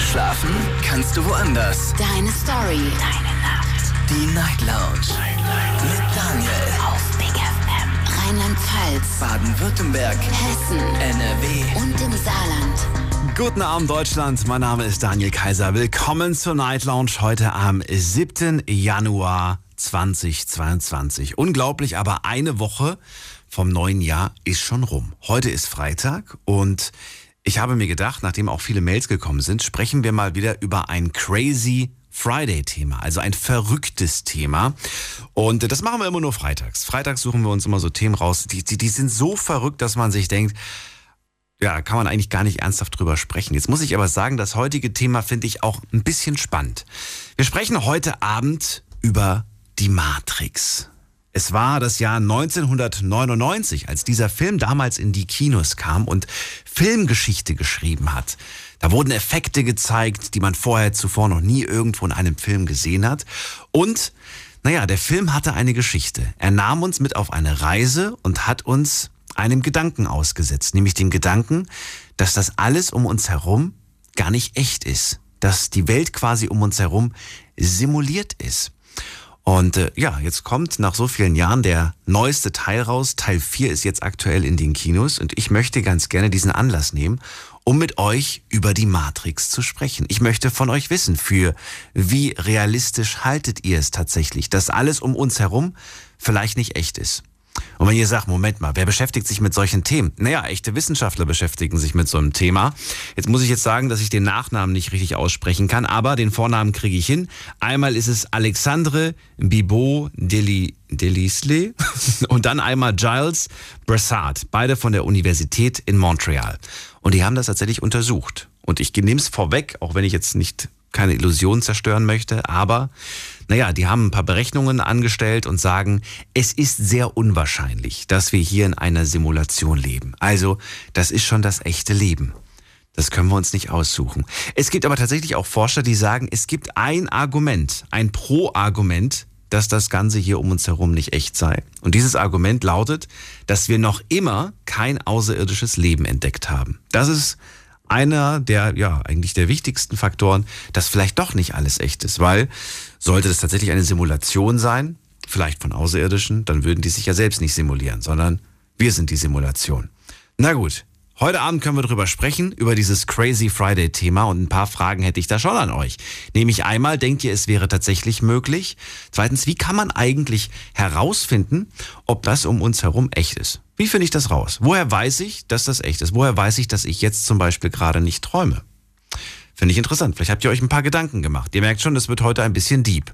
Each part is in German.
Schlafen kannst du woanders. Deine Story. Deine Nacht. Die Night Lounge. Mit Daniel. Auf Big FM. Rheinland-Pfalz. Baden-Württemberg. Hessen. NRW. Und im Saarland. Guten Abend Deutschland, mein Name ist Daniel Kaiser. Willkommen zur Night Lounge heute am 7. Januar 2022. Unglaublich, aber eine Woche vom neuen Jahr ist schon rum. Heute ist Freitag und ich habe mir gedacht, nachdem auch viele Mails gekommen sind, sprechen wir mal wieder über ein crazy Friday-Thema, also ein verrücktes Thema. Und das machen wir immer nur freitags. Freitags suchen wir uns immer so Themen raus, die, die, die sind so verrückt, dass man sich denkt, ja, kann man eigentlich gar nicht ernsthaft drüber sprechen. Jetzt muss ich aber sagen, das heutige Thema finde ich auch ein bisschen spannend. Wir sprechen heute Abend über die Matrix. Es war das Jahr 1999, als dieser Film damals in die Kinos kam und Filmgeschichte geschrieben hat. Da wurden Effekte gezeigt, die man vorher zuvor noch nie irgendwo in einem Film gesehen hat. Und, naja, der Film hatte eine Geschichte. Er nahm uns mit auf eine Reise und hat uns einem Gedanken ausgesetzt, nämlich dem Gedanken, dass das alles um uns herum gar nicht echt ist, dass die Welt quasi um uns herum simuliert ist. Und äh, ja, jetzt kommt nach so vielen Jahren der neueste Teil raus. Teil 4 ist jetzt aktuell in den Kinos und ich möchte ganz gerne diesen Anlass nehmen, um mit euch über die Matrix zu sprechen. Ich möchte von euch wissen, für wie realistisch haltet ihr es tatsächlich, dass alles um uns herum vielleicht nicht echt ist. Und wenn ihr sagt, Moment mal, wer beschäftigt sich mit solchen Themen? Naja, echte Wissenschaftler beschäftigen sich mit so einem Thema. Jetzt muss ich jetzt sagen, dass ich den Nachnamen nicht richtig aussprechen kann, aber den Vornamen kriege ich hin. Einmal ist es Alexandre Bibot Deli, Delisle und dann einmal Giles Brassard, beide von der Universität in Montreal. Und die haben das tatsächlich untersucht. Und ich nehme es vorweg, auch wenn ich jetzt nicht keine Illusion zerstören möchte, aber naja, die haben ein paar Berechnungen angestellt und sagen, es ist sehr unwahrscheinlich, dass wir hier in einer Simulation leben. Also, das ist schon das echte Leben. Das können wir uns nicht aussuchen. Es gibt aber tatsächlich auch Forscher, die sagen, es gibt ein Argument, ein Pro-Argument, dass das Ganze hier um uns herum nicht echt sei. Und dieses Argument lautet, dass wir noch immer kein außerirdisches Leben entdeckt haben. Das ist einer der, ja, eigentlich der wichtigsten Faktoren, dass vielleicht doch nicht alles echt ist, weil sollte das tatsächlich eine Simulation sein, vielleicht von Außerirdischen, dann würden die sich ja selbst nicht simulieren, sondern wir sind die Simulation. Na gut, Heute Abend können wir darüber sprechen, über dieses Crazy Friday Thema und ein paar Fragen hätte ich da schon an euch. Nämlich einmal, denkt ihr, es wäre tatsächlich möglich? Zweitens, wie kann man eigentlich herausfinden, ob das um uns herum echt ist? Wie finde ich das raus? Woher weiß ich, dass das echt ist? Woher weiß ich, dass ich jetzt zum Beispiel gerade nicht träume? Finde ich interessant. Vielleicht habt ihr euch ein paar Gedanken gemacht. Ihr merkt schon, das wird heute ein bisschen deep.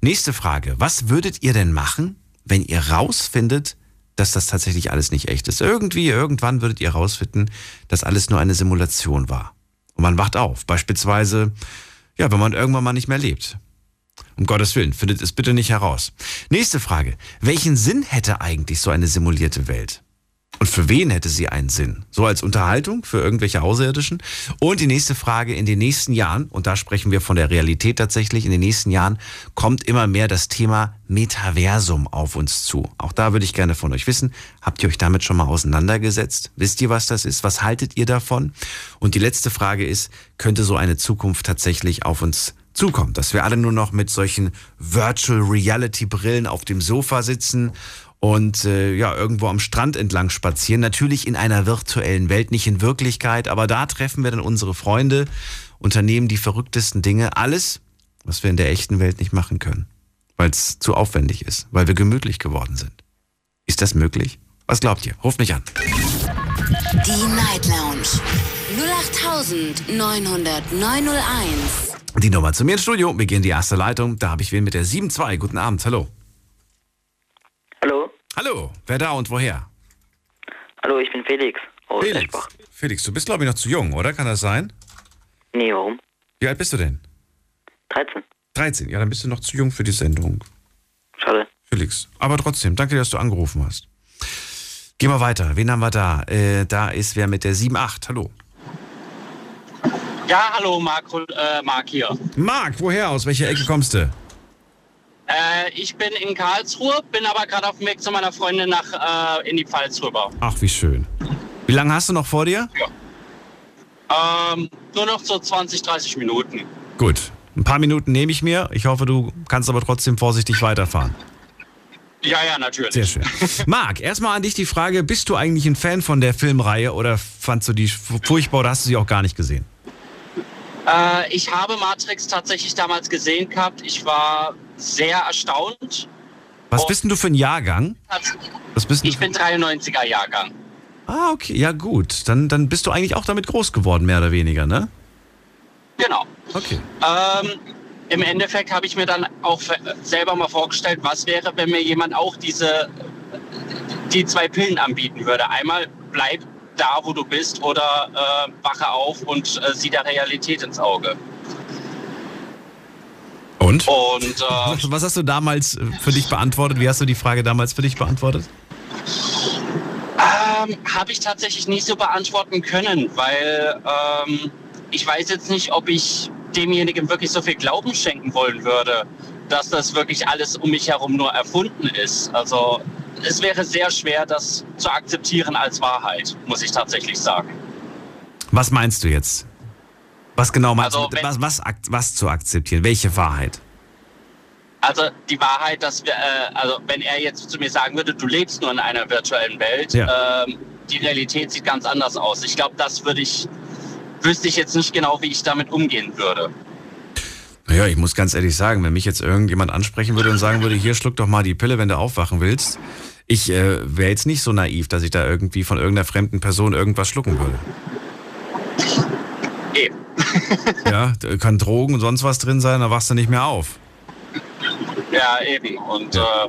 Nächste Frage. Was würdet ihr denn machen, wenn ihr rausfindet, dass das tatsächlich alles nicht echt ist. Irgendwie, irgendwann würdet ihr herausfinden, dass alles nur eine Simulation war. Und man wacht auf. Beispielsweise, ja, wenn man irgendwann mal nicht mehr lebt. Um Gottes Willen, findet es bitte nicht heraus. Nächste Frage. Welchen Sinn hätte eigentlich so eine simulierte Welt? Und für wen hätte sie einen Sinn? So als Unterhaltung für irgendwelche Außerirdischen? Und die nächste Frage, in den nächsten Jahren, und da sprechen wir von der Realität tatsächlich, in den nächsten Jahren kommt immer mehr das Thema Metaversum auf uns zu. Auch da würde ich gerne von euch wissen, habt ihr euch damit schon mal auseinandergesetzt? Wisst ihr, was das ist? Was haltet ihr davon? Und die letzte Frage ist, könnte so eine Zukunft tatsächlich auf uns zukommen, dass wir alle nur noch mit solchen Virtual Reality Brillen auf dem Sofa sitzen und äh, ja, irgendwo am Strand entlang spazieren. Natürlich in einer virtuellen Welt, nicht in Wirklichkeit, aber da treffen wir dann unsere Freunde, unternehmen die verrücktesten Dinge. Alles, was wir in der echten Welt nicht machen können, weil es zu aufwendig ist, weil wir gemütlich geworden sind. Ist das möglich? Was glaubt ihr? Ruft mich an. Die Night Lounge 0890901. Die Nummer zu mir ins Studio. Wir gehen die erste Leitung. Da habe ich wen mit der 7-2. Guten Abend. Hallo. Hallo. Wer da und woher? Hallo, ich bin Felix aus Felix. Eschbach. Felix, du bist glaube ich noch zu jung, oder? Kann das sein? Nee, warum? Wie alt bist du denn? 13. 13. Ja, dann bist du noch zu jung für die Sendung. Schade. Felix. Aber trotzdem, danke, dass du angerufen hast. Gehen wir weiter. Wen haben wir da? Äh, da ist wer mit der 7-8. Hallo. Ja, hallo, Marc, äh, Marc hier. Marc, woher? Aus welcher Ecke kommst du? Äh, ich bin in Karlsruhe, bin aber gerade auf dem Weg zu meiner Freundin nach äh, in die Pfalz rüber. Ach, wie schön. Wie lange hast du noch vor dir? Ähm, nur noch so 20, 30 Minuten. Gut. Ein paar Minuten nehme ich mir. Ich hoffe, du kannst aber trotzdem vorsichtig weiterfahren. Ja, ja, natürlich. Sehr schön. Marc, erstmal an dich die Frage, bist du eigentlich ein Fan von der Filmreihe oder fandst du die furchtbar oder hast du sie auch gar nicht gesehen? Äh, ich habe Matrix tatsächlich damals gesehen gehabt. Ich war sehr erstaunt. Was bist denn du für ein Jahrgang? Was bist Ich bin 93er Jahrgang. Ah, okay. Ja, gut. Dann, dann bist du eigentlich auch damit groß geworden, mehr oder weniger, ne? Genau. Okay. Ähm, Im Endeffekt habe ich mir dann auch selber mal vorgestellt, was wäre, wenn mir jemand auch diese die zwei Pillen anbieten würde. Einmal bleib da, wo du bist, oder äh, wache auf und äh, sieh der Realität ins Auge. Und? Und äh, Was, hast du damals äh, für dich beantwortet? Wie hast du die Frage damals für dich beantwortet? Ähm, Habe ich tatsächlich nicht so beantworten können, weil ähm, ich weiß jetzt nicht, ob ich demjenigen wirklich so viel Glauben schenken wollen würde, dass das wirklich alles um mich herum nur erfunden ist. Also es wäre sehr schwer, das zu akzeptieren als Wahrheit, muss ich tatsächlich sagen. Was meinst du jetzt? Was genau meinst Also, du? Was, was, was zu akzeptieren? Welche Wahrheit? Also die Wahrheit, dass wir, äh, also wenn er jetzt zu mir sagen würde, du lebst nur in einer virtuellen Welt, Ja. ähm, die Realität sieht ganz anders aus. Ich glaube, das würde ich, wüsste ich jetzt nicht genau, wie ich damit umgehen würde. Naja, ich muss ganz ehrlich sagen, wenn mich jetzt irgendjemand ansprechen würde und sagen würde, hier schluck doch mal die Pille, wenn du aufwachen willst. Ich äh, wäre jetzt nicht so naiv, dass ich da irgendwie von irgendeiner fremden Person irgendwas schlucken würde. Eben. Ja, da kann Drogen und sonst was drin sein, dann wachst du nicht mehr auf. Ja, eben. Und Ja. äh,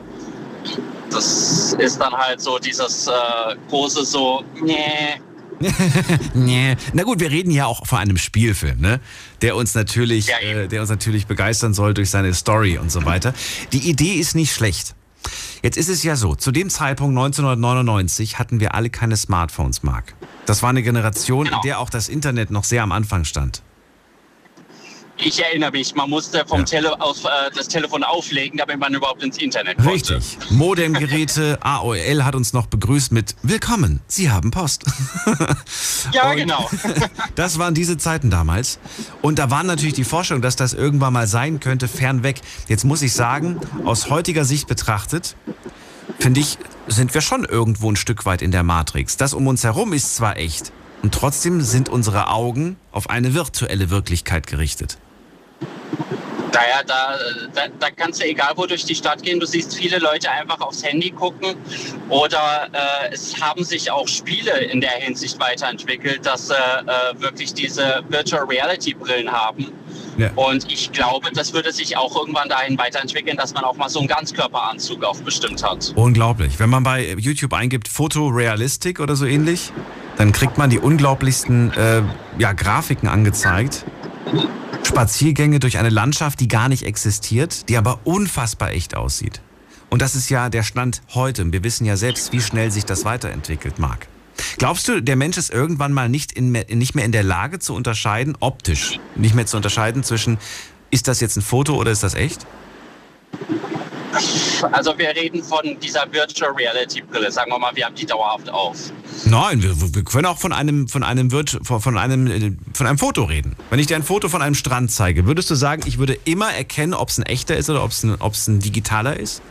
das ist dann halt so dieses äh, große so, nee, Nee. Na gut, wir reden ja auch von einem Spielfilm, ne? Der uns natürlich, Ja, äh, der uns natürlich begeistern soll durch seine Story und so weiter. Die Idee ist nicht schlecht. Jetzt ist es ja so, zu dem Zeitpunkt 1999 hatten wir alle keine Smartphones, Marc. Das war eine Generation, in Genau. der auch das Internet noch sehr am Anfang stand. Ich erinnere mich, man musste vom Ja. Tele aus, äh, das Telefon auflegen, damit man überhaupt ins Internet konnte. Richtig. Modemgeräte, AOL hat uns noch begrüßt mit Willkommen, Sie haben Post. Ja, genau. Das waren diese Zeiten damals. Und da war natürlich die Vorstellung, dass das irgendwann mal sein könnte, fernweg. Jetzt muss ich sagen, aus heutiger Sicht betrachtet, finde ich, sind wir schon irgendwo ein Stück weit in der Matrix. Das um uns herum ist zwar echt, und trotzdem sind unsere Augen auf eine virtuelle Wirklichkeit gerichtet. Naja, da, da, da kannst du egal wo durch die Stadt gehen, du siehst viele Leute einfach aufs Handy gucken oder äh, es haben sich auch Spiele in der Hinsicht weiterentwickelt, dass sie äh, wirklich diese Virtual Reality Brillen haben. Ja. Und ich glaube, das würde sich auch irgendwann dahin weiterentwickeln, dass man auch mal so einen Ganzkörperanzug auf bestimmt hat. Unglaublich. Wenn man bei YouTube eingibt Fotorealistik oder so ähnlich, dann kriegt man die unglaublichsten äh, ja, Grafiken angezeigt. Spaziergänge durch eine Landschaft, die gar nicht existiert, die aber unfassbar echt aussieht. Und das ist ja der Stand heute. Wir wissen ja selbst, wie schnell sich das weiterentwickelt, Marc. Glaubst du, der Mensch ist irgendwann mal nicht, in, nicht mehr in der Lage zu unterscheiden, optisch, nicht mehr zu unterscheiden zwischen, ist das jetzt ein Foto oder ist das echt? Also wir reden von dieser Virtual Reality Brille. Sagen wir mal, wir haben die dauerhaft auf. Nein, wir, wir können auch von einem, von einem, Virt- von, einem, äh, von einem Foto reden. Wenn ich dir ein Foto von einem Strand zeige, würdest du sagen, ich würde immer erkennen, ob es ein echter ist oder ob es ein, ob es ein digitaler ist?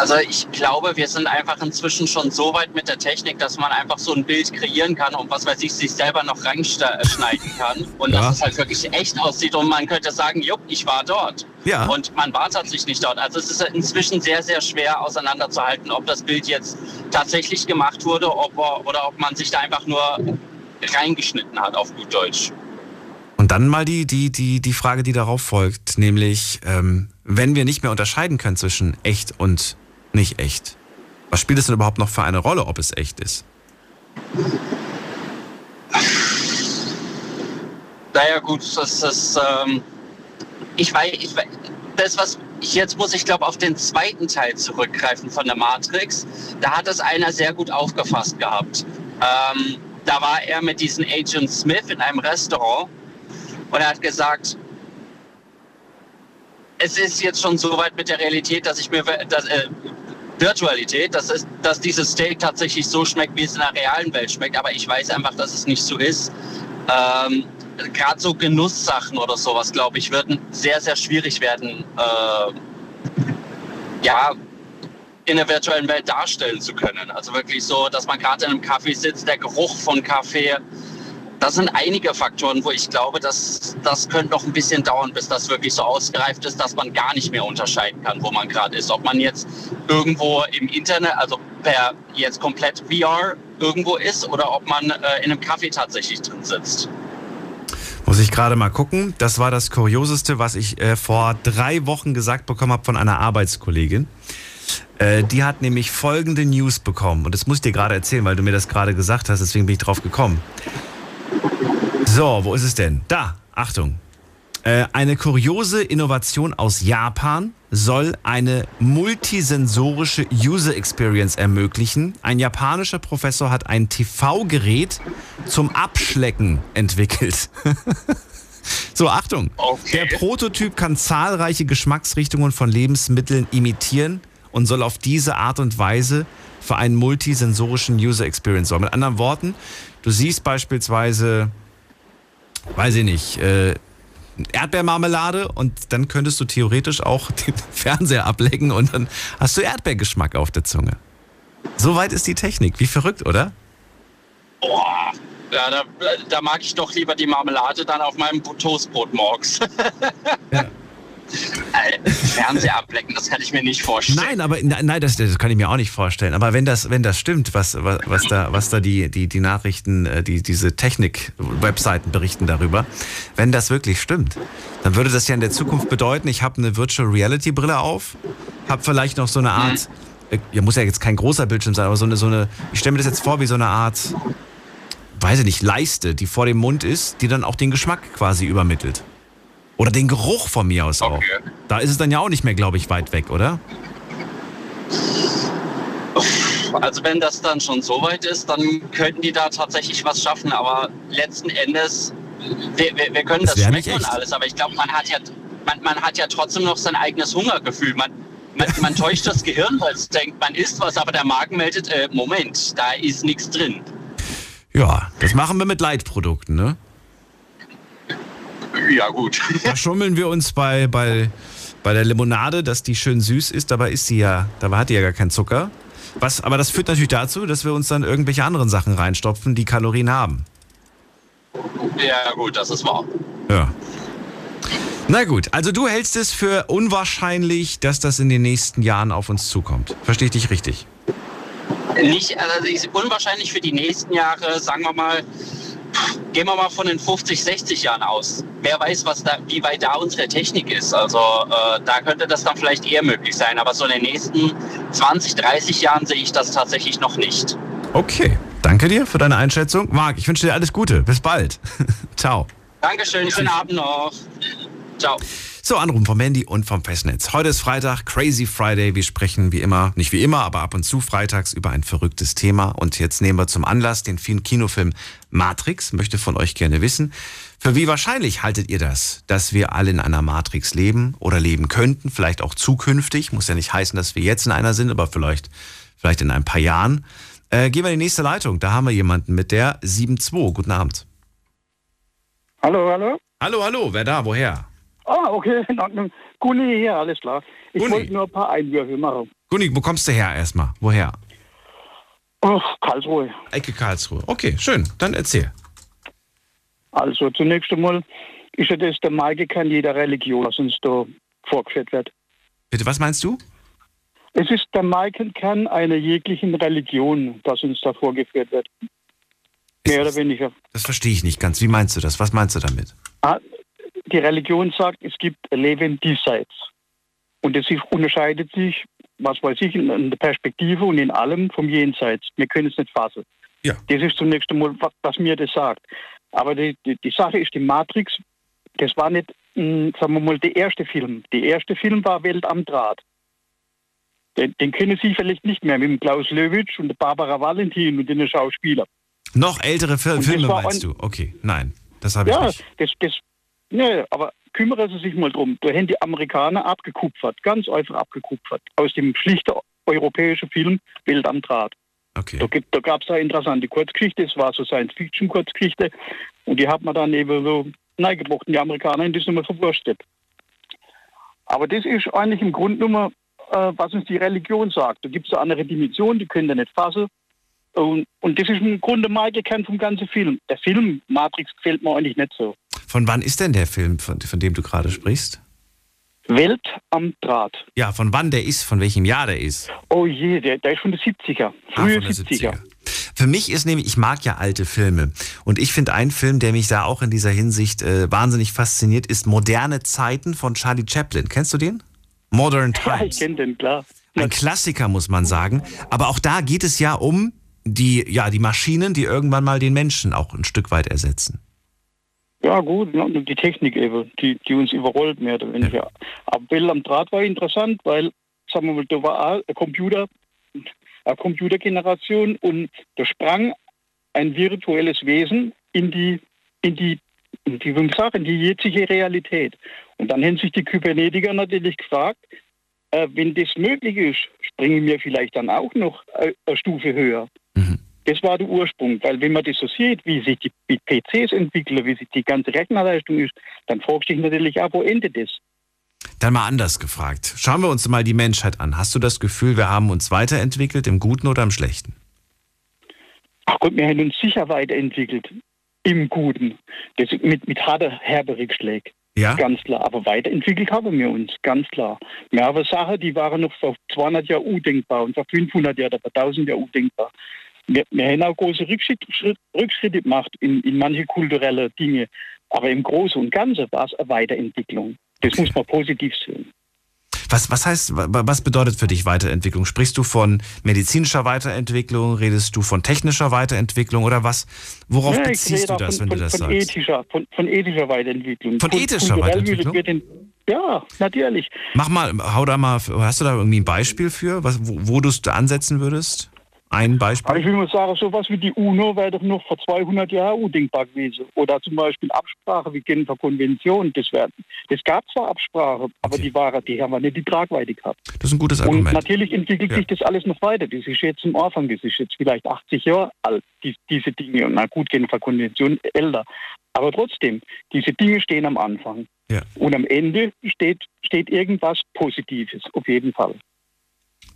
Also ich glaube, wir sind einfach inzwischen schon so weit mit der Technik, dass man einfach so ein Bild kreieren kann und was weiß ich, sich selber noch reinschneiden kann. Und Ja. dass es halt wirklich echt aussieht und man könnte sagen, jupp, ich war dort. Ja. Und man war tatsächlich nicht dort. Also es ist inzwischen sehr, sehr schwer auseinanderzuhalten, ob das Bild jetzt tatsächlich gemacht wurde ob er, oder ob man sich da einfach nur reingeschnitten hat, auf gut Deutsch. Und dann mal die, die, die, die Frage, die darauf folgt, nämlich, ähm, wenn wir nicht mehr unterscheiden können zwischen echt und nicht echt, was spielt es denn überhaupt noch für eine Rolle, ob es echt ist? Naja gut, das ist, ähm, ich weiß, ich weiß, das was, ich, jetzt muss ich glaube auf den zweiten Teil zurückgreifen von der Matrix. Da hat es einer sehr gut aufgefasst gehabt. Ähm, da war er mit diesem Agent Smith in einem Restaurant und er hat gesagt, es ist jetzt schon so weit mit der Realität, dass ich mir, dass, äh, Virtualität, dass, es, dass dieses Steak tatsächlich so schmeckt, wie es in der realen Welt schmeckt. Aber ich weiß einfach, dass es nicht so ist. Ähm, Gerade so Genusssachen oder sowas, glaube ich, würden sehr, sehr schwierig werden, äh, ja, in der virtuellen Welt darstellen zu können. Also wirklich so, dass man gerade in einem Kaffee sitzt, der Geruch von Kaffee. Das sind einige Faktoren, wo ich glaube, dass das könnte noch ein bisschen dauern, bis das wirklich so ausgereift ist, dass man gar nicht mehr unterscheiden kann, wo man gerade ist. Ob man jetzt irgendwo im Internet, also per jetzt komplett VR irgendwo ist oder ob man äh, in einem Kaffee tatsächlich drin sitzt. Muss ich gerade mal gucken. Das war das Kurioseste, was ich äh, vor drei Wochen gesagt bekommen habe von einer Arbeitskollegin. Äh, die hat nämlich folgende News bekommen. Und das muss ich dir gerade erzählen, weil du mir das gerade gesagt hast. Deswegen bin ich drauf gekommen. So, wo ist es denn? Da, Achtung. Äh, eine kuriose Innovation aus Japan soll eine multisensorische User Experience ermöglichen. Ein japanischer Professor hat ein TV-Gerät zum Abschlecken entwickelt. so, Achtung. Okay. Der Prototyp kann zahlreiche Geschmacksrichtungen von Lebensmitteln imitieren und soll auf diese Art und Weise für einen multisensorischen User Experience sorgen. Mit anderen Worten, du siehst beispielsweise, weiß ich nicht, äh, Erdbeermarmelade und dann könntest du theoretisch auch den Fernseher ablecken und dann hast du Erdbeergeschmack auf der Zunge. So weit ist die Technik. Wie verrückt, oder? Boah, ja, da, da mag ich doch lieber die Marmelade dann auf meinem Toastbrot morgens. Ja. Äh, Fernseher ablecken, das kann ich mir nicht vorstellen. Nein, aber nein, das, das kann ich mir auch nicht vorstellen. Aber wenn das, wenn das stimmt, was, was, was da, was da die, die, die Nachrichten, äh, die, diese Technik-Webseiten berichten darüber, wenn das wirklich stimmt, dann würde das ja in der Zukunft bedeuten, ich habe eine Virtual Reality Brille auf, habe vielleicht noch so eine Art, äh, ja, muss ja jetzt kein großer Bildschirm sein, aber so eine, so eine, ich stelle mir das jetzt vor wie so eine Art, weiß ich nicht, Leiste, die vor dem Mund ist, die dann auch den Geschmack quasi übermittelt. Oder den Geruch von mir aus auch. Okay. Da ist es dann ja auch nicht mehr, glaube ich, weit weg, oder? Also wenn das dann schon so weit ist, dann könnten die da tatsächlich was schaffen. Aber letzten Endes, wir, wir, wir können Das das, schmecken und alles, aber ich glaube, man hat ja man, man hat ja trotzdem noch sein eigenes Hungergefühl. Man, man, man täuscht das Gehirn, weil es denkt, man isst was, aber der Magen meldet, äh, Moment, da ist nichts drin. Ja, das machen wir mit Leitprodukten, ne? Ja gut. Da schummeln wir uns bei, bei, bei der Limonade, dass die schön süß ist, dabei ist sie ja, dabei hat die ja gar keinen Zucker. Was, aber das führt natürlich dazu, dass wir uns dann irgendwelche anderen Sachen reinstopfen, die Kalorien haben. Ja gut, das ist wahr. Ja. Na gut, also du hältst es für unwahrscheinlich, dass das in den nächsten Jahren auf uns zukommt. Verstehe ich dich richtig? Nicht, also ist unwahrscheinlich für die nächsten Jahre, sagen wir mal, gehen wir mal von den 50, 60 Jahren aus. Wer weiß, was da, wie weit da unsere Technik ist. Also äh, da könnte das dann vielleicht eher möglich sein. Aber so in den nächsten 20, 30 Jahren sehe ich das tatsächlich noch nicht. Okay, danke dir für deine Einschätzung. Marc, ich wünsche dir alles Gute. Bis bald. Ciao. Dankeschön, schönen Abend noch. Ciao. So, Anrufen vom Handy und vom Festnetz. Heute ist Freitag, Crazy Friday. Wir sprechen wie immer, nicht wie immer, aber ab und zu freitags über ein verrücktes Thema. Und jetzt nehmen wir zum Anlass den vielen Kinofilm Matrix. Möchte von euch gerne wissen, für wie wahrscheinlich haltet ihr das, dass wir alle in einer Matrix leben oder leben könnten, vielleicht auch zukünftig. Muss ja nicht heißen, dass wir jetzt in einer sind, aber vielleicht, vielleicht in ein paar Jahren. Äh, gehen wir in die nächste Leitung. Da haben wir jemanden mit der 7.2. Guten Abend. Hallo, hallo? Hallo, hallo, wer da? Woher? Ah, okay, in Ordnung. Guni hier, alles klar. Ich Guni. wollte nur ein paar Einwürfe machen. Gunni, wo kommst du her erstmal? Woher? Oh, Karlsruhe. Ecke Karlsruhe. Okay, schön. Dann erzähl. Also zunächst einmal ist ja das der Maike jeder Religion, was uns da vorgeführt wird. Bitte, was meinst du? Es ist der Maikenkern einer jeglichen Religion, das uns da vorgeführt wird. Mehr oder weniger. Das verstehe ich nicht ganz. Wie meinst du das? Was meinst du damit? Ah, Die Religion sagt, es gibt Leben diesseits. Und es unterscheidet sich, was weiß ich, in der Perspektive und in allem vom Jenseits. Wir können es nicht fassen. Ja. Das ist zunächst einmal, was, was mir das sagt. Aber die, die, die Sache ist, die Matrix, das war nicht, mh, sagen wir mal, der erste Film. Der erste Film war Welt am Draht. Den, den kennen Sie vielleicht nicht mehr, mit dem Klaus Löwitsch und der Barbara Valentin und den Schauspieler. Noch ältere Filme meinst ein- du? Okay, nein. Das habe ich Ja, nicht. das, das, ne, aber kümmere Sie sich mal drum. Da haben die Amerikaner abgekupfert, ganz einfach abgekupfert. Aus dem schlichten europäische Film Welt am Draht. Okay. Da, gibt- da gab es eine interessante Kurzgeschichte, es war so Science-Fiction-Kurzgeschichte und die hat man dann eben so reingebracht und die Amerikaner haben das nochmal verwurstet. Aber das ist eigentlich im Grunde genommen, äh, was uns die Religion sagt. Da gibt es eine andere Dimension, die können wir nicht fassen. Und, und das ist im Grunde mal Kern vom ganzen Film. Der Film Matrix gefällt mir eigentlich nicht so. Von wann ist denn der Film, von, von dem du gerade sprichst? Welt am Draht. Ja, von wann der ist, von welchem Jahr der ist. Oh je, der, der ist von den 70er. Ah, Frühe den 70er. 70er. Für mich ist nämlich, ich mag ja alte Filme. Und ich finde einen Film, der mich da auch in dieser Hinsicht äh, wahnsinnig fasziniert, ist Moderne Zeiten von Charlie Chaplin. Kennst du den? Modern Ja, ich Times. kenne den, klar. Ein Klassiker, muss man sagen. Aber auch da geht es ja um die, ja, die Maschinen, die irgendwann mal den Menschen auch ein Stück weit ersetzen. Ja, gut, ne, die Technik eben, die, die uns überrollt, mehr oder weniger. Aber Welt am Draht war interessant, weil, sagen wir mal, da war ein Computer, eine Computergeneration und da sprang ein virtuelles Wesen in die, in die, in die, wie man sagt, in die jetzige Realität. Und dann haben sich die Kybernetiker natürlich gefragt, äh, wenn das möglich ist, springen wir vielleicht dann auch noch äh, eine Stufe höher. Das war der Ursprung, weil wenn man das so sieht, wie sich die PCs entwickeln, wie sich die ganze Rechnerleistung ist, dann fragst du dich natürlich auch, wo endet das? Dann mal anders gefragt. Schauen wir uns mal die Menschheit an. Hast du das Gefühl, wir haben uns weiterentwickelt, im Guten oder im Schlechten? Ach Gott, wir haben uns sicher weiterentwickelt. Im Guten. Das mit, mit harter, herber Rückschläge. Ja? Ganz klar. Aber weiterentwickelt haben wir uns, ganz klar. Wir haben Sachen, die waren noch vor 200 Jahren undenkbar und vor 500 Jahren oder vor 1000 Jahren undenkbar. Wir, wir haben auch große Rückschritt, Schritt, Rückschritte gemacht in, in manche kulturelle Dinge. Aber im Großen und Ganzen war es eine Weiterentwicklung. Das muss man positiv sehen. Was, was heißt, wa- was bedeutet für dich Weiterentwicklung? Sprichst du von medizinischer Weiterentwicklung? Redest du von technischer Weiterentwicklung? Oder was? Worauf Ja, beziehst du das, von, wenn du von, das von sagst? Ethischer, von, von ethischer Weiterentwicklung. Von ethischer Weiterentwicklung? den- Ja, natürlich. Mach mal, hau da mal, hast du da irgendwie ein Beispiel für, was, wo, wo du es ansetzen würdest? Ein Aber Beispiel? ich will mal sagen, sowas wie die UNO wäre doch noch vor 200 Jahren undenkbar gewesen. Oder zum Beispiel Absprache wie Genfer Konvention. Das, wär, das gab zwar Absprache, aber Okay. die, waren, die haben wir nicht die Tragweite gehabt. Das ist ein gutes Und Argument. natürlich entwickelt Ja. sich das alles noch weiter. Das ist jetzt am Anfang, das ist jetzt vielleicht 80 Jahre alt, die, diese Dinge. Und na gut, Genfer Konvention älter. Aber trotzdem, diese Dinge stehen am Anfang. Ja. Und am Ende steht, steht irgendwas Positives, auf jeden Fall.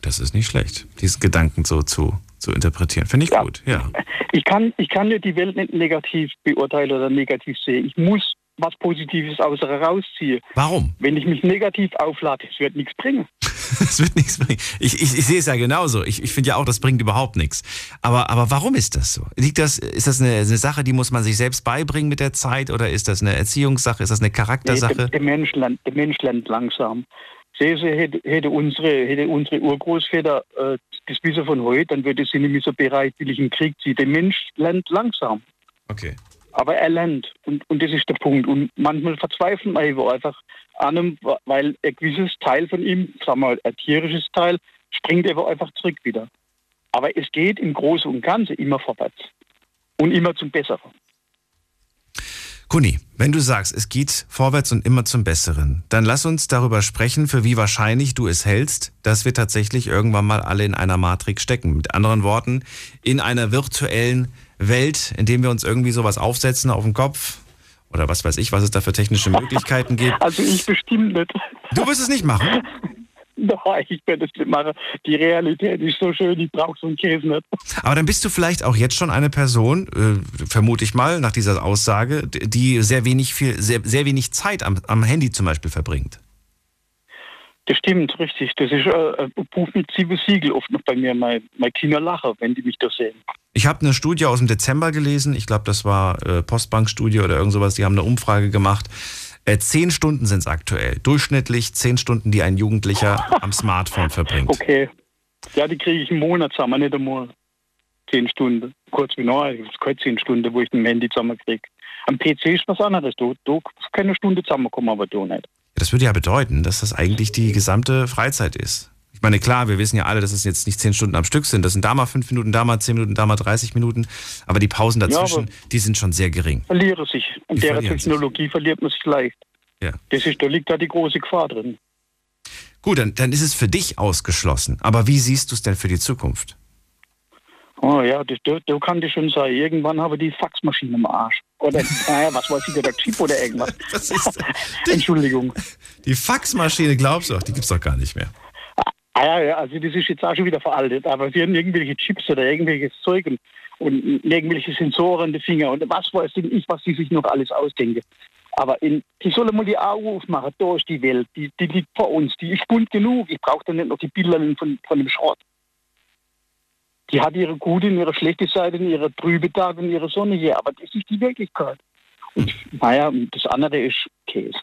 Das ist nicht schlecht, diesen Gedanken so zu, zu interpretieren. Finde ich Ja. gut, ja. Ich kann, ich kann ja die Welt nicht negativ beurteilen oder negativ sehen. Ich muss was Positives aus ihr rausziehen. Warum? Wenn ich mich negativ auflade, es wird nichts bringen. Das wird nichts bringen. Ich, ich, ich sehe es ja genauso. Ich, ich finde ja auch, das bringt überhaupt nichts. Aber, aber warum ist das so? Liegt das, ist das eine, eine Sache, die muss man sich selbst beibringen mit der Zeit? Oder ist das eine Erziehungssache? Ist das eine Nee, der, Charaktersache? der, Mensch lernt, der Mensch lernt langsam. Sehen Sie, hätte, hätte, unsere, hätte unsere Urgroßväter äh, das Wissen von heute, dann würde sie nicht mehr so bereitwillig den Krieg ziehen. Der Mensch lernt langsam. Okay. Aber er lernt. Und, und das ist der Punkt. Und manchmal verzweifeln wir eben einfach an ihm, weil ein gewisses Teil von ihm, sagen wir mal, ein tierisches Teil, springt einfach zurück wieder. Aber es geht im Großen und Ganzen immer vorwärts. Und immer zum Besseren. Kuni, wenn du sagst, es geht vorwärts und immer zum Besseren, dann lass uns darüber sprechen, für wie wahrscheinlich du es hältst, dass wir tatsächlich irgendwann mal alle in einer Matrix stecken. Mit anderen Worten, in einer virtuellen Welt, in dem wir uns irgendwie sowas aufsetzen auf den Kopf oder was weiß ich, was es da für technische Möglichkeiten gibt. Also ich bestimmt nicht. Du wirst es nicht machen. Nein, ich werde es nicht machen. Die Realität ist so schön, ich brauche so einen Käse nicht. Aber dann bist du vielleicht auch jetzt schon eine Person, äh, vermute ich mal, nach dieser Aussage, die sehr wenig viel, sehr, sehr wenig Zeit am, am Handy zum Beispiel verbringt. Das stimmt, richtig. Das ist äh, ein Buch mit sieben Siegel oft noch bei mir. Mein, mein Kinder lachen, wenn die mich da sehen. Ich habe eine Studie aus dem Dezember gelesen. Ich glaube, das war äh, Postbank-Studie oder irgend sowas. Die haben eine Umfrage gemacht. Äh, zehn Stunden sind es aktuell. Durchschnittlich zehn Stunden, die ein Jugendlicher am Smartphone verbringt. Okay. Ja, die kriege ich im Monat zusammen, nicht einmal zehn Stunden. Kurz wie noch, es keine zehn Stunden, wo ich ein Handy zusammen kriege. Am PC ist was anderes. Du, du kannst keine Stunde zusammenkommen, aber du nicht. Das würde ja bedeuten, dass das eigentlich die gesamte Freizeit ist. Ich meine, klar, wir wissen ja alle, dass es jetzt nicht zehn Stunden am Stück sind. Das sind da mal fünf Minuten, da mal zehn Minuten, da mal 30 Minuten. Aber die Pausen dazwischen, aber- die sind schon sehr gering. Verliere sich. In Die der verlieren sich. Technologie verliert man sich leicht. Ja. Das ist, da liegt da die große Gefahr drin. Gut, dann, dann ist es für dich ausgeschlossen. Aber wie siehst du es denn für die Zukunft? Oh ja, das, du, du kannst schon sagen, irgendwann habe ich die Faxmaschine im Arsch. Oder, naja, was weiß ich, oder Chip oder irgendwas. Entschuldigung. Die Faxmaschine, glaubst du doch, die gibt's doch gar nicht mehr. Ah ja, also das ist jetzt auch schon wieder veraltet, aber sie haben irgendwelche Chips oder irgendwelches Zeug und, und irgendwelche Sensoren den Finger und was weiß ich, was die sich noch alles ausdenken. Aber in, die sollen mal die Augen aufmachen, da ist die Welt, die, die liegt vor uns, die ist bunt genug, ich brauche da nicht noch die Bilder von, von dem Schrott. Die hat ihre gute und ihre schlechte Seite, und ihre trübe Tage und ihre sonnige, aber das ist die Wirklichkeit. Und naja, das andere ist Käse.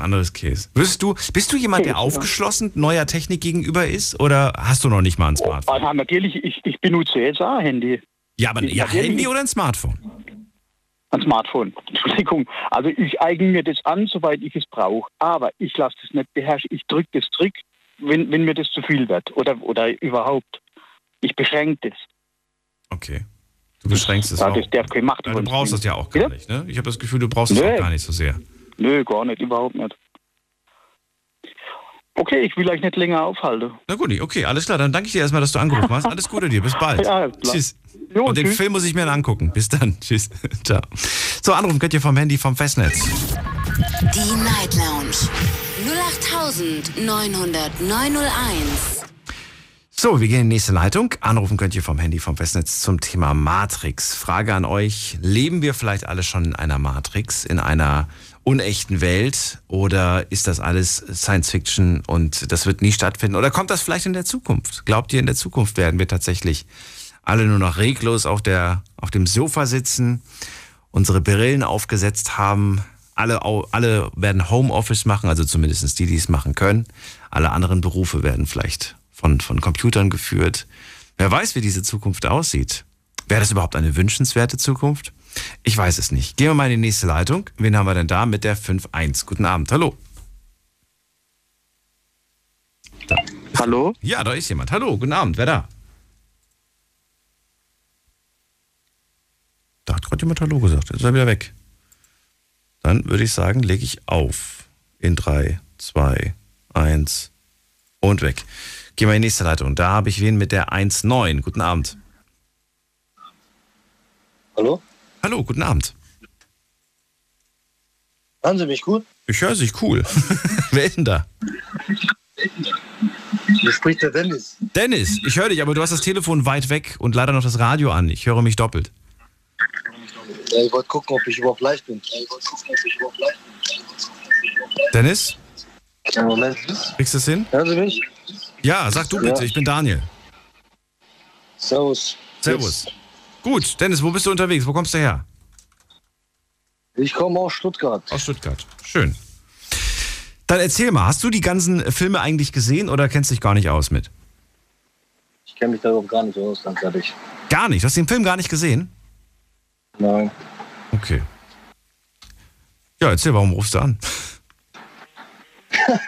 Das andere ist Käse. Wirst du, bist du jemand, der ja. aufgeschlossen neuer Technik gegenüber ist? Oder hast du noch nicht mal ein Smartphone? Also natürlich, ich, ich benutze jetzt auch Handy, Ja, aber ja, natürlich. Handy oder ein Smartphone? ein Smartphone. Entschuldigung. Also ich eigne mir das an, soweit ich es brauche. Aber ich lasse das nicht beherrschen. Ich drücke das zurück, wenn, wenn mir das zu viel wird. Oder, oder überhaupt. Ich beschränke das. Okay. Du beschränkst es Ja, auch. das darf keine Macht Ja, du brauchst das nehmen. ja auch gar nicht, ne? Ich habe das Gefühl, du brauchst es Nee. auch gar nicht so sehr. Nö, gar nicht, überhaupt nicht. Okay, ich will euch nicht länger aufhalten. Na gut, okay, alles klar. Dann danke ich dir erstmal, dass du angerufen hast. Alles Gute dir. Bis bald. Ja. Tschüss. Jo, Und den tschüss. Film muss ich mir dann angucken. Bis dann. Tschüss. Ciao. So, anrufen könnt ihr vom Handy vom Festnetz. Die Night Lounge 0890901. So, wir gehen in die nächste Leitung. Anrufen könnt ihr vom Handy vom Festnetz zum Thema Matrix. Frage an euch. Leben wir vielleicht alle schon in einer Matrix, in einer unechten Welt? Oder ist das alles Science Fiction und das wird nie stattfinden? Oder kommt das vielleicht in der Zukunft? Glaubt ihr, in der Zukunft werden wir tatsächlich alle nur noch reglos auf, der, auf dem Sofa sitzen, unsere Brillen aufgesetzt haben? Alle, alle werden Homeoffice machen, also zumindest die, die es machen können. Alle anderen Berufe werden vielleicht von, von Computern geführt. Wer weiß, wie diese Zukunft aussieht. Wäre das überhaupt eine wünschenswerte Zukunft? Ich weiß es nicht. Gehen wir mal in die nächste Leitung. Wen haben wir denn da mit der 5.1? Guten Abend, hallo. Hallo? Ja, da ist jemand. Hallo, guten Abend, wer da? Da hat gerade jemand Hallo gesagt. Jetzt ist er wieder weg. Dann würde ich sagen, lege ich auf. In 3, 2, 1 und weg. Gehen wir in die nächste Leitung. Da habe ich wen mit der 1.9. Guten Abend. Hallo? Hallo, guten Abend. Hören Sie mich gut? Ich höre sich cool. wer ist denn da? Hier spricht der Dennis. Dennis, ich höre dich, aber du hast das Telefon weit weg und leider noch das Radio an. Ich höre mich doppelt. Ja, ich wollte gucken, ob ich überhaupt live bin. Dennis, Ja, Moment. kriegst du es hin? Hören Sie mich? Ja, sag du bitte, Ja. ich bin Daniel. Servus. Servus. Gut, Dennis, wo bist du unterwegs? Wo kommst du her? Ich komme aus Stuttgart. Aus Stuttgart. Schön. Dann erzähl mal, hast du die ganzen Filme eigentlich gesehen oder kennst dich gar nicht aus mit? Ich kenne mich da überhaupt gar nicht aus, ganz ehrlich. Gar nicht. Du hast den Film gar nicht gesehen? Nein. Okay. Ja, erzähl, warum rufst du an?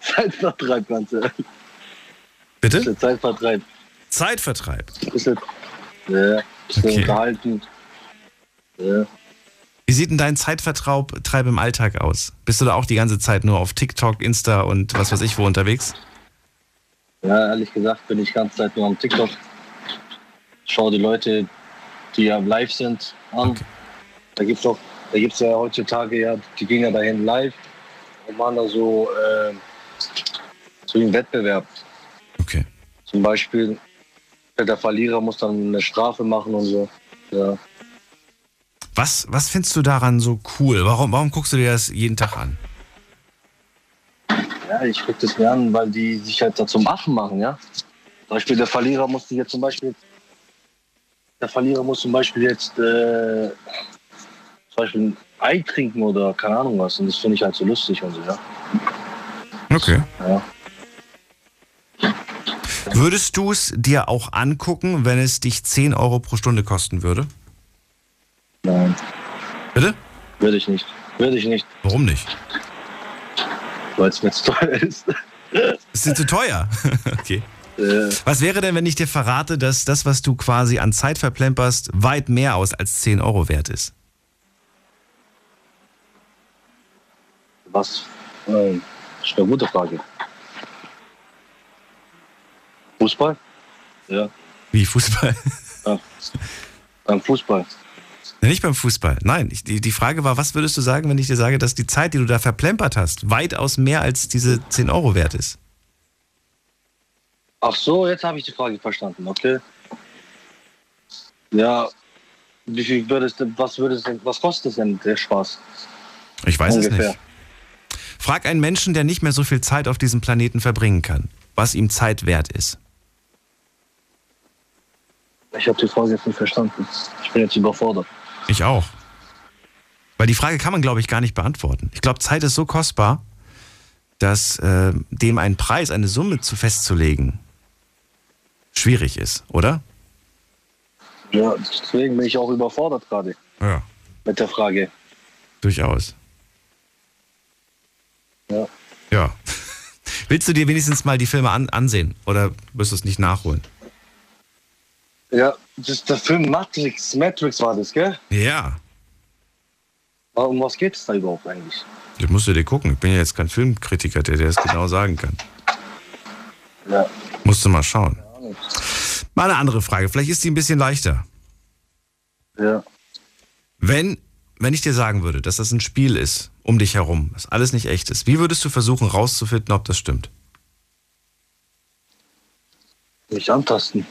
Zeitvertreib, ganz ehrlich. Bitte? Bisschen Zeitvertreib. Zeitvertreib. Bisschen, ja, bisschen Okay. unterhalten. Ja. Wie sieht denn dein Zeitvertreib Treib im Alltag aus? Bist du da auch die ganze Zeit nur auf TikTok, Insta und was weiß ich wo unterwegs? ja, ehrlich gesagt bin ich die ganze Zeit nur am TikTok. Schau die Leute, die ja live sind, an. Okay. Da da gibt's ja heutzutage ja, die gehen ja dahin live und machen da so, äh, so einen Wettbewerb. Okay. Zum Beispiel, der Verlierer muss dann eine Strafe machen und so. Ja. Was, was findest du daran so cool? Warum, warum guckst du dir das jeden Tag an? ja, ich gucke das mir an, weil die sich halt da zum Affen machen, ja. Zum Beispiel der Verlierer musste jetzt zum Beispiel, der Verlierer muss zum Beispiel jetzt äh, zum Beispiel ein Ei trinken oder keine Ahnung was. Und das finde ich halt so lustig und so, ja. Okay. ja. Würdest du es dir auch angucken, wenn es dich 10 Euro pro Stunde kosten würde? Nein, Bitte? würde ich nicht. Würde ich nicht, Warum nicht? weil es mir zu teuer ist. Ist dir zu teuer? okay. äh, Was wäre denn, wenn ich dir verrate, dass das, was du quasi an Zeit verplemperst, weit mehr aus als 10 Euro wert ist? was? Äh, ist eine gute Frage. Fußball? Ja. Wie Fußball? ja. Beim Fußball. Ja, nicht beim Fußball. Nein, ich, die, die Frage war, was würdest du sagen, wenn ich dir sage, dass die Zeit, die du da verplempert hast, weitaus mehr als diese 10 Euro wert ist? Ach so, jetzt habe ich die Frage verstanden, okay. Ja, wie viel würde es denn, was würde es denn, was kostet es denn der Spaß? Ich weiß Ungefähr. es nicht. Frag einen Menschen, der nicht mehr so viel Zeit auf diesem Planeten verbringen kann, was ihm Zeit wert ist. Ich habe die Frage jetzt nicht verstanden. Ich bin jetzt überfordert. Ich auch. Weil die Frage kann man, glaube ich, gar nicht beantworten. Ich glaube, Zeit ist so kostbar, dass äh, dem einen Preis, eine Summe zu festzulegen, schwierig ist, oder? Ja, deswegen bin ich auch überfordert gerade Ja. mit der Frage. Durchaus. Ja. Ja. Willst du dir wenigstens mal die Filme an ansehen oder wirst du es nicht nachholen? Ja, das, der Film Matrix, Matrix war das, gell? Ja. Aber Um was geht es da überhaupt eigentlich? Das musst du dir gucken. Ich bin ja jetzt kein Filmkritiker, der dir das genau sagen kann. Ja. Musst du mal schauen. Mal eine andere Frage. Vielleicht ist die ein bisschen leichter. Ja. Wenn, wenn ich dir sagen würde, dass das ein Spiel ist, um dich herum, dass alles nicht echt ist, wie würdest du versuchen rauszufinden, ob das stimmt? Mich antasten.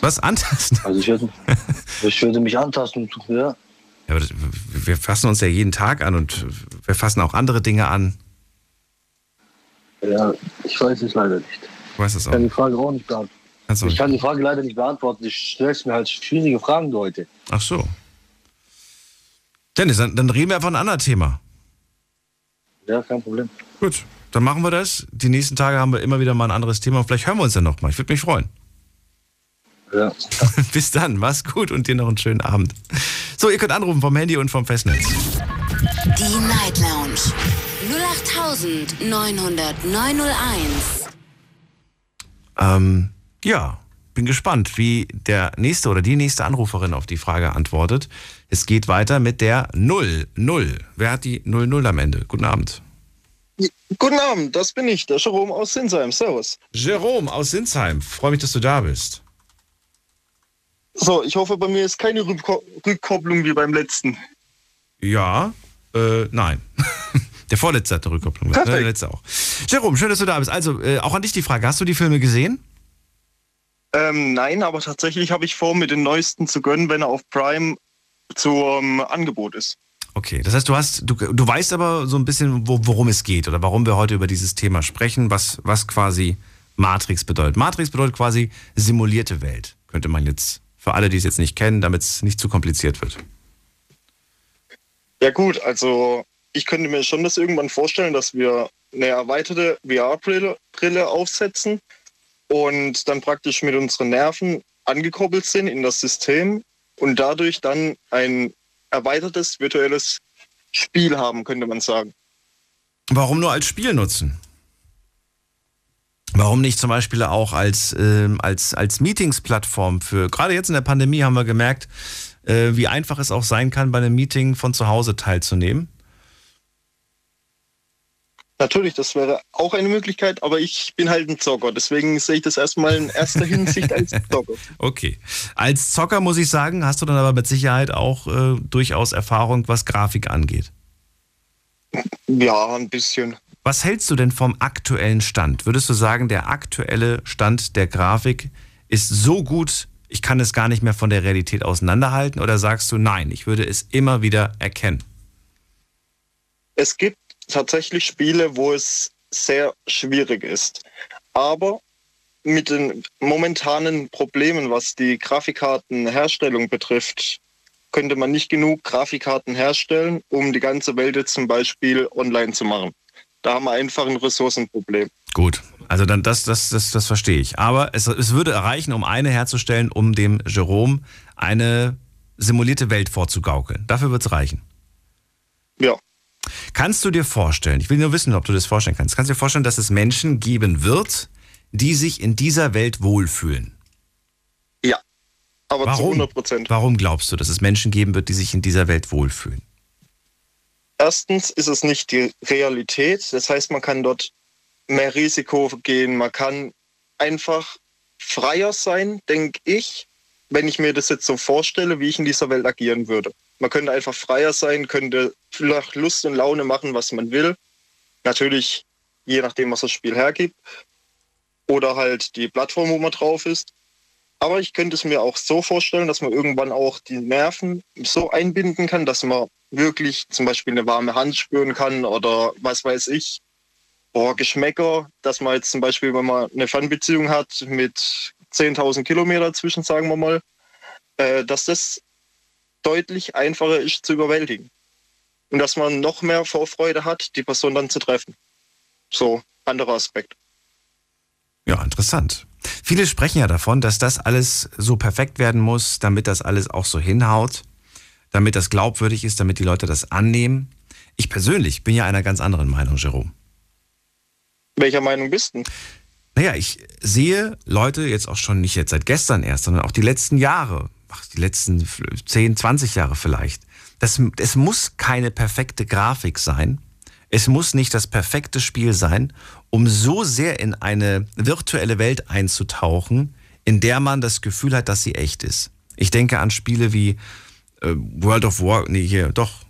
Was antasten? Also ich würde, ich würde mich antasten, ja. Ja, aber das, wir fassen uns ja jeden Tag an und wir fassen auch andere Dinge an. Ja, ich weiß es leider nicht. Ich weiß das Ich auch. kann die Frage auch nicht beantworten. Du Ich kann die Frage leider nicht beantworten. Ich stellst mir halt schwierige Fragen heute. Ach so. Dennis, dann, dann reden wir einfach ein anderes Thema. Ja, kein Problem. Gut, dann machen wir das. Die nächsten Tage haben wir immer wieder mal ein anderes Thema. und Vielleicht hören wir uns ja nochmal. Ich würde mich freuen. Ja. Bis dann, mach's gut und dir noch einen schönen Abend. So, ihr könnt anrufen vom Handy und vom Festnetz. Die Night Lounge 0890901. Ähm, ja, bin gespannt, wie der nächste oder die nächste Anruferin auf die Frage antwortet. Es geht weiter mit der 0, 0. Wer hat die 0, 0 am Ende? Guten Abend. Guten Abend, das bin ich, der Jerome aus Sinsheim. Servus. Jerome aus Sinsheim. Freue mich, dass du da bist. So, ich hoffe, bei mir ist keine Rückko Rückkopplung wie beim letzten. Ja, äh, nein. Der vorletzte hat eine Rückkopplung. Perfekt. Der letzte auch. Jerome, schön, dass du da bist. Also, äh, auch an dich die Frage. Hast du die Filme gesehen? Ähm, nein, aber tatsächlich habe ich vor, mir den neuesten zu gönnen, wenn er auf Prime zum Angebot ist. Okay, das heißt, du hast, du, du weißt aber so ein bisschen, wo, worum es geht oder warum wir heute über dieses Thema sprechen, was, was quasi Matrix bedeutet. Matrix bedeutet quasi simulierte Welt, könnte man jetzt, für alle, die es jetzt nicht kennen, damit es nicht zu kompliziert wird. Ja gut, also ich könnte mir schon das irgendwann vorstellen, dass wir eine erweiterte VR-Brille Brille aufsetzen und dann praktisch mit unseren Nerven angekoppelt sind in das System und dadurch dann ein erweitertes virtuelles Spiel haben, könnte man sagen. Warum nur als Spiel nutzen? Warum nicht zum Beispiel auch als, ähm, als, als Meetingsplattform für, gerade jetzt in der Pandemie haben wir gemerkt, äh, wie einfach es auch sein kann, bei einem Meeting von zu Hause teilzunehmen. Natürlich, das wäre auch eine Möglichkeit, aber ich bin halt ein Zocker, deswegen sehe ich das erstmal in erster Hinsicht als Zocker. Okay. Als Zocker muss ich sagen, hast du dann aber mit Sicherheit auch äh, durchaus Erfahrung, was Grafik angeht. Ja, ein bisschen. Was hältst du denn vom aktuellen Stand? Würdest du sagen, der aktuelle Stand der Grafik ist so gut, ich kann es gar nicht mehr von der Realität auseinanderhalten? Oder sagst du, nein, ich würde es immer wieder erkennen? Es gibt tatsächlich Spiele, wo es sehr schwierig ist. Aber mit den momentanen Problemen, was die Grafikkartenherstellung betrifft, könnte man nicht genug Grafikkarten herstellen, um die ganze Welt zum Beispiel online zu machen. Da haben wir einfach ein Ressourcenproblem. Gut, also dann das, das, das, das verstehe ich. Aber es, es würde erreichen, um eine herzustellen, um dem Jerome eine simulierte Welt vorzugaukeln. Dafür wird es reichen. Ja. Kannst du dir vorstellen, ich will nur wissen, ob du das vorstellen kannst, kannst du dir vorstellen, dass es Menschen geben wird, die sich in dieser Welt wohlfühlen? Ja. Aber zu Warum? 100 Prozent. Warum glaubst du, dass es Menschen geben wird, die sich in dieser Welt wohlfühlen? Erstens ist es nicht die Realität. Das heißt, man kann dort mehr Risiko gehen. Man kann einfach freier sein, denke ich, wenn ich mir das jetzt so vorstelle, wie ich in dieser Welt agieren würde. Man könnte einfach freier sein, könnte nach Lust und Laune machen, was man will. Natürlich je nachdem, was das Spiel hergibt. Oder halt die Plattform, wo man drauf ist. Aber ich könnte es mir auch so vorstellen, dass man irgendwann auch die Nerven so einbinden kann, dass man wirklich zum Beispiel eine warme Hand spüren kann oder was weiß ich. Boah, Geschmäcker, dass man jetzt zum Beispiel, wenn man eine Fernbeziehung hat mit 10.000 Kilometer zwischen, sagen wir mal, äh, dass das deutlich einfacher ist zu überwältigen. Und dass man noch mehr Vorfreude hat, die Person dann zu treffen. So, anderer Aspekt. Ja, interessant. Viele sprechen ja davon, dass das alles so perfekt werden muss, damit das alles auch so hinhaut, damit das glaubwürdig ist, damit die Leute das annehmen. Ich persönlich bin ja einer ganz anderen Meinung, Jerome. Welcher Meinung bist du? Naja, ich sehe Leute jetzt auch schon nicht jetzt seit gestern erst, sondern auch die letzten Jahre, ach, die letzten 10, 20 Jahre vielleicht. Das, es muss keine perfekte Grafik sein. Es muss nicht das perfekte Spiel sein, um so sehr in eine virtuelle Welt einzutauchen, in der man das Gefühl hat, dass sie echt ist. Ich denke an Spiele wie äh, World of War, nee, hier, doch,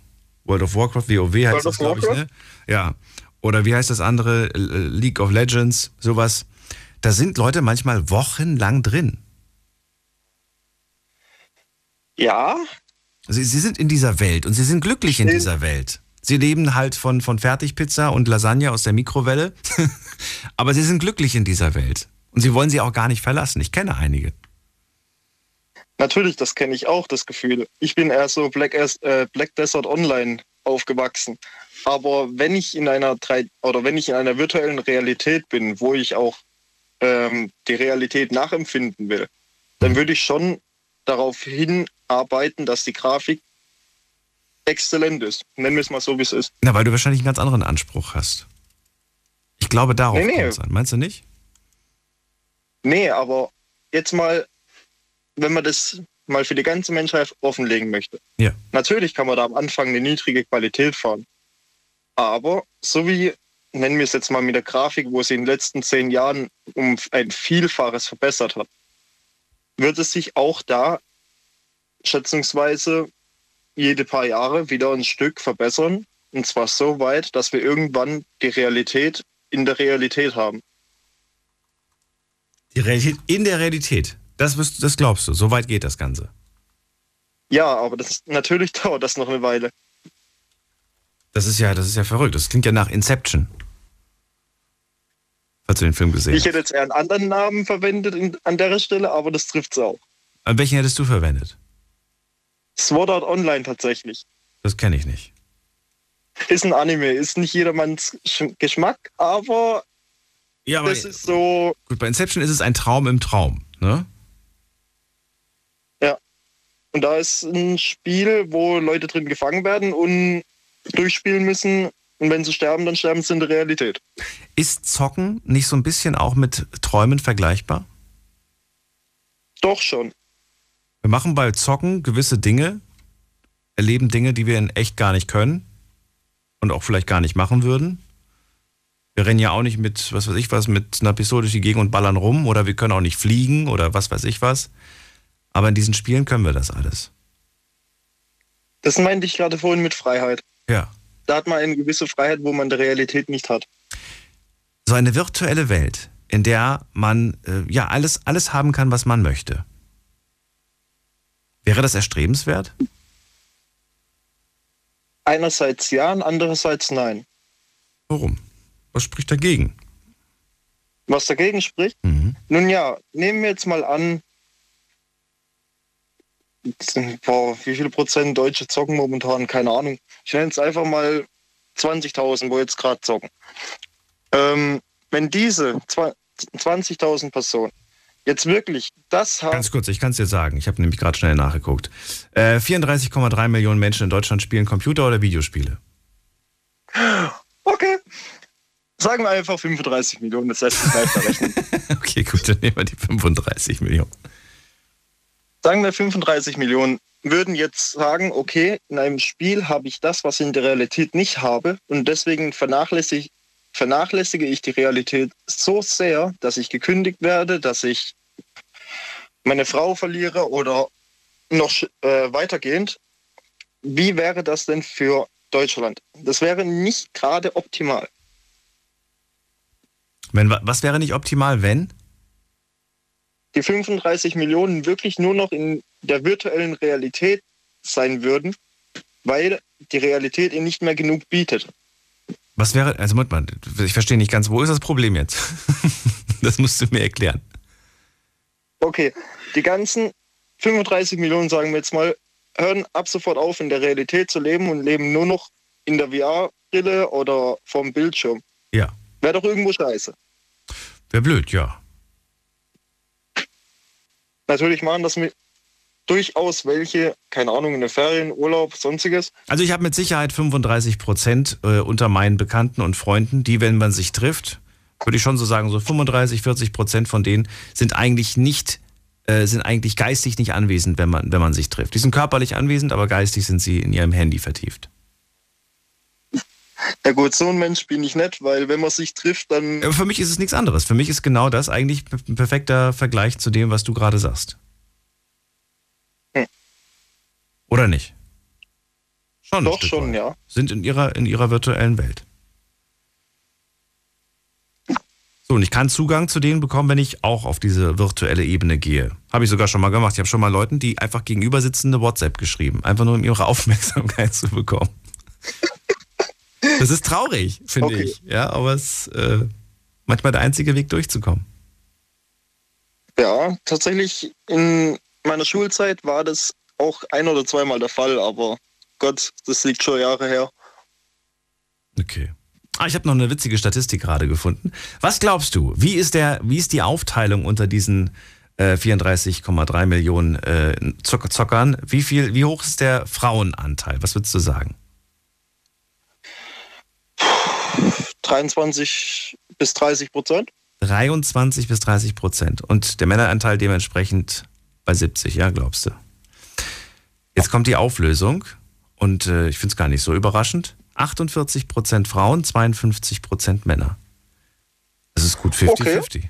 World of Warcraft, WoW heißt World das, glaube ich, ne? Ja. Oder wie heißt das andere? League of Legends, sowas. Da sind Leute manchmal wochenlang drin. Ja. Sie, sie sind in dieser Welt und sie sind glücklich in dieser Welt. Sie leben halt von, von Fertigpizza und Lasagne aus der Mikrowelle. Aber sie sind glücklich in dieser Welt. Und sie wollen sie auch gar nicht verlassen. Ich kenne einige. Natürlich, das kenne ich auch, das Gefühl. Ich bin eher so Black, äh, Black Desert Online aufgewachsen. Aber wenn ich in einer drei oder wenn ich in einer virtuellen Realität bin, wo ich auch ähm, die Realität nachempfinden will, dann würde ich schon darauf hinarbeiten, dass die Grafik exzellent ist. Nennen wir es mal so, wie es ist. Na, weil du wahrscheinlich einen ganz anderen Anspruch hast. Ich glaube, darauf nee, nee. kommt es an. Meinst du nicht? Nee, aber jetzt mal, wenn man das mal für die ganze Menschheit offenlegen möchte. Ja. Natürlich kann man da am Anfang eine niedrige Qualität fahren. Aber so wie, nennen wir es jetzt mal mit der Grafik, wo sie in den letzten zehn Jahren um ein Vielfaches verbessert hat, wird es sich auch da schätzungsweise jede paar Jahre wieder ein Stück verbessern. Und zwar so weit, dass wir irgendwann die Realität in der Realität haben. Die Realität in der Realität. Das, wirst, das glaubst du. So weit geht das Ganze. Ja, aber das ist, natürlich dauert das noch eine Weile. Das ist ja, das ist ja verrückt. Das klingt ja nach Inception. Falls du den Film gesehen Ich hätte jetzt eher einen anderen Namen verwendet an der Stelle, aber das trifft es auch. An welchen hättest du verwendet? Sword Art Online tatsächlich. Das kenne ich nicht. Ist ein Anime, ist nicht jedermanns Geschmack, aber, ja, aber das ist so. Gut, bei Inception ist es ein Traum im Traum, ne? Ja. Und da ist ein Spiel, wo Leute drin gefangen werden und durchspielen müssen. Und wenn sie sterben, dann sterben sie in der Realität. Ist Zocken nicht so ein bisschen auch mit Träumen vergleichbar? Doch schon. Wir machen bei Zocken gewisse Dinge, erleben Dinge, die wir in echt gar nicht können und auch vielleicht gar nicht machen würden. Wir rennen ja auch nicht mit, was weiß ich was, mit einer Pistole durch die Gegend und ballern rum oder wir können auch nicht fliegen oder was weiß ich was. Aber in diesen Spielen können wir das alles. Das meinte ich gerade vorhin mit Freiheit. Ja. Da hat man eine gewisse Freiheit, wo man die Realität nicht hat. So eine virtuelle Welt, in der man äh, ja alles, alles haben kann, was man möchte. Wäre das erstrebenswert? Einerseits ja und andererseits nein. Warum? Was spricht dagegen? Was dagegen spricht? Mhm. Nun ja, nehmen wir jetzt mal an, boah, wie viele Prozent Deutsche zocken momentan? Keine Ahnung. Ich nenne es einfach mal 20.000, wo jetzt gerade zocken. Ähm, wenn diese 20.000 Personen jetzt wirklich das haben. Ganz kurz, ich kann es dir sagen. Ich habe nämlich gerade schnell nachgeguckt. Äh, 34,3 Millionen Menschen in Deutschland spielen Computer- oder Videospiele. Okay. Sagen wir einfach 35 Millionen, das lässt sich leichter rechnen. okay, gut, dann nehmen wir die 35 Millionen. Sagen wir 35 Millionen würden jetzt sagen, okay, in einem Spiel habe ich das, was ich in der Realität nicht habe und deswegen vernachlässige, vernachlässige ich die Realität so sehr, dass ich gekündigt werde, dass ich meine Frau verliere oder noch äh, weitergehend, wie wäre das denn für Deutschland? Das wäre nicht gerade optimal. Wenn, wa- was wäre nicht optimal, wenn? Die 35 Millionen wirklich nur noch in der virtuellen Realität sein würden, weil die Realität ihnen nicht mehr genug bietet. Was wäre, also Moment mal, ich verstehe nicht ganz, wo ist das Problem jetzt? das musst du mir erklären. Okay, die ganzen 35 Millionen, sagen wir jetzt mal, hören ab sofort auf, in der Realität zu leben und leben nur noch in der VR-Brille oder vom Bildschirm. Ja. Wäre doch irgendwo scheiße. Wäre blöd, ja. Natürlich machen das mit durchaus welche, keine Ahnung, in den Ferien, Urlaub, sonstiges. Also ich habe mit Sicherheit 35 Prozent äh, unter meinen Bekannten und Freunden, die, wenn man sich trifft, würde ich schon so sagen, so 35, 40 Prozent von denen sind eigentlich nicht, äh, sind eigentlich geistig nicht anwesend, wenn man, wenn man sich trifft. Die sind körperlich anwesend, aber geistig sind sie in ihrem Handy vertieft. Ja gut, so ein Mensch bin ich nicht, weil wenn man sich trifft, dann Aber für mich ist es nichts anderes. Für mich ist genau das eigentlich ein perfekter Vergleich zu dem, was du gerade sagst. Hm. Oder nicht? Schon. doch schon, ja. Sind in ihrer, in ihrer virtuellen Welt. So, und ich kann Zugang zu denen bekommen, wenn ich auch auf diese virtuelle Ebene gehe. Habe ich sogar schon mal gemacht. Ich habe schon mal Leuten, die einfach gegenüber sitzen, eine WhatsApp geschrieben. Einfach nur, um ihre Aufmerksamkeit zu bekommen. Das ist traurig, finde Okay. ich. Ja, aber es ist äh, manchmal der einzige Weg durchzukommen. Ja, tatsächlich in meiner Schulzeit war das auch ein oder zweimal der Fall, aber Gott, das liegt schon Jahre her. Okay. Ah, ich habe noch eine witzige Statistik gerade gefunden. Was glaubst du, wie ist, der, wie ist die Aufteilung unter diesen äh, 34,3 Millionen äh, Zock Zockern? Wie, viel, wie hoch ist der Frauenanteil? Was würdest du sagen? 23 bis 30 Prozent. 23 bis 30 Prozent. Und der Männeranteil dementsprechend bei 70, ja, glaubst du? Jetzt kommt die Auflösung und äh, ich finde es gar nicht so überraschend. 48 Prozent Frauen, 52 Prozent Männer. Das ist gut 50-50.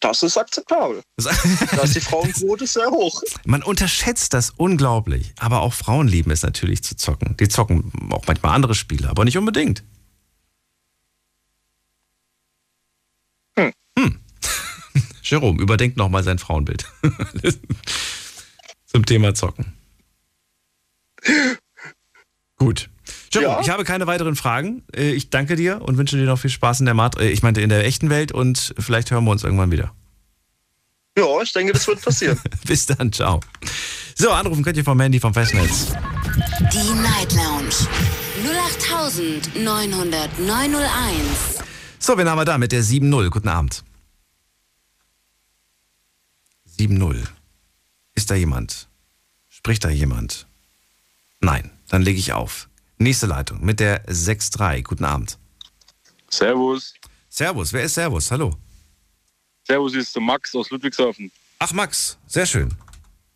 Das ist akzeptabel. Das- Da ist die Frauenquote sehr hoch. Man unterschätzt das unglaublich. Aber auch Frauen lieben es natürlich zu zocken. Die zocken auch manchmal andere Spiele, aber nicht unbedingt. Hm. Hm. Jerome, überdenkt nochmal sein Frauenbild. Zum Thema Zocken. Gut. Jerome, Ja? ich habe keine weiteren Fragen. Äh, Ich danke dir und wünsche dir noch viel Spaß in der Mat äh, ich meinte in der echten Welt und vielleicht hören wir uns irgendwann wieder. Ja, ich denke, das wird passieren. Bis dann, ciao. So, anrufen könnt ihr vom Handy vom Festnetz. Die Night Lounge 0890901. So, wen haben wir da mit der 7-0? Guten Abend. 7-0. Ist da jemand? Spricht da jemand? Nein, dann lege ich auf. Nächste Leitung mit der 6-3. Guten Abend. Servus. Servus, wer ist Servus? Hallo. Servus ist der Max aus Ludwigshafen. Ach, Max, sehr schön.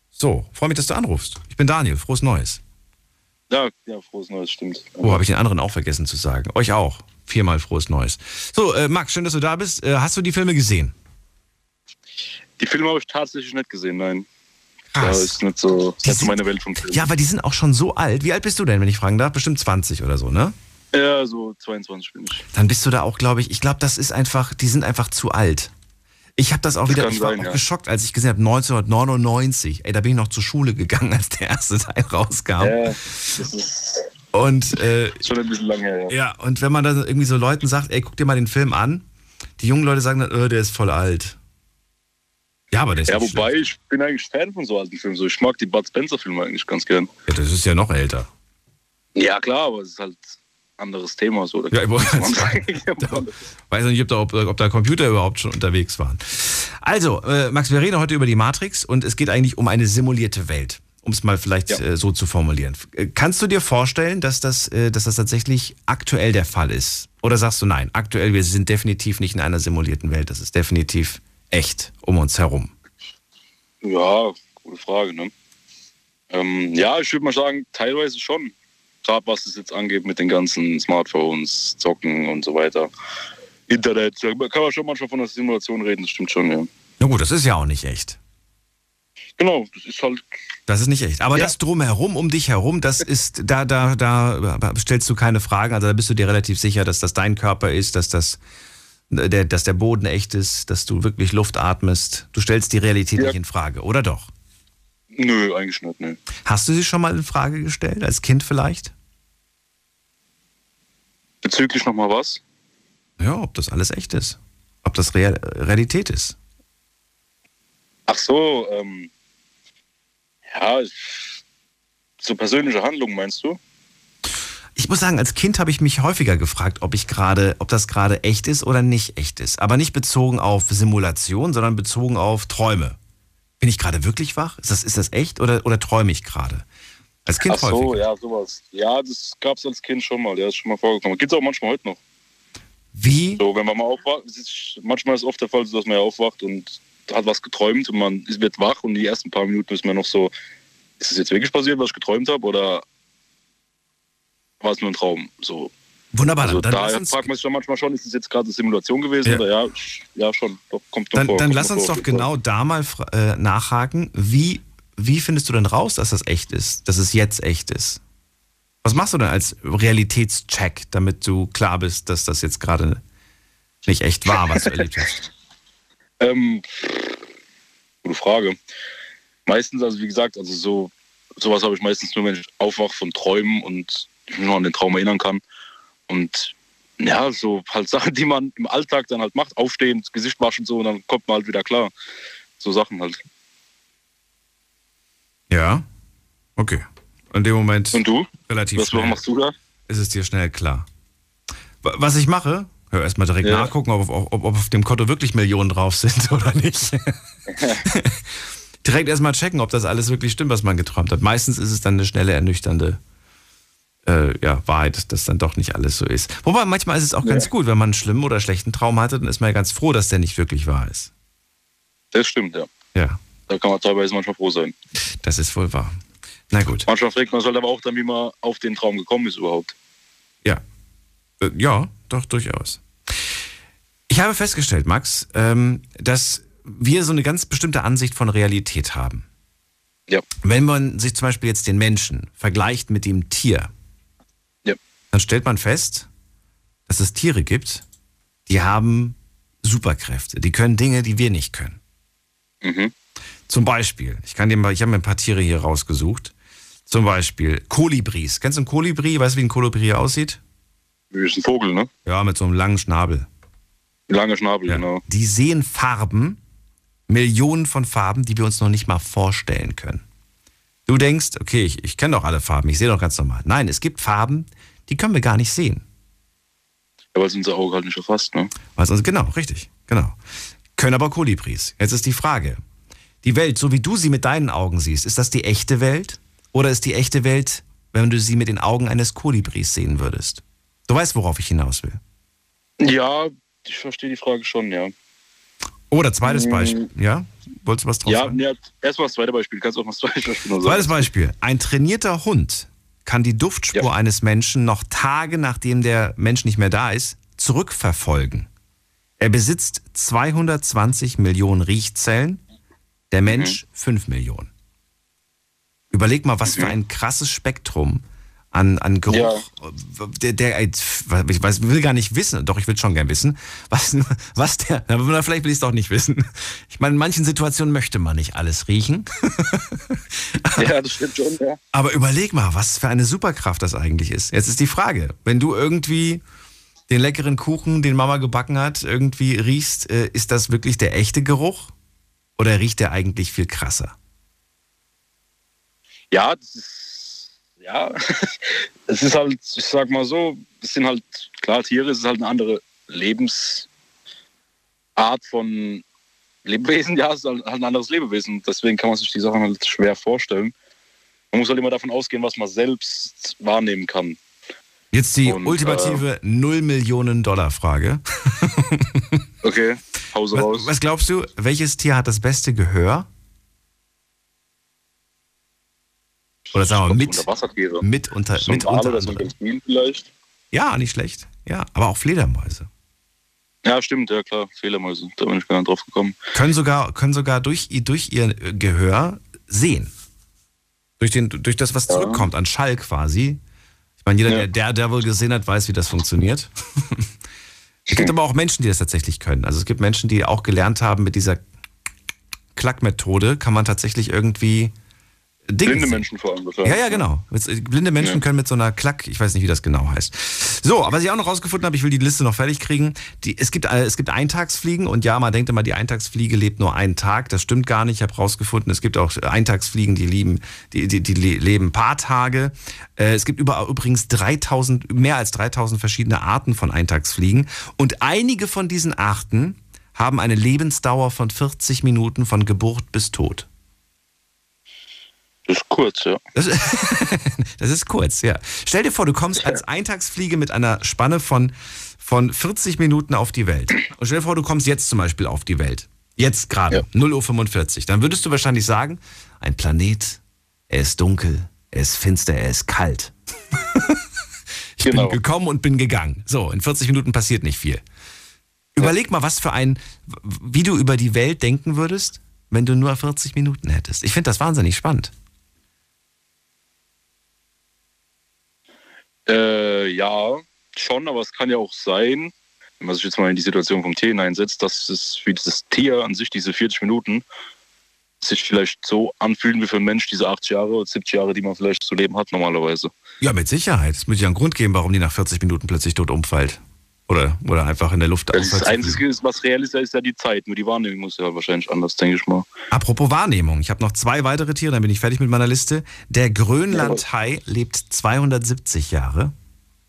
So, freue mich, dass du anrufst. Ich bin Daniel, frohes Neues. Ja, ja, frohes Neues, stimmt. Oh, habe ich den anderen auch vergessen zu sagen. Euch auch. Viermal frohes Neues. So, äh, Max, schön, dass du da bist. Äh, hast du die Filme gesehen? Die Filme habe ich tatsächlich nicht gesehen, nein. Krass. Das ist nicht so, Die nicht sind- meine Welt vom Film. Ja, aber die sind auch schon so alt. Wie alt bist du denn, wenn ich fragen darf? Bestimmt 20 oder so, ne? Ja, so 22 bin ich. Dann bist du da auch, glaube ich, ich glaube, das ist einfach, die sind einfach zu alt. Ich habe das auch Das wieder, ich war sein, auch ja. geschockt, als ich gesehen habe, 1999. Ey, da bin ich noch zur Schule gegangen, als der erste Teil rauskam. Ja, das ist Und äh, schon ein bisschen lang her, ja. ja, und wenn man dann irgendwie so Leuten sagt, ey, guck dir mal den Film an, die jungen Leute sagen dann, äh, der ist voll alt. Ja, aber der ist Ja, wobei schlecht. ich bin eigentlich Fan von so alten Filmen. So, ich mag die Bud Spencer-Filme eigentlich ganz gern. Ja, das ist ja noch älter. Ja, klar, aber es ist halt ein anderes Thema. So. Ja, ich. Weiß nicht, ob da, ob, ob da Computer überhaupt schon unterwegs waren. Also, äh, Max, wir reden heute über die Matrix und es geht eigentlich um eine simulierte Welt, um es mal vielleicht Ja. äh, so zu formulieren. Äh, Kannst du dir vorstellen, dass das, äh, dass das tatsächlich aktuell der Fall ist? Oder sagst du nein, aktuell, wir sind definitiv nicht in einer simulierten Welt, das ist definitiv echt um uns herum? Ja, gute Frage, ne? Ähm, ja, ich würde mal sagen, teilweise schon. Gerade was es jetzt angeht mit den ganzen Smartphones, Zocken und so weiter. Internet, da kann man schon manchmal von einer Simulation reden, das stimmt schon, ja. Na gut, das ist ja auch nicht echt. Genau, das ist halt. Das ist nicht echt. Aber Ja. das drumherum, um dich herum, das ist, da, da, da stellst du keine Fragen. Also da bist du dir relativ sicher, dass das dein Körper ist, dass das, der, dass der Boden echt ist, dass du wirklich Luft atmest. Du stellst die Realität Ja. nicht in Frage, oder doch? Nö, eigentlich nicht, ne. Hast du sie schon mal in Frage gestellt, als Kind vielleicht? Bezüglich nochmal was? Ja, ob das alles echt ist. Ob das Real Realität ist. Ach so, ähm. Ja, so persönliche Handlungen meinst du? Ich muss sagen, als Kind habe ich mich häufiger gefragt, ob ich gerade, ob das gerade echt ist oder nicht echt ist. Aber nicht bezogen auf Simulation, sondern bezogen auf Träume. Bin ich gerade wirklich wach? Ist das, ist das echt oder, oder träume ich gerade? Als Kind Ach so, häufiger. ja, sowas. Ja, das gab's als Kind schon mal, ja, ist schon mal vorgekommen. Gibt's auch manchmal heute noch. Wie? So, wenn man mal aufwacht, es ist, manchmal ist oft der Fall, dass man ja aufwacht und hat was geträumt und man wird wach und die ersten paar Minuten ist man noch so, ist es jetzt wirklich passiert, was ich geträumt habe oder war es nur ein Traum? So. Wunderbar, Also dann, da lass uns, fragt man sich dann manchmal schon, ist es jetzt gerade eine Simulation gewesen Ja. oder ja, ja schon, doch, kommt doch dann, vor. dann kommt lass uns vor, doch genau da mal äh, nachhaken. Wie, wie findest du denn raus, dass das echt ist, dass es jetzt echt ist? Was machst du denn als Realitätscheck, damit du klar bist, dass das jetzt gerade nicht echt war, was du erlebt hast? Ähm, gute Frage. Meistens, also wie gesagt, also so sowas habe ich meistens nur, wenn ich aufwache von Träumen und ich mich noch an den Traum erinnern kann. Und ja, so halt Sachen, die man im Alltag dann halt macht, aufstehen, das Gesicht waschen so und dann kommt man halt wieder klar. So Sachen halt. Ja, okay. In dem Moment Und du? relativ Was schnell machst du da? ist es dir schnell klar. Wa- Was ich mache, hör erstmal direkt Ja. nachgucken, ob, ob, ob auf dem Konto wirklich Millionen drauf sind oder nicht. direkt erstmal checken, ob das alles wirklich stimmt, was man geträumt hat. Meistens ist es dann eine schnelle, ernüchternde äh, ja, Wahrheit, dass dann doch nicht alles so ist. Wobei manchmal ist es auch ganz gut, wenn man einen schlimmen oder schlechten Traum hatte, dann ist man ja ganz froh, dass der nicht wirklich wahr ist. Das stimmt, ja. Ja, Da kann man teilweise manchmal froh sein. das ist wohl wahr. Na gut. Manchmal fragt man sich halt aber auch dann, wie man auf den Traum gekommen ist überhaupt. Ja. Äh, Ja, doch, durchaus. Ich habe festgestellt, Max, ähm, dass wir so eine ganz bestimmte Ansicht von Realität haben. Ja. Wenn man sich zum Beispiel jetzt den Menschen vergleicht mit dem Tier, Ja. Dann stellt man fest, dass es Tiere gibt, die haben Superkräfte, die können Dinge, die wir nicht können. Mhm. Zum Beispiel, ich kann dir mal, ich habe mir ein paar Tiere hier rausgesucht. Zum Beispiel Kolibris. Kennst du einen Kolibri? Weißt du, wie ein Kolibri aussieht? Wie ist ein Vogel, ne? Ja, mit so einem langen Schnabel. Lange Schnabel, Ja. genau. Die sehen Farben, Millionen von Farben, die wir uns noch nicht mal vorstellen können. Du denkst, okay, ich, ich kenne doch alle Farben, ich sehe doch ganz normal. Nein, es gibt Farben, die können wir gar nicht sehen. Ja, weil es unser Auge halt nicht erfasst, ne? Uns, genau, richtig, genau. Können aber Kolibris. Jetzt ist die Frage, die Welt, so wie du sie mit deinen Augen siehst, ist das die echte Welt? Oder ist die echte Welt, wenn du sie mit den Augen eines Kolibris sehen würdest? Du weißt, worauf ich hinaus will. Ja, ich verstehe die Frage schon, ja. Oder zweites Mm. Beispiel, ja? Wolltest du was drauf Ja, sagen? ja erstmal das zweite Beispiel. Kannst du auch mal das zweite Beispiel noch Zweites sagen? Beispiel. Ein trainierter Hund kann die Duftspur Ja. eines Menschen noch Tage nachdem der Mensch nicht mehr da ist, zurückverfolgen. Er besitzt 220 Millionen Riechzellen, der Mensch 5 Millionen. Überleg mal, was für ein krasses Spektrum an, an Geruch. Der, der, ich weiß, will gar nicht wissen, doch ich will schon gern wissen, was, was der, aber vielleicht will ich es doch nicht wissen. Ich meine, in manchen Situationen möchte man nicht alles riechen. Ja, das stimmt schon, ja. Aber überleg mal, was für eine Superkraft das eigentlich ist. Jetzt ist die Frage, wenn du irgendwie den leckeren Kuchen, den Mama gebacken hat, irgendwie riechst, äh, ist das wirklich der echte Geruch? Oder riecht der eigentlich viel krasser? Ja, das ist, ja, es ist halt, ich sag mal so, es sind halt, klar, Tiere, es ist halt eine andere Lebensart von Lebewesen, ja, es ist halt ein anderes Lebewesen. Deswegen kann man sich die Sachen halt schwer vorstellen. Man muss halt immer davon ausgehen, was man selbst wahrnehmen kann. Jetzt die Und, ultimative 0 Millionen Dollar Frage. Okay, Pause Was, raus. was glaubst du, welches Tier hat das beste Gehör? Oder sagen wir mit, mit unter, So mit unter anderem. Vielleicht. Ja, nicht schlecht. Ja, aber auch Fledermäuse. Ja, stimmt, ja klar. Fledermäuse. Da bin ich gar nicht drauf gekommen. Können sogar, können sogar durch, ihr- durch ihr Gehör sehen. Durch, den, durch das, was zurückkommt, an Schall quasi. Ich meine, jeder, Ja. der Daredevil gesehen hat, weiß, wie das funktioniert. es gibt aber auch Menschen, die das tatsächlich können. Also es gibt Menschen, die auch gelernt haben, mit dieser Klackmethode kann man tatsächlich irgendwie Dinge Blinde. Menschen vor allem. wahrscheinlich. Ja, ja, genau. Äh, blinde Menschen Ja. können mit so einer Klack, ich weiß nicht, wie das genau heißt. So, aber was ich auch noch rausgefunden habe, ich will die Liste noch fertig kriegen. Die, es, gibt, äh, es gibt Eintagsfliegen und ja, man denkt immer, die Eintagsfliege lebt nur einen Tag. Das stimmt gar nicht. Ich habe rausgefunden, es gibt auch Eintagsfliegen, die, lieben, die, die, die le- leben ein paar Tage. Äh, es gibt überall übrigens 3000, mehr als 3000 verschiedene Arten von Eintagsfliegen. Und einige von diesen Arten haben eine Lebensdauer von 40 Minuten von Geburt bis Tod. Das ist kurz, ja. Das, das ist kurz, ja. Stell dir vor, du kommst als Eintagsfliege mit einer Spanne von, von 40 Minuten auf die Welt. Und stell dir vor, du kommst jetzt zum Beispiel auf die Welt. Jetzt gerade, Ja. 0.45 Uhr. Dann würdest du wahrscheinlich sagen, ein Planet, er ist dunkel, er ist finster, er ist kalt. ich Genau. bin gekommen und bin gegangen. So, in 40 Minuten passiert nicht viel. Überleg mal, was für ein, wie du über die Welt denken würdest, wenn du nur 40 Minuten hättest. Ich finde das wahnsinnig spannend. Äh, ja, schon, aber es kann ja auch sein, wenn man sich jetzt mal in die Situation vom Tier hineinsetzt, dass es für dieses Tier an sich, diese 40 Minuten, sich vielleicht so anfühlen wie für einen Mensch diese 80 Jahre oder 70 Jahre, die man vielleicht zu leben hat normalerweise. Ja, mit Sicherheit. Es muss ja einen Grund geben, warum die nach 40 Minuten plötzlich tot umfällt. Oder, oder einfach in der Luft Das zu Einzige, was real ist, ist ja die Zeit. Nur die Wahrnehmung muss ja wahrscheinlich anders, denke ich mal. Apropos Wahrnehmung. Ich habe noch zwei weitere Tiere, dann bin ich fertig mit meiner Liste. Der Grönlandhai lebt 270 Jahre.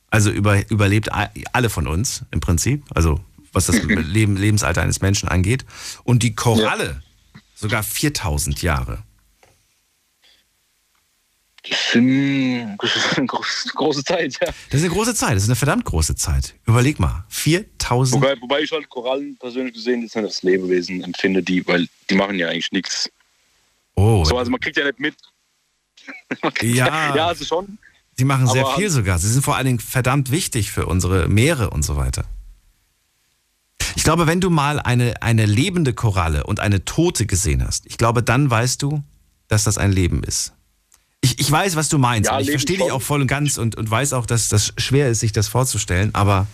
Also über, überlebt alle von uns im Prinzip. Also was das Leben, Lebensalter eines Menschen angeht. Und die Koralle sogar 4000 Jahre. Das, das ist eine große, Zeit, ja. Das ist eine große Zeit. Das ist eine verdammt große Zeit. Überleg mal. 4000 Wobei, wobei ich halt Korallen persönlich gesehen jetzt nicht als Lebewesen empfinde, die, weil die machen ja eigentlich nichts. Oh, So, also man kriegt ja nicht mit. Ja. ja, also schon. Sie machen sehr viel sogar. Sie sind vor allen Dingen verdammt wichtig für unsere Meere und so weiter. Ich glaube, wenn du mal eine, eine lebende Koralle und eine tote gesehen hast, ich glaube, dann weißt du, dass das ein Leben ist. Ich, ich weiß, was du meinst. Ja, und ich verstehe dich auch voll und ganz und, und weiß auch, dass das schwer ist, sich das vorzustellen. Aber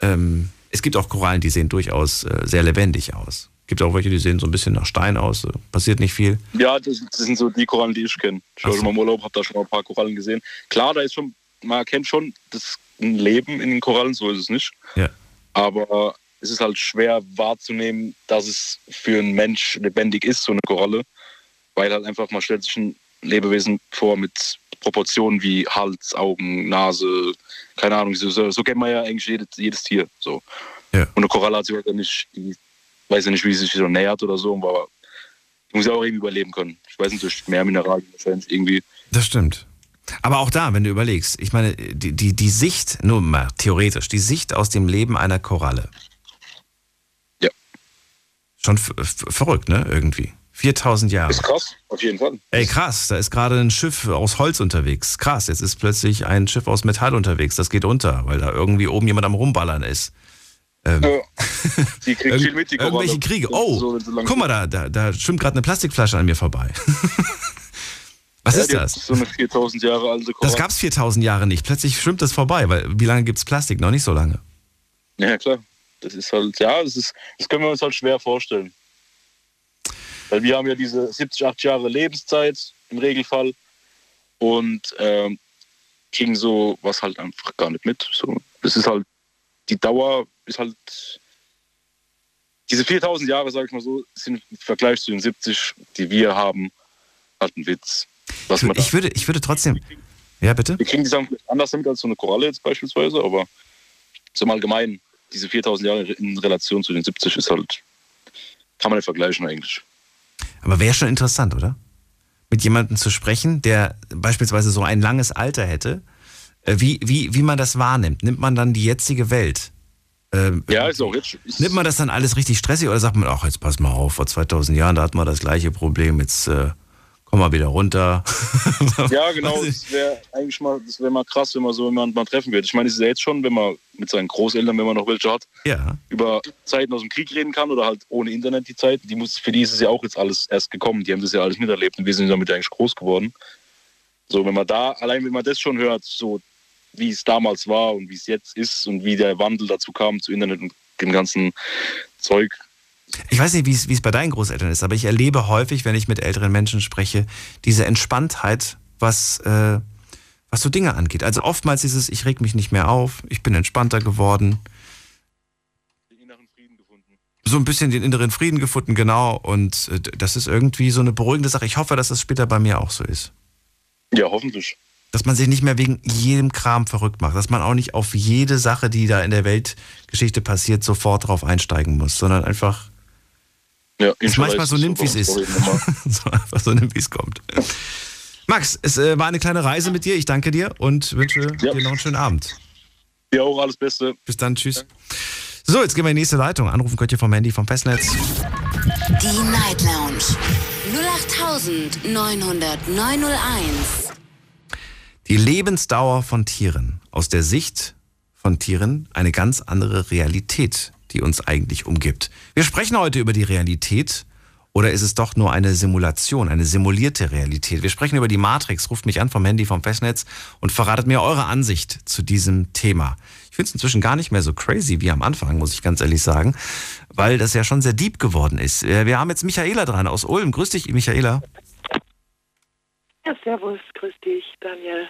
ähm, es gibt auch Korallen, die sehen durchaus äh, sehr lebendig aus. Es gibt auch welche, die sehen so ein bisschen nach Stein aus. So. Passiert nicht viel. Ja, das, das sind so die Korallen, die ich kenne. Ich war so. schon mal im Urlaub, habe da schon mal ein paar Korallen gesehen. Klar, da ist schon, man erkennt schon das Leben in den Korallen, so ist es nicht. Ja. Aber es ist halt schwer wahrzunehmen, dass es für einen Mensch lebendig ist, so eine Koralle. Weil halt einfach, man stellt sich ein Lebewesen vor mit Proportionen wie Hals, Augen, Nase, keine Ahnung, so, so, so kennt man ja eigentlich jedes, jedes Tier. So. Ja. Und eine Koralle hat sich halt nicht, die weiß ja nicht, wie sie sich so nähert oder so, aber die muss ja auch irgendwie überleben können. Ich weiß nicht, durch mehr Mineralien wahrscheinlich irgendwie. Das stimmt. Aber auch da, wenn du überlegst, ich meine, die, die, die Sicht, nur mal theoretisch, die Sicht aus dem Leben einer Koralle. Ja. Schon verrückt, ne? Irgendwie. 4000 Jahre. Ist krass, auf jeden Fall. Ey, krass, da ist gerade ein Schiff aus Holz unterwegs. Krass, jetzt ist plötzlich ein Schiff aus Metall unterwegs. Das geht unter, weil da irgendwie oben jemand am Rumballern ist. Ähm, Ja. Die kriegt Irgend- viel mit, die irgendwelche Kriege. Oh, So, guck mal, da, da, da schwimmt gerade eine Plastikflasche an mir vorbei. Was Ja, ist das? So eine 4000 Jahre alte Koralle. Das gab es 4000 Jahre nicht. Plötzlich schwimmt das vorbei, weil wie lange gibt es Plastik? Noch nicht so lange. Ja, klar. Das ist halt, ja, das, ist, das können wir uns halt schwer vorstellen. Weil wir haben ja diese 70, 80 Jahre Lebenszeit im Regelfall und ähm, kriegen so was halt einfach gar nicht mit. So, das ist halt, die Dauer ist halt, diese 4000 Jahre, sag ich mal so, sind im Vergleich zu den 70, die wir haben, halt ein Witz. Was man da, Ich würde, ich würde trotzdem. Ja, bitte? wir kriegen die Sachen vielleicht anders damit als so eine Koralle jetzt beispielsweise, aber so im Allgemeinen, diese 4000 Jahre in Relation zu den 70 ist halt, kann man nicht vergleichen eigentlich. Aber wäre schon interessant, oder? Mit jemandem zu sprechen, der beispielsweise so ein langes Alter hätte, äh, wie, wie, wie man das wahrnimmt. Nimmt man dann die jetzige Welt? Ähm, Ja, ist auch jetzt. Ist, Nimmt man das dann alles richtig stressig oder sagt man, ach, jetzt pass mal auf, vor 2000 Jahren, da hatten wir das gleiche Problem, jetzt äh, komm mal wieder runter. Ja, genau. Das wäre eigentlich mal, das wäre mal krass, wenn man so jemanden mal treffen würde. Ich meine, es ist ja jetzt schon, wenn man mit seinen Großeltern, wenn man noch welche hat, ja. über Zeiten aus dem Krieg reden kann oder halt ohne Internet die Zeit. Die muss, für die ist es ja auch jetzt alles erst gekommen. Die haben das ja alles miterlebt und wir sind damit eigentlich groß geworden. So, wenn man da, allein wenn man das schon hört, so wie es damals war und wie es jetzt ist und wie der Wandel dazu kam zu Internet und dem ganzen Zeug. Ich weiß nicht, wie es, bei deinen Großeltern ist, aber ich erlebe häufig, wenn ich mit älteren Menschen spreche, diese Entspanntheit, was, äh, was so Dinge angeht. Also oftmals ist es, ich reg mich nicht mehr auf, ich bin entspannter geworden. So ein bisschen den inneren Frieden gefunden, genau. Und äh, das ist irgendwie so eine beruhigende Sache. Ich hoffe, dass das später bei mir auch so ist. Ja, hoffentlich. Dass man sich nicht mehr wegen jedem Kram verrückt macht. Dass man auch nicht auf jede Sache, die da in der Weltgeschichte passiert, sofort drauf einsteigen muss, sondern einfach ja, es manchmal so nimmt, wie es ist. so einfach so nimmt, wie es kommt. Max, es äh, war eine kleine Reise mit dir. Ich danke dir und wünsche ja. dir noch einen schönen Abend. Ja, auch alles Beste. Bis dann, tschüss. So, jetzt gehen wir in die nächste Leitung. Anrufen könnt ihr vom Handy vom Festnetz. Die Night Lounge 0890901. Die Lebensdauer von Tieren. Aus der Sicht von Tieren eine ganz andere Realität die uns eigentlich umgibt. Wir sprechen heute über die Realität oder ist es doch nur eine Simulation, eine simulierte Realität? Wir sprechen über die Matrix. Ruft mich an vom Handy, vom Festnetz und verratet mir eure Ansicht zu diesem Thema. Ich finde es inzwischen gar nicht mehr so crazy wie am Anfang, muss ich ganz ehrlich sagen, weil das ja schon sehr deep geworden ist. Äh, wir haben jetzt Michaela dran aus Ulm. Grüß dich, Michaela. Ja, servus, grüß dich, Daniel.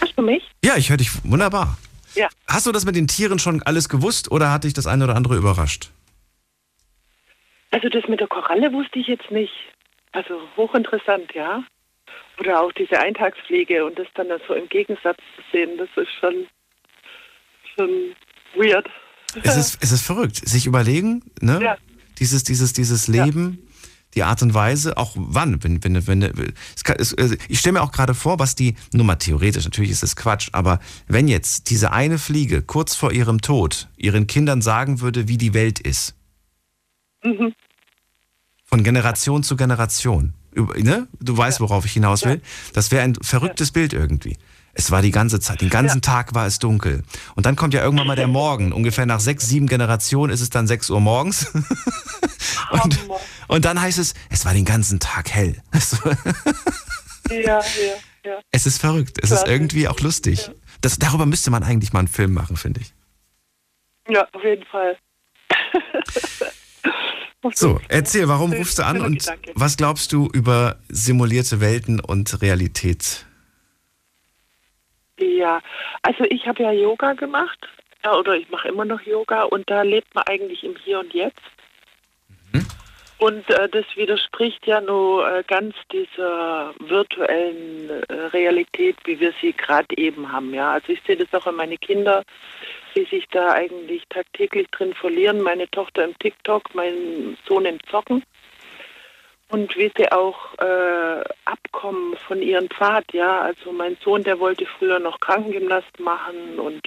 Hörst du mich? Ja, ich höre dich wunderbar. Ja. Hast du das mit den Tieren schon alles gewusst oder hat dich das eine oder andere überrascht? Also das mit der Koralle wusste ich jetzt nicht. Also hochinteressant, ja. Oder auch diese Eintagspflege und das dann so im Gegensatz zu sehen, das ist schon, schon weird. Es ist, es ist verrückt. Sich überlegen, ne? Ja. Dieses, dieses, dieses Leben, die Art und Weise, auch wann, wenn, wenn, wenn, kann, es, also ich stelle mir auch gerade vor, was die, nur mal theoretisch, natürlich ist es Quatsch, aber wenn jetzt diese eine Fliege kurz vor ihrem Tod ihren Kindern sagen würde, wie die Welt ist, mhm. von Generation zu Generation, ne? du weißt, worauf ich hinaus will, das wäre ein verrücktes. Bild irgendwie. Es war die ganze Zeit, den ganzen ja. Tag war es dunkel. Und dann kommt ja irgendwann mal der Morgen. Ungefähr nach sechs, sieben Generationen ist es dann sechs Uhr morgens. und, und dann heißt es, es war den ganzen Tag hell. ja, ja, ja. Es ist verrückt. Es Klar. ist irgendwie auch lustig. Ja. Das, darüber müsste man eigentlich mal einen Film machen, finde ich. Ja, auf jeden Fall. so, erzähl, warum rufst du an und was glaubst du über simulierte Welten und Realität? Ja, also ich habe ja Yoga gemacht ja, oder ich mache immer noch Yoga und da lebt man eigentlich im Hier und Jetzt. Mhm. Und äh, das widerspricht ja nur äh, ganz dieser virtuellen äh, Realität, wie wir sie gerade eben haben. Ja, also ich sehe das auch an meine Kinder, die sich da eigentlich tagtäglich drin verlieren. Meine Tochter im TikTok, mein Sohn im Zocken und wie sie auch äh, abkommen von ihrem Pfad, ja. Also mein Sohn, der wollte früher noch Krankengymnast machen und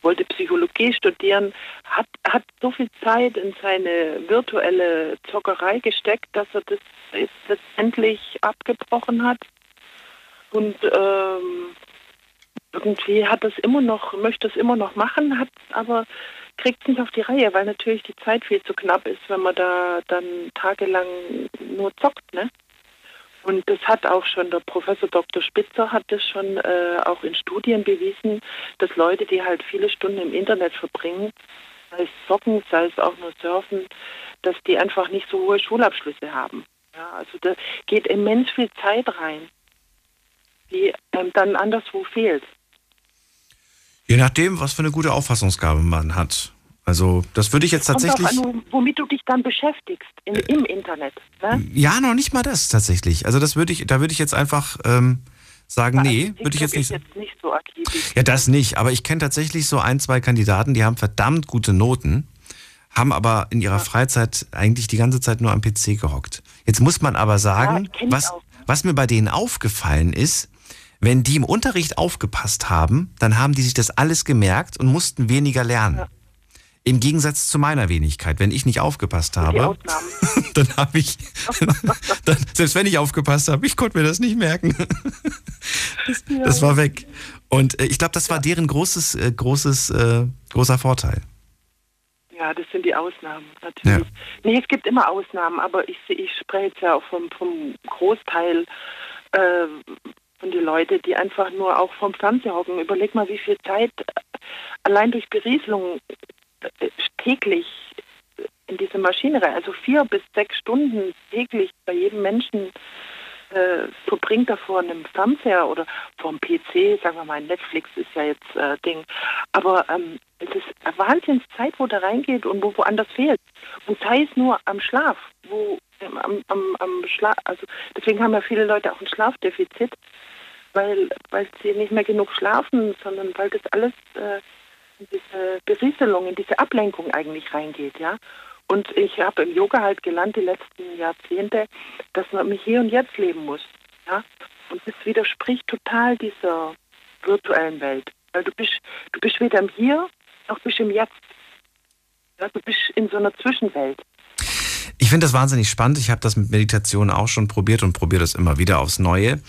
wollte Psychologie studieren, hat, hat so viel Zeit in seine virtuelle Zockerei gesteckt, dass er das jetzt letztendlich abgebrochen hat. Und ähm, irgendwie hat es immer noch, möchte es immer noch machen, hat aber kriegt es nicht auf die Reihe, weil natürlich die Zeit viel zu knapp ist, wenn man da dann tagelang nur zockt, ne? Und das hat auch schon der Professor Dr. Spitzer hat das schon äh, auch in Studien bewiesen, dass Leute, die halt viele Stunden im Internet verbringen, sei es Zocken, sei es auch nur Surfen, dass die einfach nicht so hohe Schulabschlüsse haben. Ja, also da geht immens viel Zeit rein, die ähm, dann anderswo fehlt. Je nachdem, was für eine gute Auffassungsgabe man hat. Also, das würde ich jetzt tatsächlich. An, womit du dich dann beschäftigst in, äh, im Internet. Ne? Ja, noch nicht mal das tatsächlich. Also, das würde ich, da würde ich jetzt einfach ähm, sagen, also nee, würde ich jetzt nicht. Jetzt nicht so ja, das nicht. Aber ich kenne tatsächlich so ein, zwei Kandidaten, die haben verdammt gute Noten, haben aber in ihrer ja. Freizeit eigentlich die ganze Zeit nur am PC gehockt. Jetzt muss man aber sagen, ja, was, was mir bei denen aufgefallen ist, wenn die im Unterricht aufgepasst haben, dann haben die sich das alles gemerkt und mussten weniger lernen. Ja. Im Gegensatz zu meiner Wenigkeit. Wenn ich nicht aufgepasst habe, dann habe ich, dann, selbst wenn ich aufgepasst habe, ich konnte mir das nicht merken. Das, das war weg. Und äh, ich glaube, das war deren großes, äh, großes, äh, großer Vorteil. Ja, das sind die Ausnahmen, natürlich. Ja. Nee, es gibt immer Ausnahmen, aber ich, ich spreche jetzt ja auch vom, vom Großteil äh, von den Leuten, die einfach nur auch vom Fernseher hocken. Überleg mal, wie viel Zeit allein durch Berieselung äh, täglich in diese Maschine rein, also vier bis sechs Stunden täglich bei jedem Menschen äh, verbringt er vor einem Fernseher oder vor einem PC, sagen wir mal, Netflix ist ja jetzt äh, Ding. Aber ähm, es ist eine Wahnsinnszeit, wo da reingeht und wo woanders fehlt. Und sei es nur am Schlaf, wo ähm, am, am, am Schlaf, also deswegen haben ja viele Leute auch ein Schlafdefizit, weil, weil sie nicht mehr genug schlafen, sondern weil das alles äh, in diese Berieselung, in diese Ablenkung eigentlich reingeht, ja. Und ich habe im Yoga halt gelernt, die letzten Jahrzehnte, dass man mich hier und jetzt leben muss. Ja? Und das widerspricht total dieser virtuellen Welt. Weil du bist, du bist weder im Hier noch bist im Jetzt. Ja? Du bist in so einer Zwischenwelt. Ich finde das wahnsinnig spannend. Ich habe das mit Meditation auch schon probiert und probiere das immer wieder aufs Neue.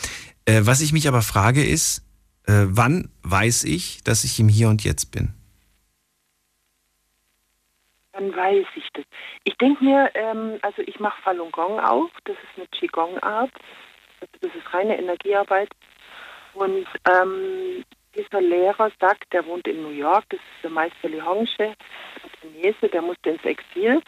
Äh, was ich mich aber frage ist, äh, wann weiß ich, dass ich im Hier und Jetzt bin? dann weiß ich das. Ich denke mir, ähm, also ich mache Falun Gong auch, das ist eine Qigong-Art, das ist reine Energiearbeit. Und ähm, dieser Lehrer sagt, der wohnt in New York, das ist der Meister Li Hongshe, ein Chinese, der musste ins Exil.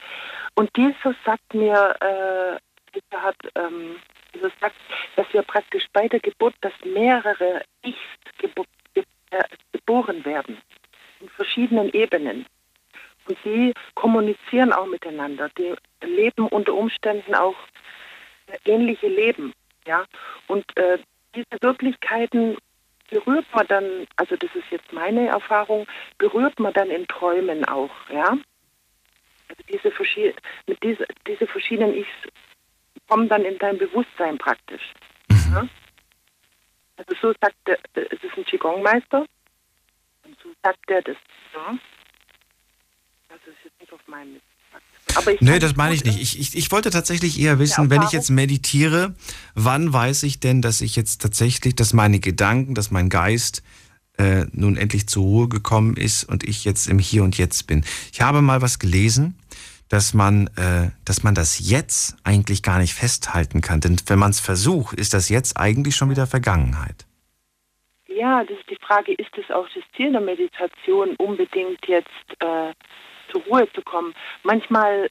Und dieser sagt mir, äh, dieser hat, ähm, dieser sagt, dass wir praktisch bei der Geburt, dass mehrere Ichs gebo äh, geboren werden, in verschiedenen Ebenen. Und sie kommunizieren auch miteinander. Die leben unter Umständen auch ähnliche Leben. Ja? Und äh, diese Wirklichkeiten berührt man dann, also das ist jetzt meine Erfahrung, berührt man dann in Träumen auch. Ja? Also diese, mit diese, diese verschiedenen Ichs kommen dann in dein Bewusstsein praktisch. Mhm. Also so sagt er, es ist ein Qigong-Meister, und so sagt er das. Ja? Das ist jetzt nicht auf meinem aber ich Nö, das meine ich nicht. Ich, ich, ich wollte tatsächlich eher wissen, wenn ich jetzt meditiere, wann weiß ich denn, dass ich jetzt tatsächlich, dass meine Gedanken, dass mein Geist äh, nun endlich zur Ruhe gekommen ist und ich jetzt im Hier und Jetzt bin. Ich habe mal was gelesen, dass man, äh, dass man das Jetzt eigentlich gar nicht festhalten kann. Denn wenn man es versucht, ist das Jetzt eigentlich schon wieder Vergangenheit. Ja, das ist die Frage, ist es auch das Ziel der Meditation, unbedingt jetzt äh, zur Ruhe zu kommen. Manchmal,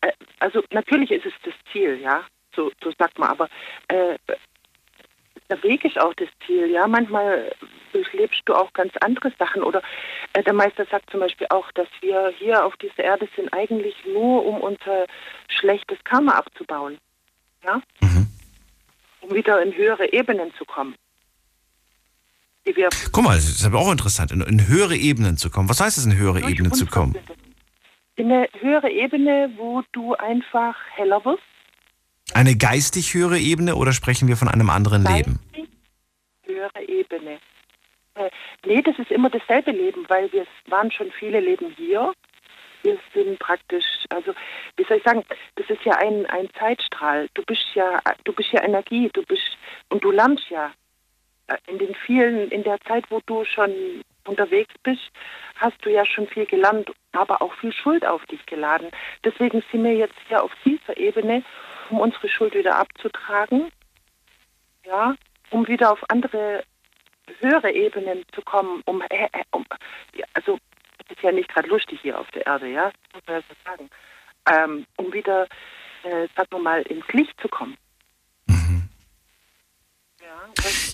äh, also natürlich ist es das Ziel, ja, so, so sagt man, aber äh, der Weg ist auch das Ziel, ja. Manchmal durchlebst du auch ganz andere Sachen. Oder äh, der Meister sagt zum Beispiel auch, dass wir hier auf dieser Erde sind eigentlich nur, um unser schlechtes Karma abzubauen. Ja? Mhm. Um wieder in höhere Ebenen zu kommen. Guck mal, das ist aber auch interessant, in, in höhere Ebenen zu kommen. Was heißt es, in höhere Ebenen zu kommen? In eine höhere Ebene, wo du einfach heller wirst. Eine geistig höhere Ebene oder sprechen wir von einem anderen geistig Leben? Höhere Ebene. Äh, nee, das ist immer dasselbe Leben, weil wir waren schon viele Leben hier. Wir sind praktisch, also wie soll ich sagen, das ist ja ein, ein Zeitstrahl. Du bist ja, du bist ja Energie, du bist und du lernst ja in den vielen, in der Zeit, wo du schon unterwegs bist, hast du ja schon viel gelernt, aber auch viel Schuld auf dich geladen. Deswegen sind wir jetzt hier auf dieser Ebene, um unsere Schuld wieder abzutragen, ja, um wieder auf andere höhere Ebenen zu kommen, um, äh, äh um also es ist ja nicht gerade lustig hier auf der Erde, ja, muss man ja so sagen, ähm, um wieder, äh, sagen wir mal, ins Licht zu kommen.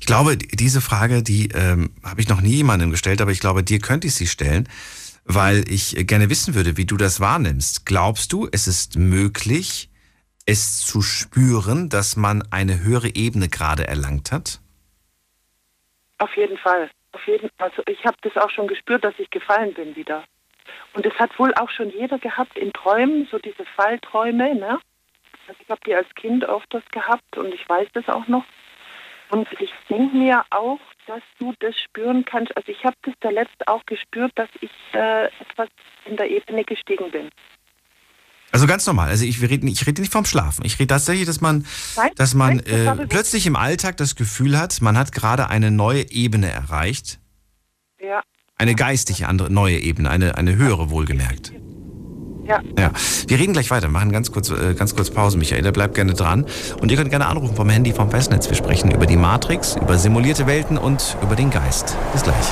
Ich glaube, diese Frage, die ähm, habe ich noch nie jemandem gestellt, aber ich glaube, dir könnte ich sie stellen, weil ich gerne wissen würde, wie du das wahrnimmst. Glaubst du, es ist möglich, es zu spüren, dass man eine höhere Ebene gerade erlangt hat? Auf jeden Fall. Auf jeden, also ich habe das auch schon gespürt, dass ich gefallen bin wieder. Und das hat wohl auch schon jeder gehabt in Träumen, so diese Fallträume. Ne? Also ich habe die als Kind öfters gehabt und ich weiß das auch noch Und ich denke mir auch, dass du das spüren kannst. Also ich habe das der letzte auch gespürt, dass ich äh, etwas in der Ebene gestiegen bin. Also ganz normal. Also ich rede ich rede nicht vom Schlafen. Ich rede tatsächlich, dass man, Nein, dass man nein, das äh, plötzlich im Alltag das Gefühl hat, man hat gerade eine neue Ebene erreicht. Ja, Eine geistige andere neue Ebene, eine, eine höhere wohlgemerkt. ja. Ja, wir reden gleich weiter, machen ganz kurz, äh, ganz kurz Pause, Michaela, bleibt gerne dran. Und ihr könnt gerne anrufen vom Handy, vom Festnetz. Wir sprechen über die Matrix, über simulierte Welten und über den Geist. Bis gleich.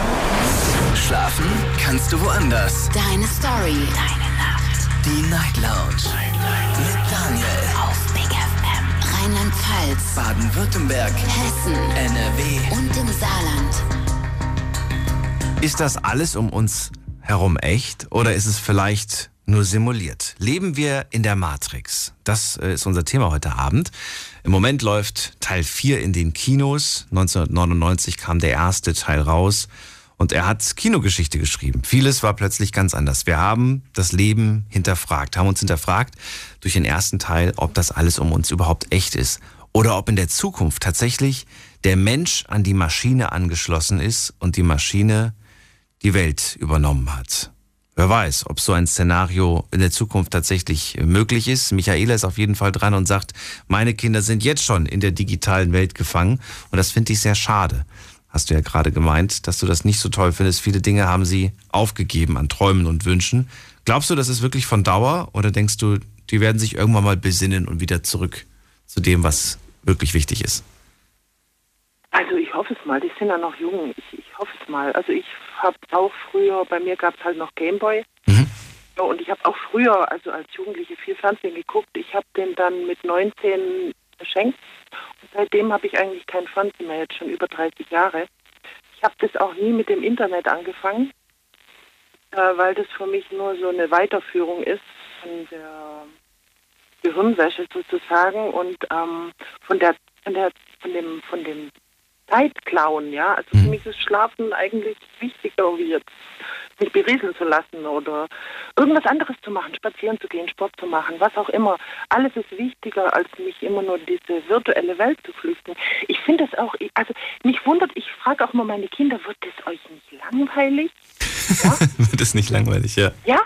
Schlafen kannst du woanders. Deine Story. Deine. Die Night Lounge. Mit Daniel. Auf Big FM. Rheinland-Pfalz. Baden-Württemberg. Hessen. NRW. Und im Saarland. Ist das alles um uns herum echt oder ist es vielleicht nur simuliert? Leben wir in der Matrix? Das äh, ist unser Thema heute Abend. Im Moment läuft Teil 4 in den Kinos. 1999 kam der erste Teil raus und er hat Kinogeschichte geschrieben. Vieles war plötzlich ganz anders. Wir haben das Leben hinterfragt, haben uns hinterfragt durch den ersten Teil, ob das alles um uns überhaupt echt ist oder ob in der Zukunft tatsächlich der Mensch an die Maschine angeschlossen ist und die Maschine die Welt übernommen hat. Wer weiß, ob so ein Szenario in der Zukunft tatsächlich möglich ist. Michaela ist auf jeden Fall dran und sagt, meine Kinder sind jetzt schon in der digitalen Welt gefangen und das finde ich sehr schade. Hast du ja gerade gemeint, dass du das nicht so toll findest. Viele Dinge haben sie aufgegeben an Träumen und Wünschen. Glaubst du, das ist wirklich von Dauer oder denkst du, die werden sich irgendwann mal besinnen und wieder zurück zu dem, was wirklich wichtig ist? Also ich hoffe es mal, die sind ja noch jung. Ich, ich hoffe es mal. Also ich habe auch früher, bei mir gab es halt noch Gameboy. Ja, und ich habe auch früher, also als Jugendliche, viel Fernsehen geguckt. Ich habe den dann mit 19 geschenkt. Seitdem habe ich eigentlich kein Fernsehen mehr, jetzt schon über 30 Jahre. Ich habe das auch nie mit dem Internet angefangen, äh, weil das für mich nur so eine Weiterführung ist von der Gehirnwäsche sozusagen und ähm, von der von der von dem von dem Zeitklauen, ja. Also für mich ist Schlafen eigentlich wichtiger, wie jetzt mich berieseln zu lassen oder irgendwas anderes zu machen, spazieren zu gehen, Sport zu machen, was auch immer. Alles ist wichtiger, als mich immer nur diese virtuelle Welt zu flüchten. Ich finde es auch, also mich wundert, ich frage auch mal meine Kinder, wird es euch nicht langweilig? Wird es nicht langweilig, ja. Ja?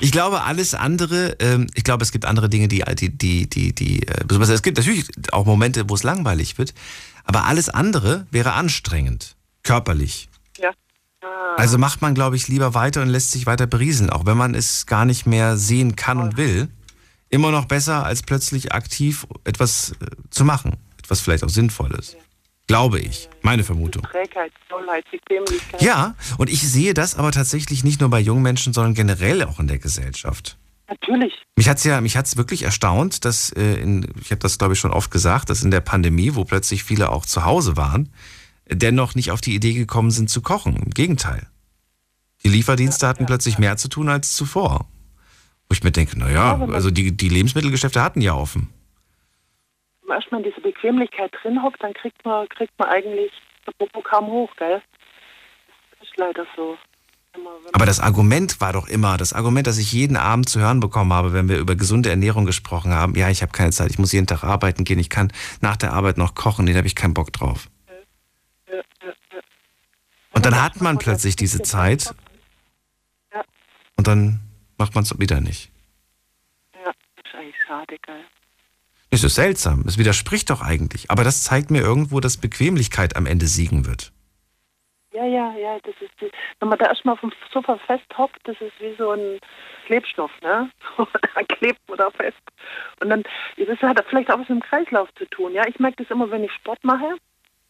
Ich glaube, alles andere, ähm, ich glaube, es gibt andere Dinge, die, die, die, die, die, äh, es gibt natürlich auch Momente, wo es langweilig wird, aber alles andere wäre anstrengend, körperlich. Ah. Also macht man, glaube ich, lieber weiter und lässt sich weiter berieseln, auch wenn man es gar nicht mehr sehen kann und will. Immer noch besser, als plötzlich aktiv etwas äh, zu machen. Etwas vielleicht auch Sinnvolles. Glaube ich. Meine Vermutung. Trägheit, Tollheit, Bequemlichkeit. Ja, und ich sehe das aber tatsächlich nicht nur bei jungen Menschen, sondern generell auch in der Gesellschaft. Natürlich. Mich hat's ja, mich hat's wirklich erstaunt, dass äh, in, ich habe das glaube ich schon oft gesagt, dass in der Pandemie, wo plötzlich viele auch zu Hause waren, dennoch nicht auf die Idee gekommen sind zu kochen. Im Gegenteil. Die Lieferdienste hatten plötzlich mehr zu tun als zuvor. Wo ich mir denke, naja, also die, die Lebensmittelgeschäfte hatten ja offen. Wenn man dieser Bequemlichkeit drin hockt, dann kriegt man, kriegt man eigentlich Popo kaum hoch, gell? Das ist leider so. Aber das Argument war doch immer, das Argument, das ich jeden Abend zu hören bekommen habe, wenn wir über gesunde Ernährung gesprochen haben, ja, ich habe keine Zeit, ich muss jeden Tag arbeiten gehen, ich kann nach der Arbeit noch kochen, den habe ich keinen Bock drauf. Und dann hat man plötzlich diese Zeit und dann macht man es wieder nicht. Ja, ist eigentlich schade, gell? Es ist seltsam, es widerspricht doch eigentlich. Aber das zeigt mir irgendwo, dass Bequemlichkeit am Ende siegen wird. Ja, ja, ja, das ist die, wenn man da erstmal auf dem Sofa festhockt, das ist wie so ein Klebstoff, ne? da klebt man da fest. Und dann, das hat vielleicht auch was mit dem Kreislauf zu tun, ja. Ich merke das immer, wenn ich Sport mache.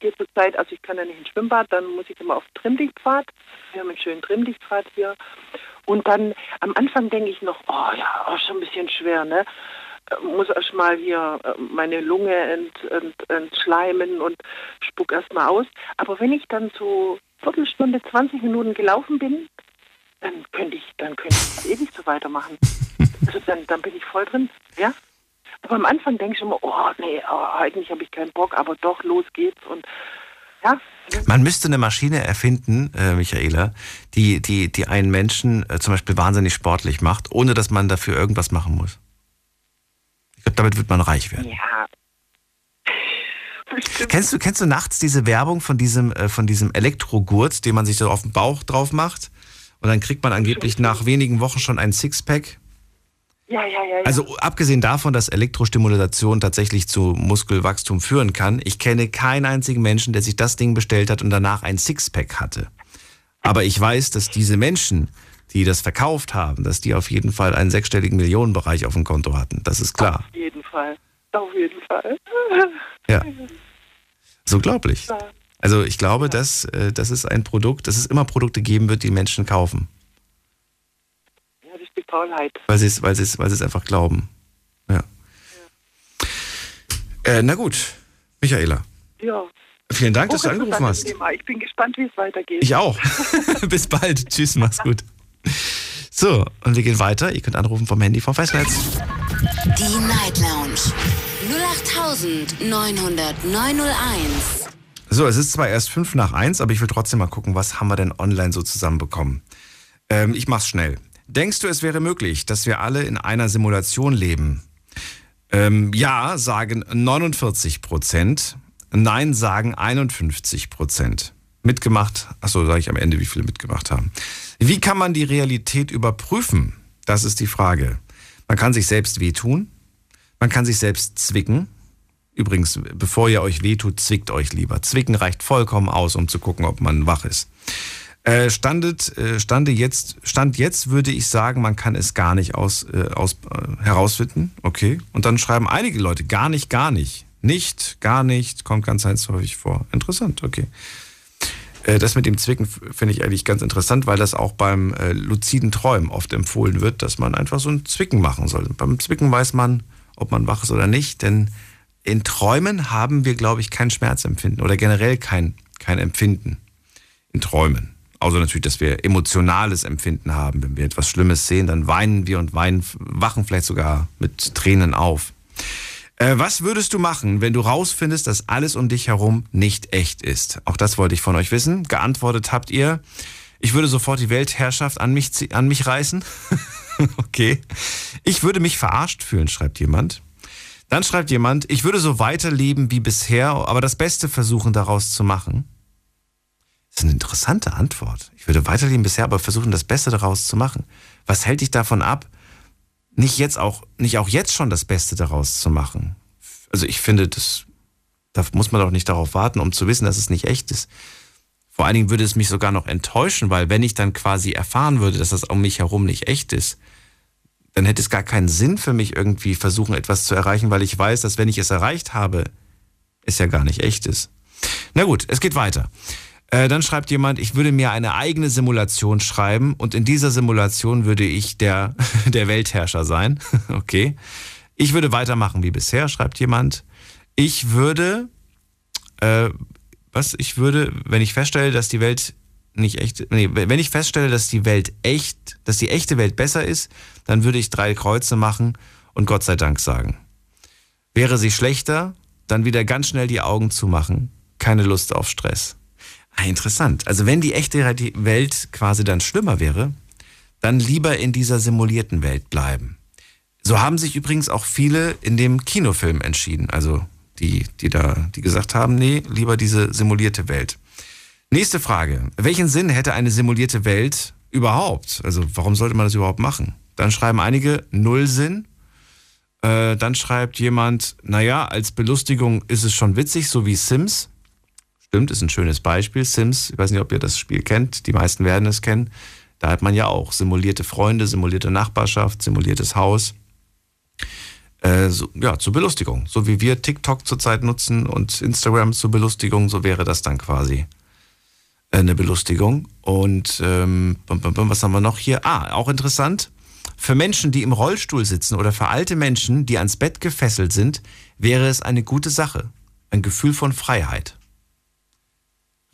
Geht zur Zeit, also ich kann ja nicht ins Schwimmbad, dann muss ich immer auf Trimmdichtpfad. Wir haben einen schönen Trimmdichtpfad hier. Und dann am Anfang denke ich noch, oh ja, oh, schon ein bisschen schwer, ne? Äh, Muss erstmal hier äh, meine Lunge ent, ent, entschleimen und spuck erstmal aus. Aber wenn ich dann so Viertelstunde, 20 Minuten gelaufen bin, dann könnte ich, dann könnte ich ewig so weitermachen. Also dann, dann bin ich voll drin, ja. Aber am Anfang denke ich immer, oh nee, oh, eigentlich habe ich keinen Bock, aber doch, los geht's und ja. Man müsste eine Maschine erfinden, äh, Michaela, die, die, die einen Menschen äh, zum Beispiel wahnsinnig sportlich macht, ohne dass man dafür irgendwas machen muss. Ich glaube, damit wird man reich werden. Ja. Kennst du, kennst du nachts diese Werbung von diesem, äh, von diesem Elektrogurt, den man sich so auf den Bauch drauf macht? Und dann kriegt man angeblich nach wenigen Wochen schon ein Sixpack? Ja, ja, ja. ja. Also abgesehen davon, dass Elektrostimulation tatsächlich zu Muskelwachstum führen kann, ich kenne keinen einzigen Menschen, der sich das Ding bestellt hat und danach ein Sixpack hatte. Aber ich weiß, dass diese Menschen, die das verkauft haben, dass die auf jeden Fall einen sechsstelligen Millionenbereich auf dem Konto hatten. Das ist klar. Auf jeden Fall. Auf jeden Fall. Ja. So unglaublich. Ja. Also ich glaube, dass äh, das ist ein Produkt, dass es immer Produkte geben wird, die Menschen kaufen. Ja, die Faulheit. Weil sie es, weil sie es, weil sie es einfach glauben. Ja. Äh, na gut, Michaela. Ja. Vielen Dank, dass du angerufen hast. Thema. Ich bin gespannt, wie es weitergeht. Ich auch. Bis bald. Tschüss, mach's gut. So, und wir gehen weiter. Ihr könnt anrufen vom Handy vom Festnetz. Die Night Lounge 0890901. So, es ist zwar erst fünf nach eins, aber ich will trotzdem mal gucken, was haben wir denn online so zusammenbekommen. Ähm, ich mach's schnell. Denkst du, es wäre möglich, dass wir alle in einer Simulation leben? Ähm, ja, sagen 49 Prozent. Nein, sagen 51 Prozent. Mitgemacht, achso, sage ich am Ende, wie viele mitgemacht haben. Wie kann man die Realität überprüfen? Das ist die Frage. Man kann sich selbst wehtun. Man kann sich selbst zwicken. Übrigens, bevor ihr euch wehtut, zwickt euch lieber. Zwicken reicht vollkommen aus, um zu gucken, ob man wach ist. Äh, standet, äh, stande jetzt, stand jetzt würde ich sagen, man kann es gar nicht aus, äh, aus, äh, herausfinden. Okay. Und dann schreiben einige Leute gar nicht, gar nicht. Nicht, gar nicht, kommt ganz häufig vor. Interessant, okay. Äh, Das mit dem Zwicken finde ich eigentlich ganz interessant, weil das auch beim äh, luziden Träumen oft empfohlen wird, dass man einfach so ein Zwicken machen soll. Beim Zwicken weiß man, ob man wach ist oder nicht, denn in Träumen haben wir, glaube ich, kein Schmerzempfinden oder generell kein, kein Empfinden in Träumen. Außer natürlich, dass wir emotionales Empfinden haben. Wenn wir etwas Schlimmes sehen, dann weinen wir und weinen, wachen vielleicht sogar mit Tränen auf. Äh, was würdest du machen, wenn du rausfindest, dass alles um dich herum nicht echt ist? Auch das wollte ich von euch wissen. Geantwortet habt ihr, ich würde sofort die Weltherrschaft an mich, an mich reißen. okay. Ich würde mich verarscht fühlen, schreibt jemand. Dann schreibt jemand, ich würde so weiterleben wie bisher, aber das Beste versuchen daraus zu machen. Das ist eine interessante Antwort. Ich würde weiterleben bisher, aber versuchen, das Beste daraus zu machen. Was hält dich davon ab, nicht jetzt auch, nicht auch jetzt schon das Beste daraus zu machen? Also ich finde, das, da muss man doch nicht darauf warten, um zu wissen, dass es nicht echt ist. Vor allen Dingen würde es mich sogar noch enttäuschen, weil wenn ich dann quasi erfahren würde, dass das um mich herum nicht echt ist, dann hätte es gar keinen Sinn für mich irgendwie versuchen, etwas zu erreichen, weil ich weiß, dass wenn ich es erreicht habe, es ja gar nicht echt ist. Na gut, es geht weiter. Äh, dann schreibt jemand, ich würde mir eine eigene Simulation schreiben und in dieser Simulation würde ich der, der Weltherrscher sein. okay. Ich würde weitermachen wie bisher, schreibt jemand. Ich würde, äh, was? Ich würde, wenn ich feststelle, dass die Welt nicht echt, nee, wenn ich feststelle, dass die Welt echt, dass die echte Welt besser ist, dann würde ich drei Kreuze machen und Gott sei Dank sagen. Wäre sie schlechter, dann wieder ganz schnell die Augen zumachen. Keine Lust auf Stress. Ah, interessant. Also wenn die echte Welt quasi dann schlimmer wäre, dann lieber in dieser simulierten Welt bleiben. So haben sich übrigens auch viele in dem Kinofilm entschieden. Also die, die da, die gesagt haben, nee, lieber diese simulierte Welt. Nächste Frage. Welchen Sinn hätte eine simulierte Welt überhaupt? Also warum sollte man das überhaupt machen? Dann schreiben einige null Sinn. Äh, dann schreibt jemand, naja, als Belustigung ist es schon witzig, so wie Sims. Stimmt, ist ein schönes Beispiel. Sims, ich weiß nicht, ob ihr das Spiel kennt, die meisten werden es kennen. Da hat man ja auch simulierte Freunde, simulierte Nachbarschaft, simuliertes Haus. Äh, so, ja, zur Belustigung. So wie wir TikTok zurzeit nutzen und Instagram zur Belustigung, so wäre das dann quasi äh, eine Belustigung. Und ähm, was haben wir noch hier? Ah, auch interessant. Für Menschen, die im Rollstuhl sitzen oder für alte Menschen, die ans Bett gefesselt sind, wäre es eine gute Sache. Ein Gefühl von Freiheit.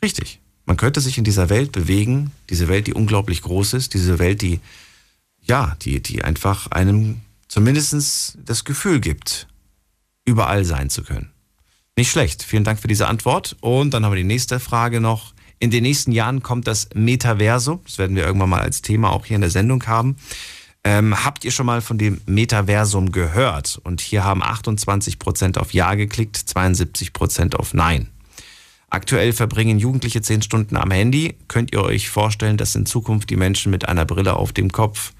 Richtig. Man könnte sich in dieser Welt bewegen, diese Welt, die unglaublich groß ist, diese Welt, die, ja, die, die einfach einem zumindest das Gefühl gibt, überall sein zu können. Nicht schlecht. Vielen Dank für diese Antwort. Und dann haben wir die nächste Frage noch. In den nächsten Jahren kommt das Metaverso. Das werden wir irgendwann mal als Thema auch hier in der Sendung haben. Ähm, habt ihr schon mal von dem Metaversum gehört? Und hier haben 28% auf Ja geklickt, 72% auf Nein. Aktuell verbringen Jugendliche 10 Stunden am Handy. Könnt ihr euch vorstellen, dass in Zukunft die Menschen mit einer Brille auf dem Kopf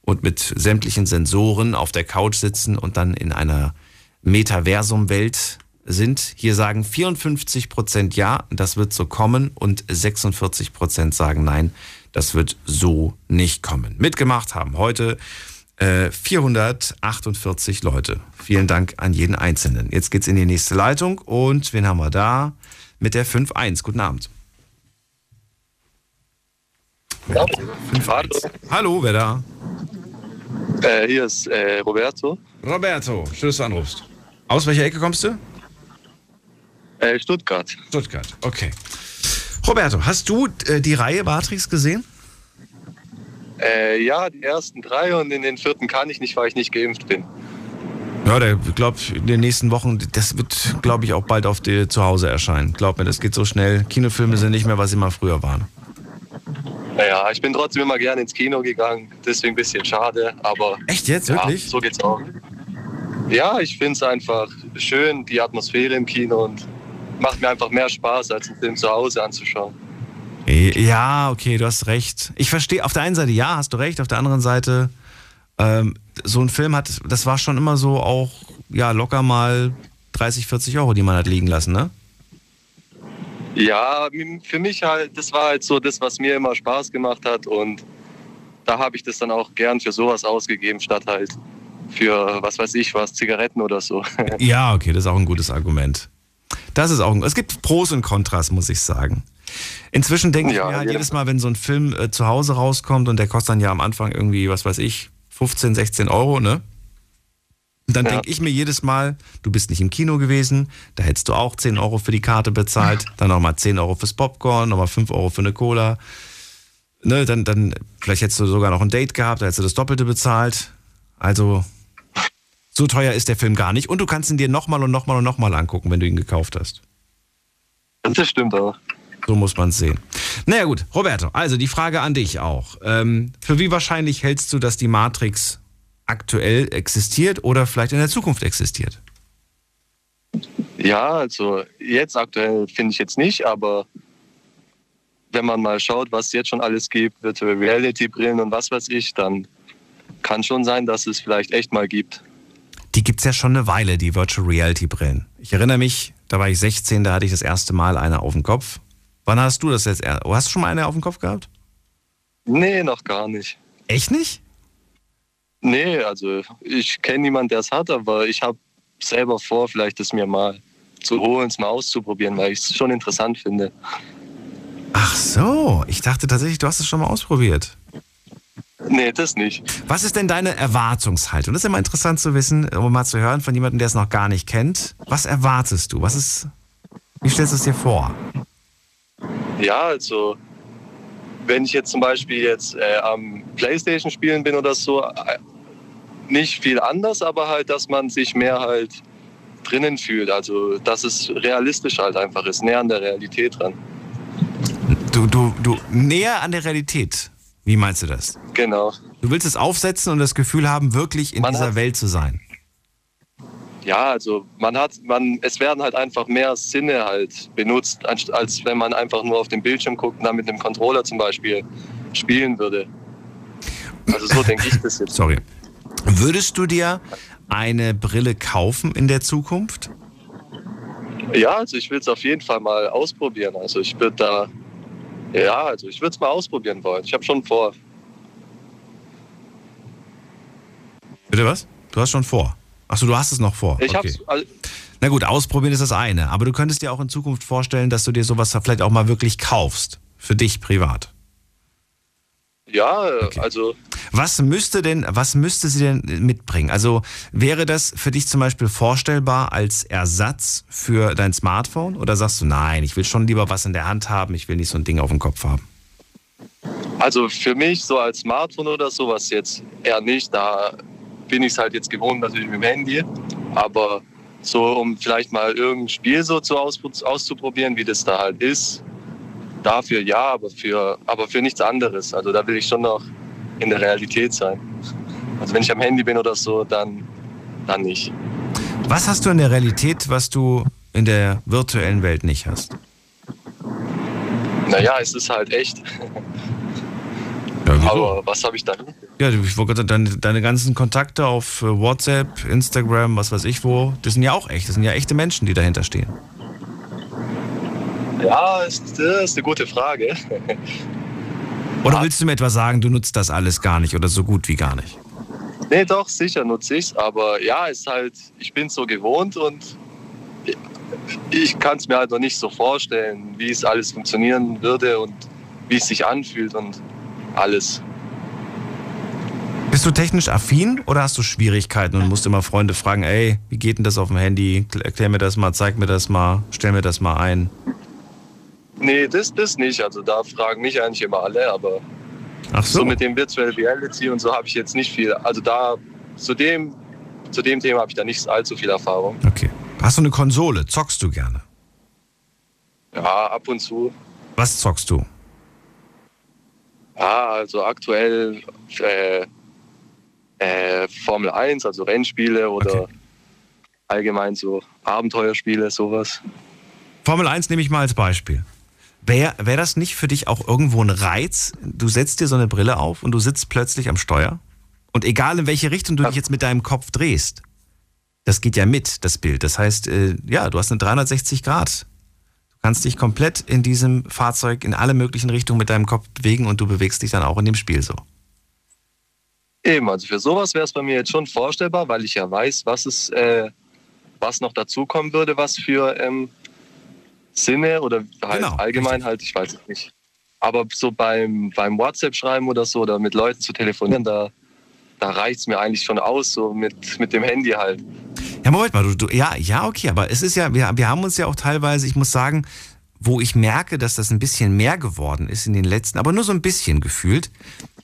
und mit sämtlichen Sensoren auf der Couch sitzen und dann in einer Metaversum-Welt sind? Hier sagen 54% Ja, das wird so kommen und 46% sagen Nein, das wird so nicht kommen. Mitgemacht haben heute äh, 448 Leute. Vielen Dank an jeden Einzelnen. Jetzt geht's in die nächste Leitung und wen haben wir da? Mit der 5.1. Guten Abend. Ja. 5 Hallo. Hallo, wer da? Äh, hier ist äh, Roberto. Roberto, schön, dass du anrufst. Aus welcher Ecke kommst du? Äh, Stuttgart. Stuttgart, okay. Roberto, hast du äh, die Reihe Matrix gesehen? Äh, ja, die ersten drei und in den vierten kann ich nicht, weil ich nicht geimpft bin. Ja, der glaube in den nächsten Wochen, das wird, glaube ich, auch bald auf dir zu Hause erscheinen. Glaub mir, das geht so schnell. Kinofilme sind nicht mehr, was sie mal früher waren. Naja, ich bin trotzdem immer gerne ins Kino gegangen, deswegen ein bisschen schade, aber. Echt jetzt? Ja, Wirklich? so geht's auch. Ja, ich finde es einfach schön, die Atmosphäre im Kino und macht mir einfach mehr Spaß, als einen Film zu Hause anzuschauen. Ja, okay, du hast recht. Ich verstehe, auf der einen Seite ja, hast du recht, auf der anderen Seite, ähm, so ein Film hat, das war schon immer so auch, ja, locker mal 30, 40 Euro, die man hat liegen lassen, ne? Ja, für mich halt, das war halt so das, was mir immer Spaß gemacht hat und da habe ich das dann auch gern für sowas ausgegeben, statt halt für, was weiß ich was, Zigaretten oder so. Ja, okay, das ist auch ein gutes Argument. Das ist auch ein, es gibt Pros und Kontras, muss ich sagen. Inzwischen denke Ja, ich mir halt jedes Mal, wenn so ein Film äh, zu Hause rauskommt und der kostet dann ja am Anfang irgendwie, was weiß ich, 15, 16 Euro, ne? Und dann Ja. denke ich mir jedes Mal, du bist nicht im Kino gewesen, da hättest du auch 10 Euro für die Karte bezahlt, dann nochmal 10 Euro fürs Popcorn, nochmal 5 Euro für eine Cola. Ne, dann, dann, vielleicht hättest du sogar noch ein Date gehabt, da hättest du das Doppelte bezahlt. Also, so teuer ist der Film gar nicht. Und du kannst ihn dir nochmal und nochmal und nochmal angucken, wenn du ihn gekauft hast. Das stimmt auch. So muss man es sehen. Naja gut, Roberto, also die Frage an dich auch. Ähm, für wie wahrscheinlich hältst du, dass die Matrix aktuell existiert oder vielleicht in der Zukunft existiert? Ja, also jetzt aktuell finde ich jetzt nicht, aber wenn man mal schaut, was es jetzt schon alles gibt, Virtual Reality Brillen und was weiß ich, dann kann schon sein, dass es vielleicht echt mal gibt. Die gibt's ja schon eine Weile, die Virtual Reality Brillen. Ich erinnere mich, da war ich 16, da hatte ich das erste Mal eine auf dem Kopf. Wann hast du das jetzt? er- Oh, hast du schon mal eine auf dem Kopf gehabt? Nee, noch gar nicht. Echt nicht? Nee, also ich kenne niemanden, der es hat, aber ich habe selber vor, vielleicht es mir mal zu holen, es mal auszuprobieren, weil ich es schon interessant finde. Ach so, ich dachte tatsächlich, du hast es schon mal ausprobiert. Nee, das nicht. Was ist denn deine Erwartungshaltung? Das ist immer interessant zu wissen, um mal zu hören von jemandem, der es noch gar nicht kennt. Was erwartest du? Was ist, wie stellst du es dir vor? Ja, also wenn ich jetzt zum Beispiel jetzt äh, am Playstation spielen bin oder so, äh, nicht viel anders, aber halt, dass man sich mehr halt drinnen fühlt. Also dass es realistisch halt einfach ist, näher an der Realität dran. Du, du, du, näher an der Realität. Wie meinst du das? Genau. Du willst es aufsetzen und das Gefühl haben, wirklich in Man dieser Welt zu sein. Ja, also man hat, man, es werden halt einfach mehr Sinne halt benutzt, anst- als wenn man einfach nur auf den Bildschirm guckt und dann mit einem Controller zum Beispiel spielen würde. Also so denke ich das jetzt. Sorry. Würdest du dir eine Brille kaufen in der Zukunft? Ja, also ich will es auf jeden Fall mal ausprobieren. Also ich würde da, ja, also ich würde es mal ausprobieren wollen. Ich habe schon vor. Bitte was? Du hast schon vor. Achso, du hast es noch vor. Ich okay. hab's, also, Na gut, ausprobieren ist das eine. Aber du könntest dir auch in Zukunft vorstellen, dass du dir sowas vielleicht auch mal wirklich kaufst. Für dich privat. ja, also Was müsste denn, was müsste sie denn mitbringen? Also wäre das für dich zum Beispiel vorstellbar als Ersatz für dein Smartphone? Oder sagst du, nein, ich will schon lieber was in der Hand haben, ich will nicht so ein Ding auf dem Kopf haben? Also für mich so als Smartphone oder sowas jetzt eher nicht. Da bin ich es halt jetzt gewohnt natürlich mit dem Handy. Aber so um vielleicht mal irgendein Spiel so zu auspro- auszuprobieren, wie das da halt ist, dafür ja, aber für, aber für nichts anderes. Also da will ich schon noch in der Realität sein. Also wenn ich am Handy bin oder so, dann, dann nicht. Was hast du in der Realität, was du in der virtuellen Welt nicht hast? Naja, es ist halt echt. Aber was habe ich da? Ja, ich wollte gerade deine, deine ganzen Kontakte auf äh, WhatsApp, Instagram, was weiß ich wo, das sind ja auch echt. Das sind ja echte Menschen, die dahinter stehen. Ja, ist, das ist eine gute Frage. Oder willst du mir etwa sagen, du nutzt das alles gar nicht oder so gut wie gar nicht? Nee, doch, sicher nutze ich es. Aber ja, ist halt, ich bin so gewohnt und ich kann es mir halt noch nicht so vorstellen, wie es alles funktionieren würde und wie es sich anfühlt und alles. Bist du technisch affin oder hast du Schwierigkeiten und musst immer Freunde fragen, ey, wie geht denn das auf dem Handy? Erklär mir das mal, zeig mir das mal, stell mir das mal ein. Nee, das, das nicht. Also da fragen mich eigentlich immer alle, aber Ach so. so mit dem Virtual Reality und so habe ich jetzt nicht viel. Also da zu dem, zu dem Thema habe ich da nicht allzu viel Erfahrung. Okay. Hast du eine Konsole? Zockst du gerne? Ja, ab und zu. Was zockst du? Ja, also aktuell äh, äh, Formel 1, also Rennspiele oder allgemein so Abenteuerspiele, sowas. Formel 1 nehme ich mal als Beispiel. Wäre wär das nicht für dich auch irgendwo ein Reiz? Du setzt dir so eine Brille auf und du sitzt plötzlich am Steuer. Und egal in welche Richtung du dich jetzt mit deinem Kopf drehst, das geht ja mit, das Bild. Das heißt, äh, ja, du hast eine 360 Grad. Du kannst dich komplett in diesem Fahrzeug in alle möglichen Richtungen mit deinem Kopf bewegen und du bewegst dich dann auch in dem Spiel so. Eben, also für sowas wäre es bei mir jetzt schon vorstellbar, weil ich ja weiß, was es, äh, was noch dazukommen würde, was für ähm, Sinne oder halt allgemein halt, ich weiß es nicht. Aber so beim, beim WhatsApp-Schreiben oder so oder mit Leuten zu telefonieren, da, da reicht es mir eigentlich schon aus, so mit, mit dem Handy halt. Ja, Moment mal, du, du, ja, ja, okay, aber es ist ja, wir, wir haben uns ja auch teilweise, ich muss sagen, wo ich merke, dass das ein bisschen mehr geworden ist in den letzten, aber nur so ein bisschen gefühlt,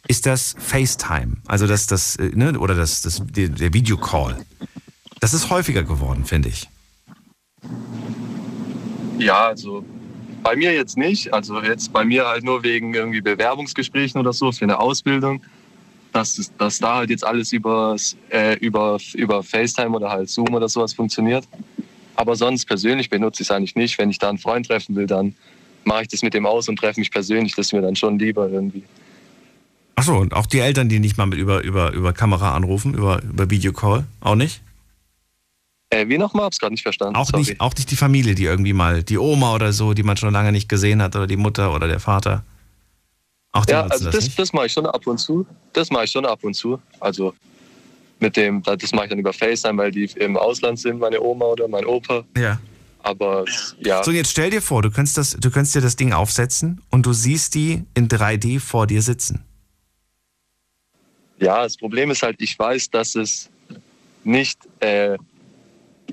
ist das FaceTime. Also das, das, äh, ne, oder das, das, der, der Videocall. Das ist häufiger geworden, finde ich. Ja, also bei mir jetzt nicht. Also jetzt bei mir halt nur wegen irgendwie Bewerbungsgesprächen oder so für eine Ausbildung. Dass, dass da halt jetzt alles übers, äh, über, über FaceTime oder halt Zoom oder sowas funktioniert. Aber sonst persönlich benutze ich es eigentlich nicht. Wenn ich da einen Freund treffen will, dann mache ich das mit dem aus und treffe mich persönlich. Das ist mir dann schon lieber irgendwie. Achso, und auch die Eltern, die nicht mal mit über, über, über Kamera anrufen, über, über Videocall, auch nicht? Äh, wie nochmal? Hab's gerade nicht verstanden. Auch Sorry. nicht, auch nicht die Familie, die irgendwie mal, die Oma oder so, die man schon lange nicht gesehen hat, oder die Mutter oder der Vater. Auch die ja, also das, das, das mache ich schon ab und zu. Das mache ich schon ab und zu. Also mit dem, das mache ich dann über FaceTime, weil die im Ausland sind, meine Oma oder mein Opa. Ja. Aber ja. So, jetzt stell dir vor, du könntest, das, du könntest dir das Ding aufsetzen und du siehst die in 3D vor dir sitzen. Ja, das Problem ist halt, ich weiß, dass es nicht, äh,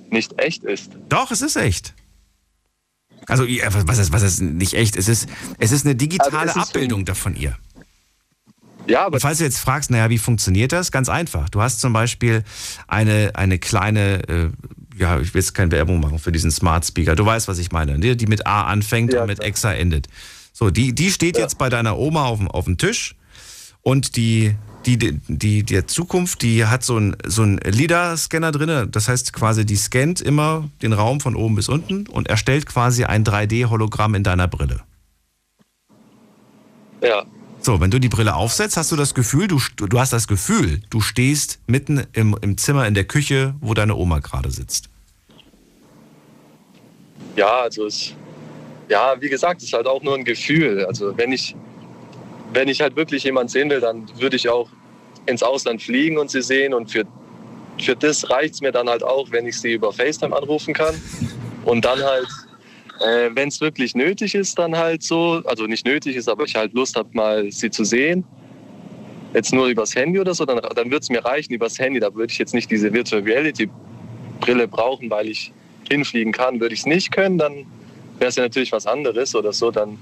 nicht echt ist. Doch, es ist echt. Also, ja, was ist, was ist nicht echt? Es ist, es ist eine digitale Also ist Abbildung davon ihr. Ja, aber Und falls du jetzt fragst, naja, wie funktioniert das? Ganz einfach. Du hast zum Beispiel eine, eine kleine, äh, ja, ich will jetzt keine Werbung machen für diesen Smart Speaker. Du weißt, was ich meine, ne? die mit A anfängt und mit Exa endet. So, die, die steht jetzt bei deiner Oma auf dem, auf dem Tisch und die, die, die, die der Zukunft, die hat so einen so einen LIDAR-Scanner drin. Das heißt quasi, die scannt immer den Raum von oben bis unten und erstellt quasi ein 3D-Hologramm in deiner Brille. Ja. So, wenn du die Brille aufsetzt, hast du das Gefühl, du, du hast das Gefühl, du stehst mitten im, im Zimmer in der Küche, wo deine Oma gerade sitzt. Ja, also es, ja, wie gesagt, es ist halt auch nur ein Gefühl. Also wenn ich, wenn ich halt wirklich jemanden sehen will, dann würde ich auch ins Ausland fliegen und sie sehen. Und für, für das reicht es mir dann halt auch, wenn ich sie über FaceTime anrufen kann. Und dann halt, äh, wenn es wirklich nötig ist, dann halt so, also nicht nötig ist, aber ich halt Lust habe, mal sie zu sehen. Jetzt nur übers Handy oder so, dann, dann würde es mir reichen übers Handy. Da würde ich jetzt nicht diese Virtual Reality Brille brauchen, weil ich hinfliegen kann. Würde ich es nicht können, dann wäre es ja natürlich was anderes oder so. Dann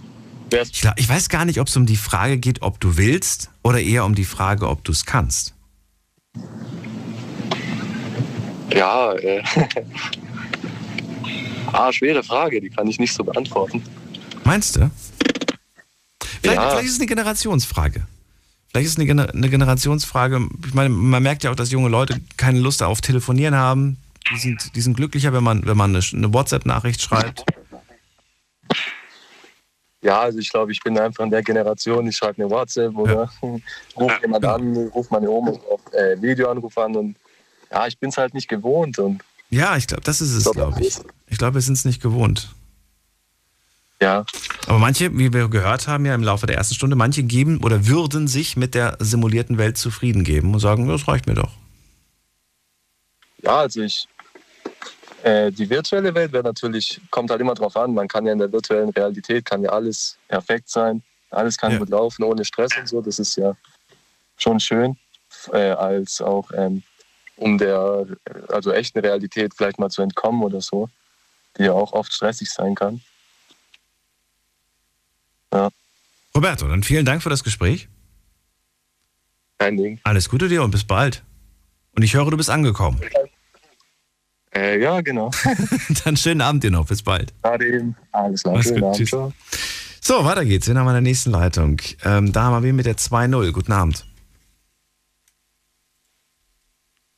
Ich, glaub, ich weiß gar nicht, ob es um die Frage geht, ob du willst oder eher um die Frage, ob du es kannst. Ja, äh, ah, schwere Frage, die kann ich nicht so beantworten. Meinst du? Vielleicht, Ja. vielleicht ist es eine Generationsfrage. Vielleicht ist es eine, Gener eine Generationsfrage. Ich meine, man merkt ja auch, dass junge Leute keine Lust auf Telefonieren haben. Die sind, die sind glücklicher, wenn man, wenn man eine, eine WhatsApp-Nachricht schreibt. Ja, also ich glaube, ich bin einfach in der Generation, ich schreibe eine WhatsApp oder rufe jemand an, rufe meine Oma auf äh, Videoanruf an und ja, ich bin es halt nicht gewohnt und Ja, ich glaube, das ist es, glaube ich. Ich glaube, wir sind es nicht gewohnt. Ja. Aber manche, wie wir gehört haben ja im Laufe der ersten Stunde, manche geben oder würden sich mit der simulierten Welt zufrieden geben und sagen, das reicht mir doch. ja, also ich äh, die virtuelle Welt wäre natürlich, kommt halt immer drauf an, man kann ja in der virtuellen Realität kann ja alles perfekt sein, alles kann gut laufen, ohne Stress und so, das ist ja schon schön, äh, als auch ähm, um der also echten Realität vielleicht mal zu entkommen oder so, die ja auch oft stressig sein kann. Ja. Roberto, dann vielen Dank für das Gespräch. Kein Ding. Alles Gute dir und bis bald. Und ich höre, du bist angekommen. Äh, ja, genau. Dann schönen Abend dir noch. Bis bald. Eben. Alles klar. Schönen. Abend. Tschüss. Ciao. So, weiter geht's. Wir haben in der nächsten Leitung. Ähm, da haben wir mit der 2-0. Guten Abend.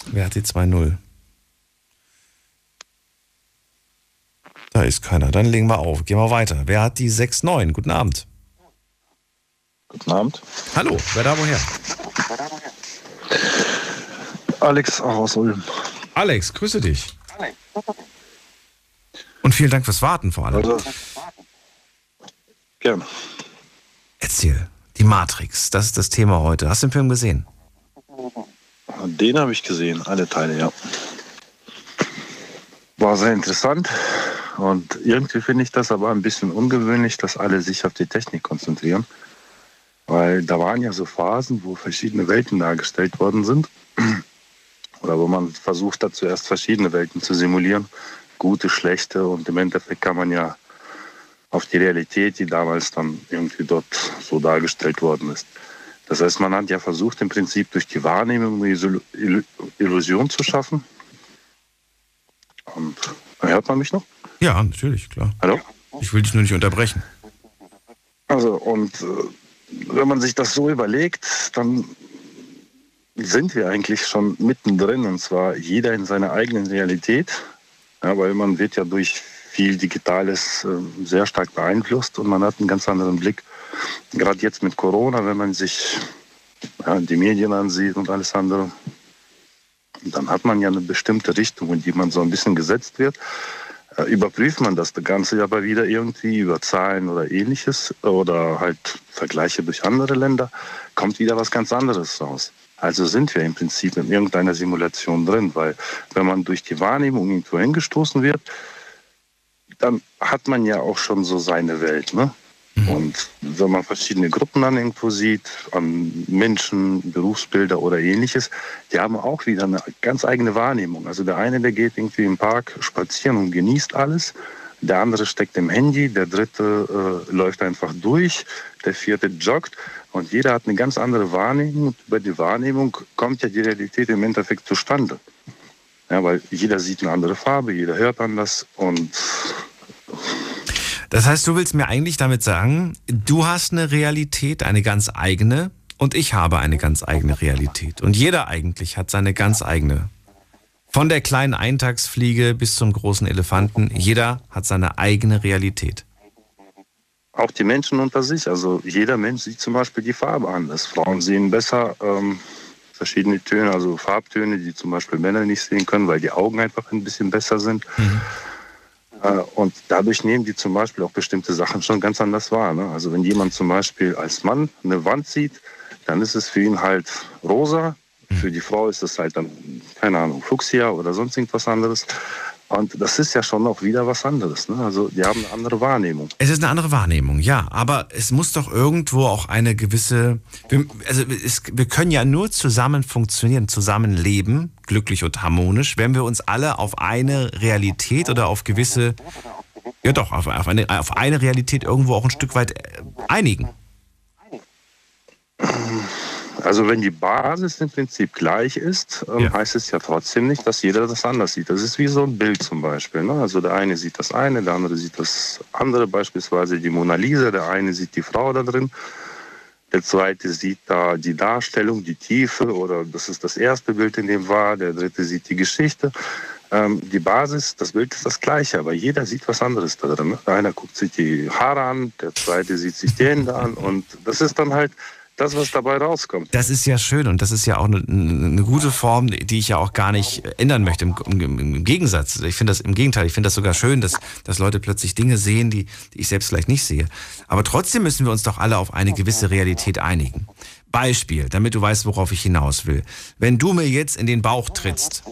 Wer hat die 2-0? Da ist keiner. Dann legen wir auf. Gehen wir weiter. Wer hat die 6-9? Guten Abend. Guten Abend. Hallo, wer da woher? Alex auch aus Ulm. Alex, grüße dich. Und vielen Dank fürs Warten vor allem. Gerne. Erzähl. Die Matrix, das ist das Thema heute. Hast du den Film gesehen? Den habe ich gesehen, alle Teile, ja. War sehr interessant und irgendwie finde ich das aber ein bisschen ungewöhnlich, dass alle sich auf die Technik konzentrieren. Weil da waren ja so Phasen, wo verschiedene Welten dargestellt worden sind. Oder wo man versucht hat, zuerst verschiedene Welten zu simulieren. Gute, schlechte und im Endeffekt kann man ja auf die Realität, die damals dann irgendwie dort so dargestellt worden ist. Das heißt, man hat ja versucht, im Prinzip durch die Wahrnehmung eine Illusion zu schaffen. Und hört man mich noch? Ja, natürlich, klar. Hallo? Ich will dich nur nicht unterbrechen. Also, und äh, wenn man sich das so überlegt, dann sind wir eigentlich schon mittendrin, und zwar jeder in seiner eigenen Realität. Ja, weil man wird ja durch viel Digitales äh, sehr stark beeinflusst und man hat einen ganz anderen Blick. Gerade jetzt mit Corona, wenn man sich ja, die Medien ansieht und alles andere, dann hat man ja eine bestimmte Richtung, in die man so ein bisschen gesetzt wird. Äh, Überprüft man das Ganze aber wieder irgendwie über Zahlen oder ähnliches oder halt Vergleiche durch andere Länder, kommt wieder was ganz anderes raus. Also sind wir im Prinzip in irgendeiner Simulation drin, weil wenn man durch die Wahrnehmung irgendwo hingestoßen wird, dann hat man ja auch schon so seine Welt. Ne? Und wenn man verschiedene Gruppen dann irgendwo sieht, an Menschen, Berufsbilder oder ähnliches, die haben auch wieder eine ganz eigene Wahrnehmung. Also der eine, der geht irgendwie im Park spazieren und genießt alles. Der andere steckt im Handy, der dritte äh, läuft einfach durch, der vierte joggt. Und jeder hat eine ganz andere Wahrnehmung. Und über die Wahrnehmung kommt ja die Realität im Endeffekt zustande. Ja, weil jeder sieht eine andere Farbe, jeder hört anders und Das heißt, du willst mir eigentlich damit sagen, du hast eine Realität, eine ganz eigene, und ich habe eine ganz eigene Realität. Und jeder eigentlich hat seine ganz eigene. Von der kleinen Eintagsfliege bis zum großen Elefanten, jeder hat seine eigene Realität. Auch die Menschen unter sich. Also jeder Mensch sieht zum Beispiel die Farbe anders. Frauen sehen besser ähm, verschiedene Töne, also Farbtöne, die zum Beispiel Männer nicht sehen können, weil die Augen einfach ein bisschen besser sind. Äh, und dadurch nehmen die zum Beispiel auch bestimmte Sachen schon ganz anders wahr. Ne? Also wenn jemand zum Beispiel als Mann eine Wand sieht, dann ist es für ihn halt rosa. Für die Frau ist es halt dann, keine Ahnung, Fuchsia oder sonst irgendwas anderes. Und das ist ja schon auch wieder was anderes. Ne? Also die haben eine andere Wahrnehmung. Es ist eine andere Wahrnehmung, ja, aber es muss doch irgendwo auch eine gewisse, wir, also es, wir können ja nur zusammen funktionieren, zusammen leben, glücklich und harmonisch, wenn wir uns alle auf eine Realität oder auf gewisse, ja doch, auf, auf, eine, auf eine Realität irgendwo auch ein Stück weit äh, einigen. Also wenn die Basis im Prinzip gleich ist, ähm, heißt es ja trotzdem nicht, dass jeder das anders sieht. Das ist wie so ein Bild zum Beispiel. Ne? Also der eine sieht das eine, der andere sieht das andere, beispielsweise die Mona Lisa, der eine sieht die Frau da drin. Der zweite sieht da die Darstellung, die Tiefe oder das ist das erste Bild in dem war. Der dritte sieht die Geschichte. Ähm, die Basis, das Bild ist das gleiche, aber jeder sieht was anderes da drin. Ne? Einer guckt sich die Haare an, der zweite sieht sich die Hände an und das ist dann halt das, was dabei rauskommt. Das ist ja schön und das ist ja auch eine, eine gute Form, die ich ja auch gar nicht ändern möchte. Im, im, im Gegensatz, ich finde das im Gegenteil, ich finde das sogar schön, dass, dass Leute plötzlich Dinge sehen, die, die ich selbst vielleicht nicht sehe. Aber trotzdem müssen wir uns doch alle auf eine gewisse Realität einigen. Beispiel, damit du weißt, worauf ich hinaus will. Wenn du mir jetzt in den Bauch trittst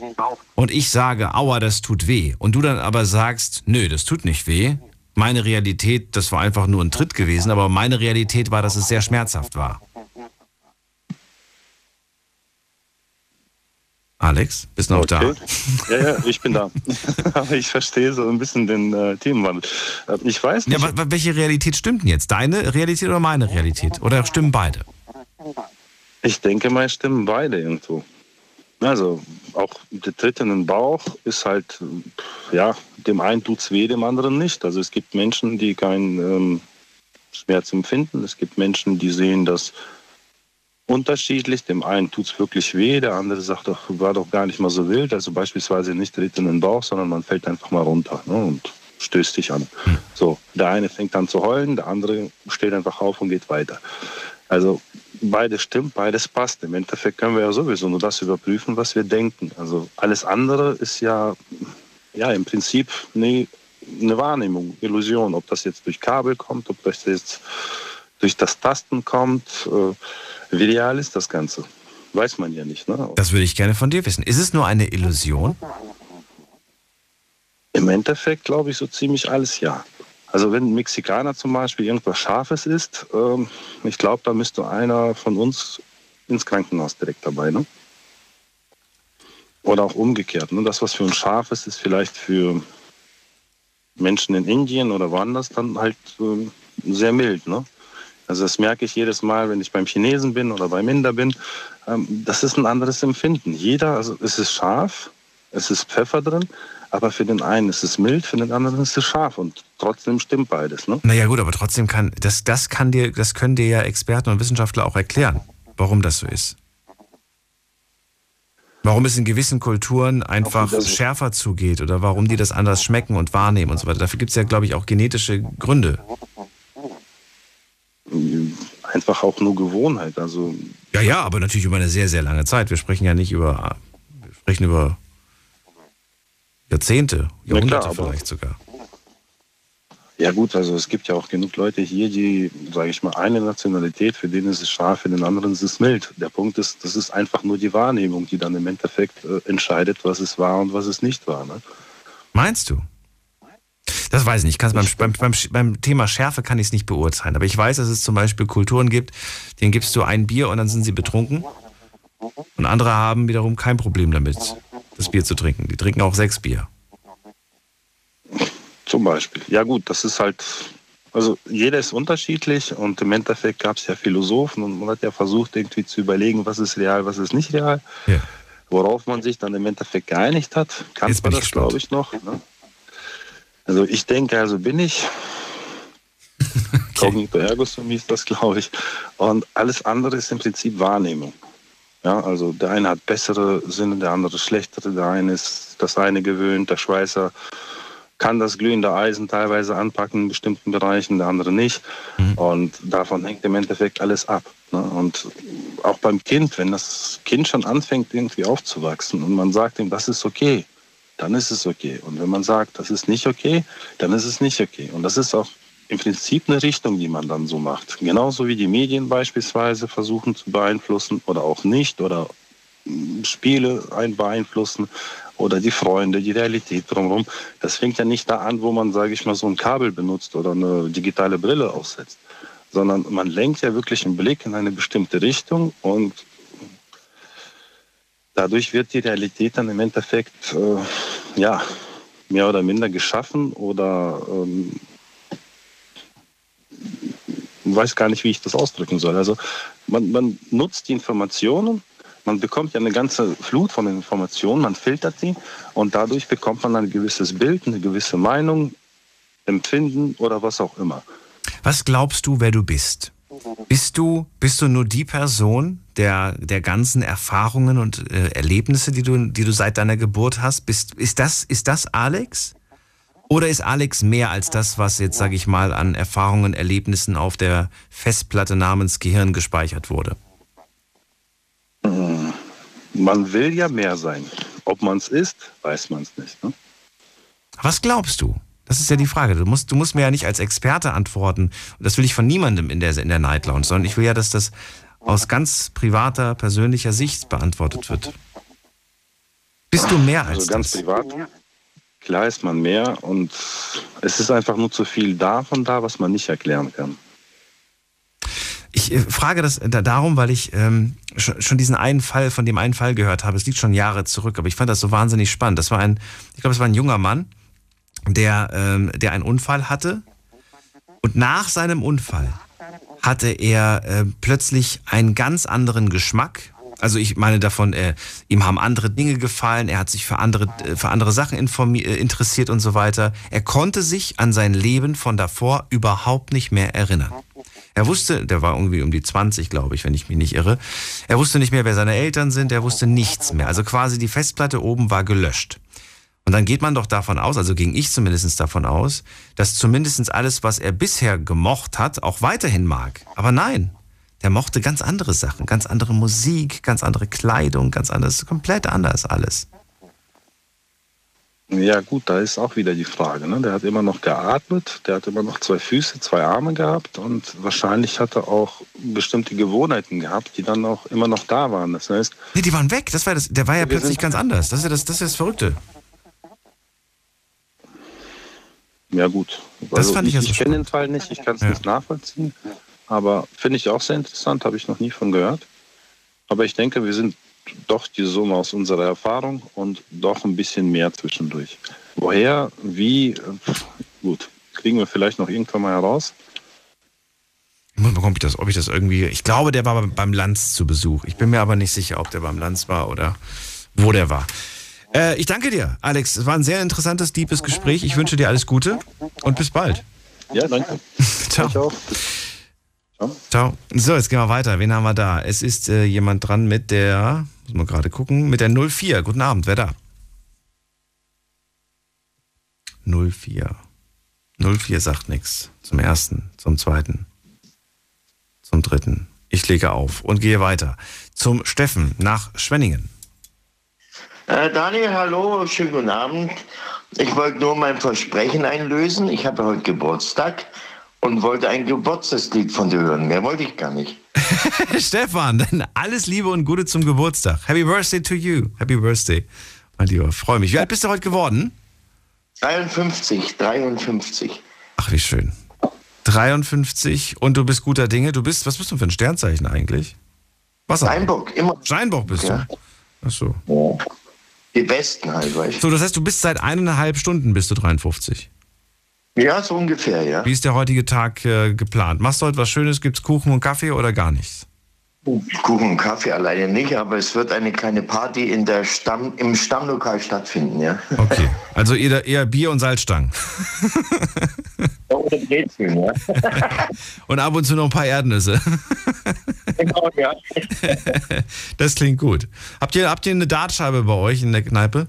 und ich sage, aua, das tut weh, und du dann aber sagst, nö, das tut nicht weh, meine Realität, das war einfach nur ein Tritt gewesen, aber meine Realität war, dass es sehr schmerzhaft war. Alex, bist du noch Okay. da? Ja, ja, ich bin da. Aber ich verstehe so ein bisschen den äh, Themenwandel. Äh, Ich weiß nicht. Ja, wa- welche Realität stimmt denn jetzt? Deine Realität oder meine Realität? Oder stimmen beide? Ich denke mal, stimmen beide irgendwo. Also auch der Tritt in den Bauch ist halt, ja, dem einen tut's weh, dem anderen nicht. Also es gibt Menschen, die keinen ähm, Schmerz empfinden. Es gibt Menschen, die sehen das unterschiedlich. Dem einen tut's wirklich weh, der andere sagt doch, war doch gar nicht mal so wild. Also beispielsweise nicht Tritt in den Bauch, sondern man fällt einfach mal runter ne, und stößt dich an. So, der eine fängt an zu heulen, der andere steht einfach auf und geht weiter. Also beides stimmt, beides passt. Im Endeffekt können wir ja sowieso nur das überprüfen, was wir denken. Also alles andere ist ja, ja im Prinzip eine, eine Wahrnehmung, Illusion. Ob das jetzt durch Kabel kommt, ob das jetzt durch das Tasten kommt. Äh, wie real ist das Ganze? Weiß man ja nicht. Ne? Das würde ich gerne von dir wissen. Ist es nur eine Illusion? Im Endeffekt glaube ich so ziemlich alles ja. Also wenn ein Mexikaner zum Beispiel irgendwas Scharfes isst, ähm, ich glaube, da müsste einer von uns ins Krankenhaus direkt dabei. Ne? Oder auch umgekehrt. Ne? Das, was für ein Scharfes ist, vielleicht für Menschen in Indien oder woanders dann halt ähm, sehr mild. Ne? Also das merke ich jedes Mal, wenn ich beim Chinesen bin oder beim Inder bin. Ähm, das ist ein anderes Empfinden. Jeder, also es ist scharf, es ist Pfeffer drin, aber für den einen ist es mild, für den anderen ist es scharf und trotzdem stimmt beides. Ne? Naja gut, aber trotzdem kann, das, das kann dir, das können dir ja Experten und Wissenschaftler auch erklären, warum das so ist. Warum es in gewissen Kulturen einfach schärfer zugeht oder warum die das anders schmecken und wahrnehmen und so weiter. Dafür gibt es ja, glaube ich, auch genetische Gründe. Einfach auch nur Gewohnheit. Also Ja, ja, aber natürlich über eine sehr, sehr lange Zeit. Wir sprechen ja nicht über, wir sprechen über Jahrzehnte, Ja, Jahrhunderte klar, vielleicht sogar. Ja gut, also es gibt ja auch genug Leute hier, die, sage ich mal, eine Nationalität, für den ist es scharf, für den anderen ist es mild. Der Punkt ist, das ist einfach nur die Wahrnehmung, die dann im Endeffekt äh, entscheidet, was es war und was es nicht war. Ne? Meinst du? Das weiß ich nicht. Kann's beim, beim, beim, beim Thema Schärfe kann ich es nicht beurteilen. Aber ich weiß, dass es zum Beispiel Kulturen gibt, denen gibst du ein Bier und dann sind sie betrunken. Und andere haben wiederum kein Problem damit, das Bier zu trinken. Die trinken auch sechs Bier. Zum Beispiel. Ja gut, das ist halt, also jeder ist unterschiedlich und im Endeffekt gab es ja Philosophen und man hat ja versucht irgendwie zu überlegen, was ist real, was ist nicht real. Ja. Worauf man sich dann im Endeffekt geeinigt hat, kann man das, glaube ich, noch. Ne? Also ich denke, also bin ich. Cognito ergo sum ist das, glaube ich. Und alles andere ist im Prinzip Wahrnehmung. Ja, also der eine hat bessere Sinne, der andere schlechtere. Der eine ist das eine gewöhnt, der Schweißer kann das glühende Eisen teilweise anpacken in bestimmten Bereichen, der andere nicht. Und davon hängt im Endeffekt alles ab. Ne? Und auch beim Kind, wenn das Kind schon anfängt, irgendwie aufzuwachsen und man sagt ihm, das ist okay, dann ist es okay. Und wenn man sagt, das ist nicht okay, dann ist es nicht okay. Und das ist auch im Prinzip eine Richtung, die man dann so macht. Genauso wie die Medien beispielsweise versuchen zu beeinflussen oder auch nicht oder mm, Spiele ein beeinflussen oder die Freunde, die Realität drumherum. Das fängt ja nicht da an, wo man, sage ich mal, so ein Kabel benutzt oder eine digitale Brille aufsetzt, sondern man lenkt ja wirklich den Blick in eine bestimmte Richtung und dadurch wird die Realität dann im Endeffekt äh, ja mehr oder minder geschaffen oder ähm, weiß gar nicht, wie ich das ausdrücken soll. Also man, man nutzt die Informationen, man bekommt ja eine ganze Flut von Informationen, man filtert sie und dadurch bekommt man ein gewisses Bild, eine gewisse Meinung, Empfinden oder was auch immer. Was glaubst du, wer du bist? Bist du, bist du nur die Person der, der ganzen Erfahrungen und äh, Erlebnisse, die du, die du seit deiner Geburt hast? Bist, ist, das, ist das Alex? Oder ist Alex mehr als das, was jetzt, sage ich mal, an Erfahrungen, Erlebnissen auf der Festplatte namens Gehirn gespeichert wurde? Hm, Man will ja mehr sein. Ob man es ist, weiß man es nicht. Ne? Was glaubst du? Das ist ja die Frage. Du musst, du musst mir ja nicht als Experte antworten. Und das will ich von niemandem in der, in der Night Lounge, sondern ich will ja, dass das aus ganz privater, persönlicher Sicht beantwortet wird. Bist du mehr als Also ganz das? privat. Klar ist man mehr und es ist einfach nur zu viel davon da, was man nicht erklären kann. Ich äh, frage das da, darum, weil ich ähm, schon, schon diesen einen Fall, von dem einen Fall gehört habe. Es liegt schon Jahre zurück, aber ich fand das so wahnsinnig spannend. Das war ein, ich glaube, es war ein junger Mann, der, ähm, der einen Unfall hatte. Und nach seinem Unfall hatte er äh, plötzlich einen ganz anderen Geschmack. Also ich meine davon, äh, ihm haben andere Dinge gefallen, er hat sich für andere, äh, für andere Sachen äh, interessiert und so weiter. Er konnte sich an sein Leben von davor überhaupt nicht mehr erinnern. Er wusste, der war irgendwie um die 20, glaube ich, wenn ich mich nicht irre. Er wusste nicht mehr, wer seine Eltern sind, er wusste nichts mehr. Also quasi die Festplatte oben war gelöscht. Und dann geht man doch davon aus, also ging ich zumindest davon aus, dass zumindest alles, was er bisher gemocht hat, auch weiterhin mag. Aber nein, der mochte ganz andere Sachen, ganz andere Musik, ganz andere Kleidung, ganz anderes, komplett anders alles. Ja gut, da ist auch wieder die Frage. Ne? Der hat immer noch geatmet, der hat immer noch zwei Füße, zwei Arme gehabt und wahrscheinlich hat er auch bestimmte Gewohnheiten gehabt, die dann auch immer noch da waren. Das heißt, Nee, die waren weg. Das war das, der war ja plötzlich ganz anders. Das ist ja das, das, ist ja das Verrückte. Ja gut. Das fand ich ja so ich kenne den Fall nicht, ich kann es Ja. nicht nachvollziehen, aber finde ich auch sehr interessant, habe ich noch nie von gehört. Aber ich denke, wir sind doch die Summe aus unserer Erfahrung und doch ein bisschen mehr zwischendurch. Woher, wie, gut, kriegen wir vielleicht noch irgendwann mal heraus. Ich muss mal gucken, ob ich das, ob ich das irgendwie. Ich glaube, der war beim- beim Lanz zu Besuch. Ich bin mir aber nicht sicher, ob der beim Lanz war oder wo der war. Äh, ich danke dir, Alex. Es war ein sehr interessantes, deepes Gespräch. Ich wünsche dir alles Gute und bis bald. Ja, danke. Ciao. Ciao. So, jetzt gehen wir weiter. Wen haben wir da? Es ist äh, jemand dran mit der, muss man gerade gucken, mit der 04. Guten Abend, wer da? 04. 04 sagt nichts. Zum ersten, zum zweiten, zum dritten. Ich lege auf und gehe weiter. Zum Steffen nach Schwenningen. Äh, Daniel, hallo, schönen guten Abend. Ich wollte nur mein Versprechen einlösen. Ich habe heute Geburtstag und wollte ein Geburtstagslied von dir hören. Mehr wollte ich gar nicht. Stefan, dann alles Liebe und Gute zum Geburtstag. Happy Birthday to you. Happy Birthday, mein Lieber. Freue mich. Wie alt bist du heute geworden? 53, 53. Ach, wie schön. 53 und du bist guter Dinge. Du bist, was bist du für ein Sternzeichen eigentlich? Was? Steinbock, immer. Steinbock bist Ja. du. Ach so. Die Besten halt, weißt du. So, das heißt, du bist seit eineinhalb Stunden bist du 53. Ja, so ungefähr, ja. Wie ist der heutige Tag äh, geplant? Machst du heute was Schönes? Gibt's Kuchen und Kaffee oder gar nichts? Kuchen und Kaffee alleine nicht, aber es wird eine kleine Party in der Stamm, im Stammlokal stattfinden, ja. Okay. Also eher, eher Bier und Salzstangen. Oder Brezeln, ja. Und ab und zu noch ein paar Erdnüsse. genau, ja. Das klingt gut. Habt ihr, habt ihr eine Dartscheibe bei euch in der Kneipe?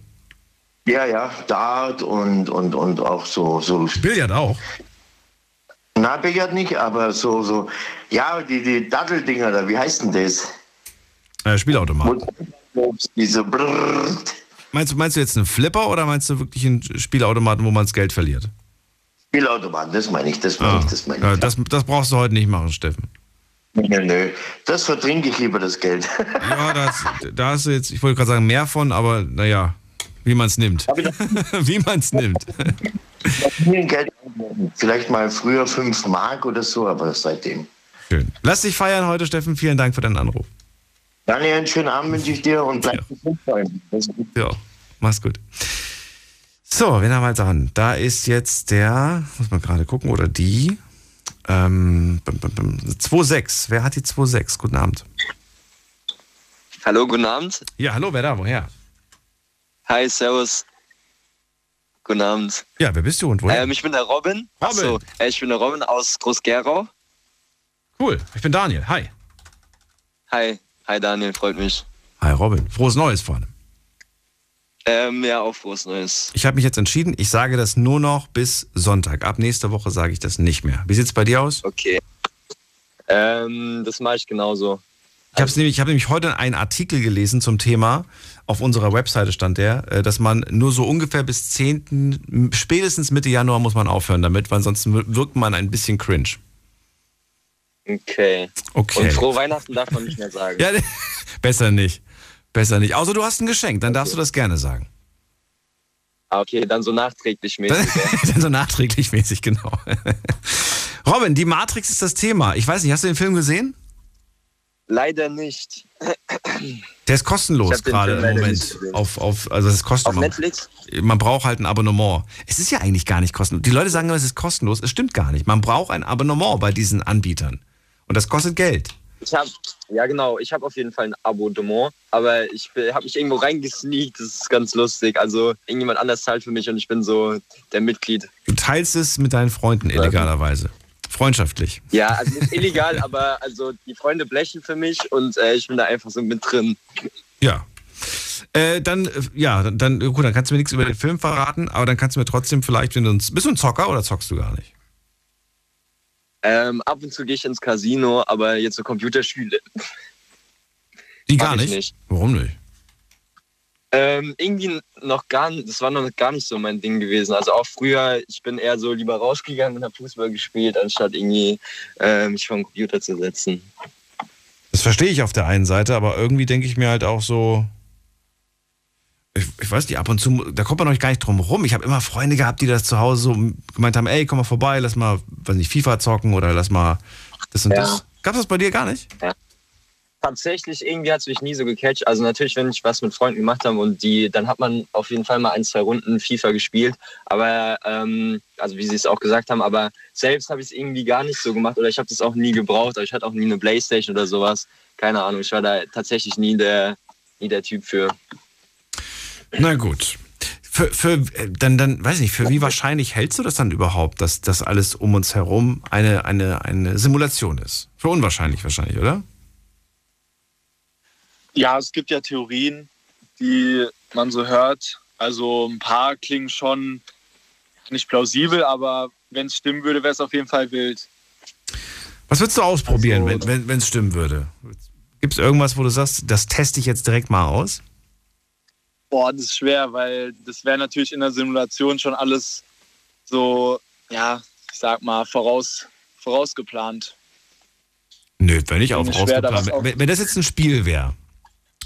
Ja, ja, Dart und, und, und auch so, so. Billard auch? Na, Billard nicht, aber so, so, ja, die, die Datteldinger da, wie heißt denn das? Äh, Spielautomat. Diese Brrrr. Meinst du, meinst du jetzt einen Flipper oder meinst du wirklich einen Spielautomaten, wo man das Geld verliert? Spielautomaten, das meine ich, das meine ich, das meine ich. Ja, das, das brauchst du heute nicht machen, Steffen. Nö, nö, das vertrinke ich lieber, das Geld. Ja, das, da hast du jetzt, ich wollte gerade sagen, mehr von, aber naja, wie man es nimmt. wie man es nimmt. Viel Geld, vielleicht mal früher 5 Mark oder so, aber seitdem. Schön. Lass dich feiern heute, Steffen. Vielen Dank für deinen Anruf. Daniel, einen schönen Abend wünsche ich dir und bleib gesund, gut. Ja, mach's gut. So, wen haben wir dran? Da ist jetzt der, muss man gerade gucken, oder die. Ähm, bum, bum, bum, 2.6. Wer hat die 2.6? Guten Abend. Hallo, guten Abend. Ja, hallo, wer da? Woher? Hi, servus. Guten Abend. Ja, wer bist du und woher? Ähm, ich bin der Robin. Achso, äh, ich bin der Robin aus Groß-Gerau. Cool, ich bin Daniel. Hi. Hi, hi Daniel, freut mich. Hi Robin. Frohes Neues vorne. Ähm, ja, auch frohes Neues. Ich habe mich jetzt entschieden, ich sage das nur noch bis Sonntag. Ab nächster Woche sage ich das nicht mehr. Wie sieht's bei dir aus? Okay. Ähm, das mache ich genauso. Ich habe nämlich, ich hab nämlich heute einen Artikel gelesen zum Thema, auf unserer Webseite stand der, äh, dass man nur so ungefähr bis 10., spätestens Mitte Januar muss man aufhören damit, weil ansonsten wirkt man ein bisschen cringe. Okay. Okay. Und frohe Weihnachten darf man nicht mehr sagen. Ja, besser nicht. Besser nicht. Außer du hast ein Geschenk, dann darfst du das gerne sagen. Ah, okay, dann so nachträglich mäßig. dann so nachträglich mäßig, genau. Robin, die Matrix ist das Thema. Ich weiß nicht, hast du den Film gesehen? Leider nicht. Der ist kostenlos gerade im Moment. Auf, auf, also es ist kostenlos. Auf Netflix? Man braucht halt ein Abonnement. Es ist ja eigentlich gar nicht kostenlos. Die Leute sagen immer, es ist kostenlos. Es stimmt gar nicht. Man braucht ein Abonnement bei diesen Anbietern. Und das kostet Geld. Ich habe, ja genau, ich habe auf jeden Fall ein Abonnement, aber ich habe mich irgendwo reingesneakt, das ist ganz lustig. Also irgendjemand anders zahlt für mich und ich bin so der Mitglied. Du teilst es mit deinen Freunden illegalerweise. Freundschaftlich. Ja, also nicht illegal, aber also die Freunde blechen für mich und äh, ich bin da einfach so mit drin. Ja. Äh, dann, äh, ja, dann- dann, gut, dann kannst du mir nichts über den Film verraten, aber dann kannst du mir trotzdem vielleicht, wenn du uns. Bist du ein Zocker oder zockst du gar nicht? Ähm, ab und zu gehe ich ins Casino, aber jetzt so Computerspiele. Die gar ich nicht? nicht. Warum nicht? Ähm, irgendwie noch gar nicht, das war noch gar nicht so mein Ding gewesen. Also auch früher, ich bin eher so lieber rausgegangen und habe Fußball gespielt, anstatt irgendwie äh, mich vor den Computer zu setzen. Das verstehe ich auf der einen Seite, aber irgendwie denke ich mir halt auch so. Ich, ich weiß nicht, ab und zu, da kommt man noch gar nicht drum rum. Ich habe immer Freunde gehabt, die das zu Hause so gemeint haben: ey, komm mal vorbei, lass mal, weiß nicht, FIFA zocken oder lass mal das und Ja. das. Gab das bei dir gar nicht? Ja. Tatsächlich, irgendwie hat es mich nie so gecatcht. Also natürlich, wenn ich was mit Freunden gemacht habe und die, dann hat man auf jeden Fall mal ein, zwei Runden FIFA gespielt. Aber, ähm, also wie sie es auch gesagt haben, aber selbst habe ich es irgendwie gar nicht so gemacht oder ich habe das auch nie gebraucht. Aber ich hatte auch nie eine Playstation oder sowas. Keine Ahnung, ich war da tatsächlich nie der, nie der Typ für. Na gut. Für, für, äh, dann, dann, weiß ich nicht, für wie wahrscheinlich hältst du das dann überhaupt, dass das alles um uns herum eine, eine, eine Simulation ist? Für unwahrscheinlich wahrscheinlich, oder? Ja, es gibt ja Theorien, die man so hört. Also ein paar klingen schon nicht plausibel, aber wenn es stimmen würde, wäre es auf jeden Fall wild. Was würdest du ausprobieren, wenn wenn wenn, es stimmen würde? Gibt es irgendwas, wo du sagst, das teste ich jetzt direkt mal aus? Boah, das ist schwer, weil das wäre natürlich in der Simulation schon alles so, ja, ich sag mal, voraus, vorausgeplant. Nö, wenn nicht ich schwer, da Wenn, wenn das jetzt ein Spiel wäre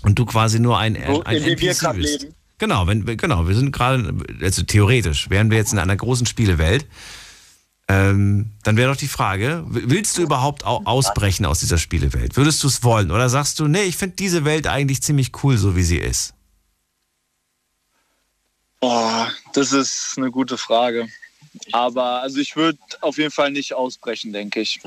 und du quasi nur ein, So, ein wir NPC gerade bist. leben. Genau, wenn, genau, wir sind gerade, also theoretisch, wären wir jetzt in einer großen Spielewelt, ähm, dann wäre doch die Frage, willst du überhaupt au ausbrechen aus dieser Spielewelt? Würdest du es wollen? Oder sagst du, nee, ich finde diese Welt eigentlich ziemlich cool, so wie sie ist? Boah, das ist eine gute Frage. Aber also ich würde auf jeden Fall nicht ausbrechen, denke ich.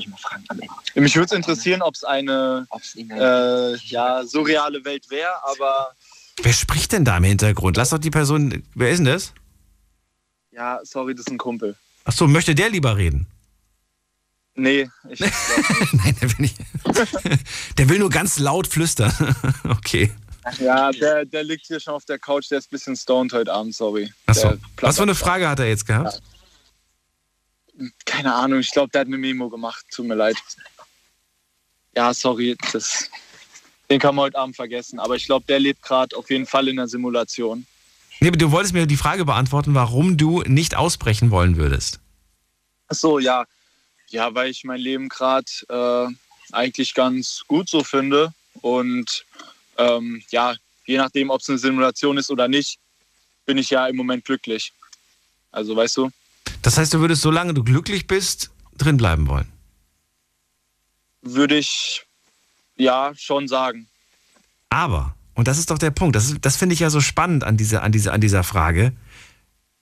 Mich würde es interessieren, ob es eine äh, ja, surreale Welt wäre, aber Wer spricht denn da im Hintergrund? Lass doch die Person, wer ist denn das? ja, sorry, das ist ein Kumpel. Ach so, möchte der lieber reden? Nee, ich. Nein, der will nicht. Der will nur ganz laut flüstern. Okay. Ja, der, der liegt hier schon auf der Couch, der ist ein bisschen stoned heute Abend, sorry. Achso. Was für eine. Frage hat er jetzt gehabt? Keine Ahnung, ich glaube, der hat eine Memo gemacht, tut mir leid. Ja, sorry, das, den kann man heute Abend vergessen, aber ich glaube, der lebt gerade auf jeden Fall in der Simulation. Nee, aber du wolltest mir die Frage beantworten, warum du nicht ausbrechen wollen würdest. Ach so, ja. Ja, weil ich mein Leben gerade äh, eigentlich ganz gut so finde. Und ähm, ja, je nachdem, ob es eine Simulation ist oder nicht, bin ich ja im Moment glücklich. Also, weißt du? Das heißt, du würdest, solange du glücklich bist, drin bleiben wollen. Würde ich ja schon sagen. Aber, und das ist doch der Punkt, das, ist- das finde ich ja so spannend an, diese, an, diese, an dieser Frage.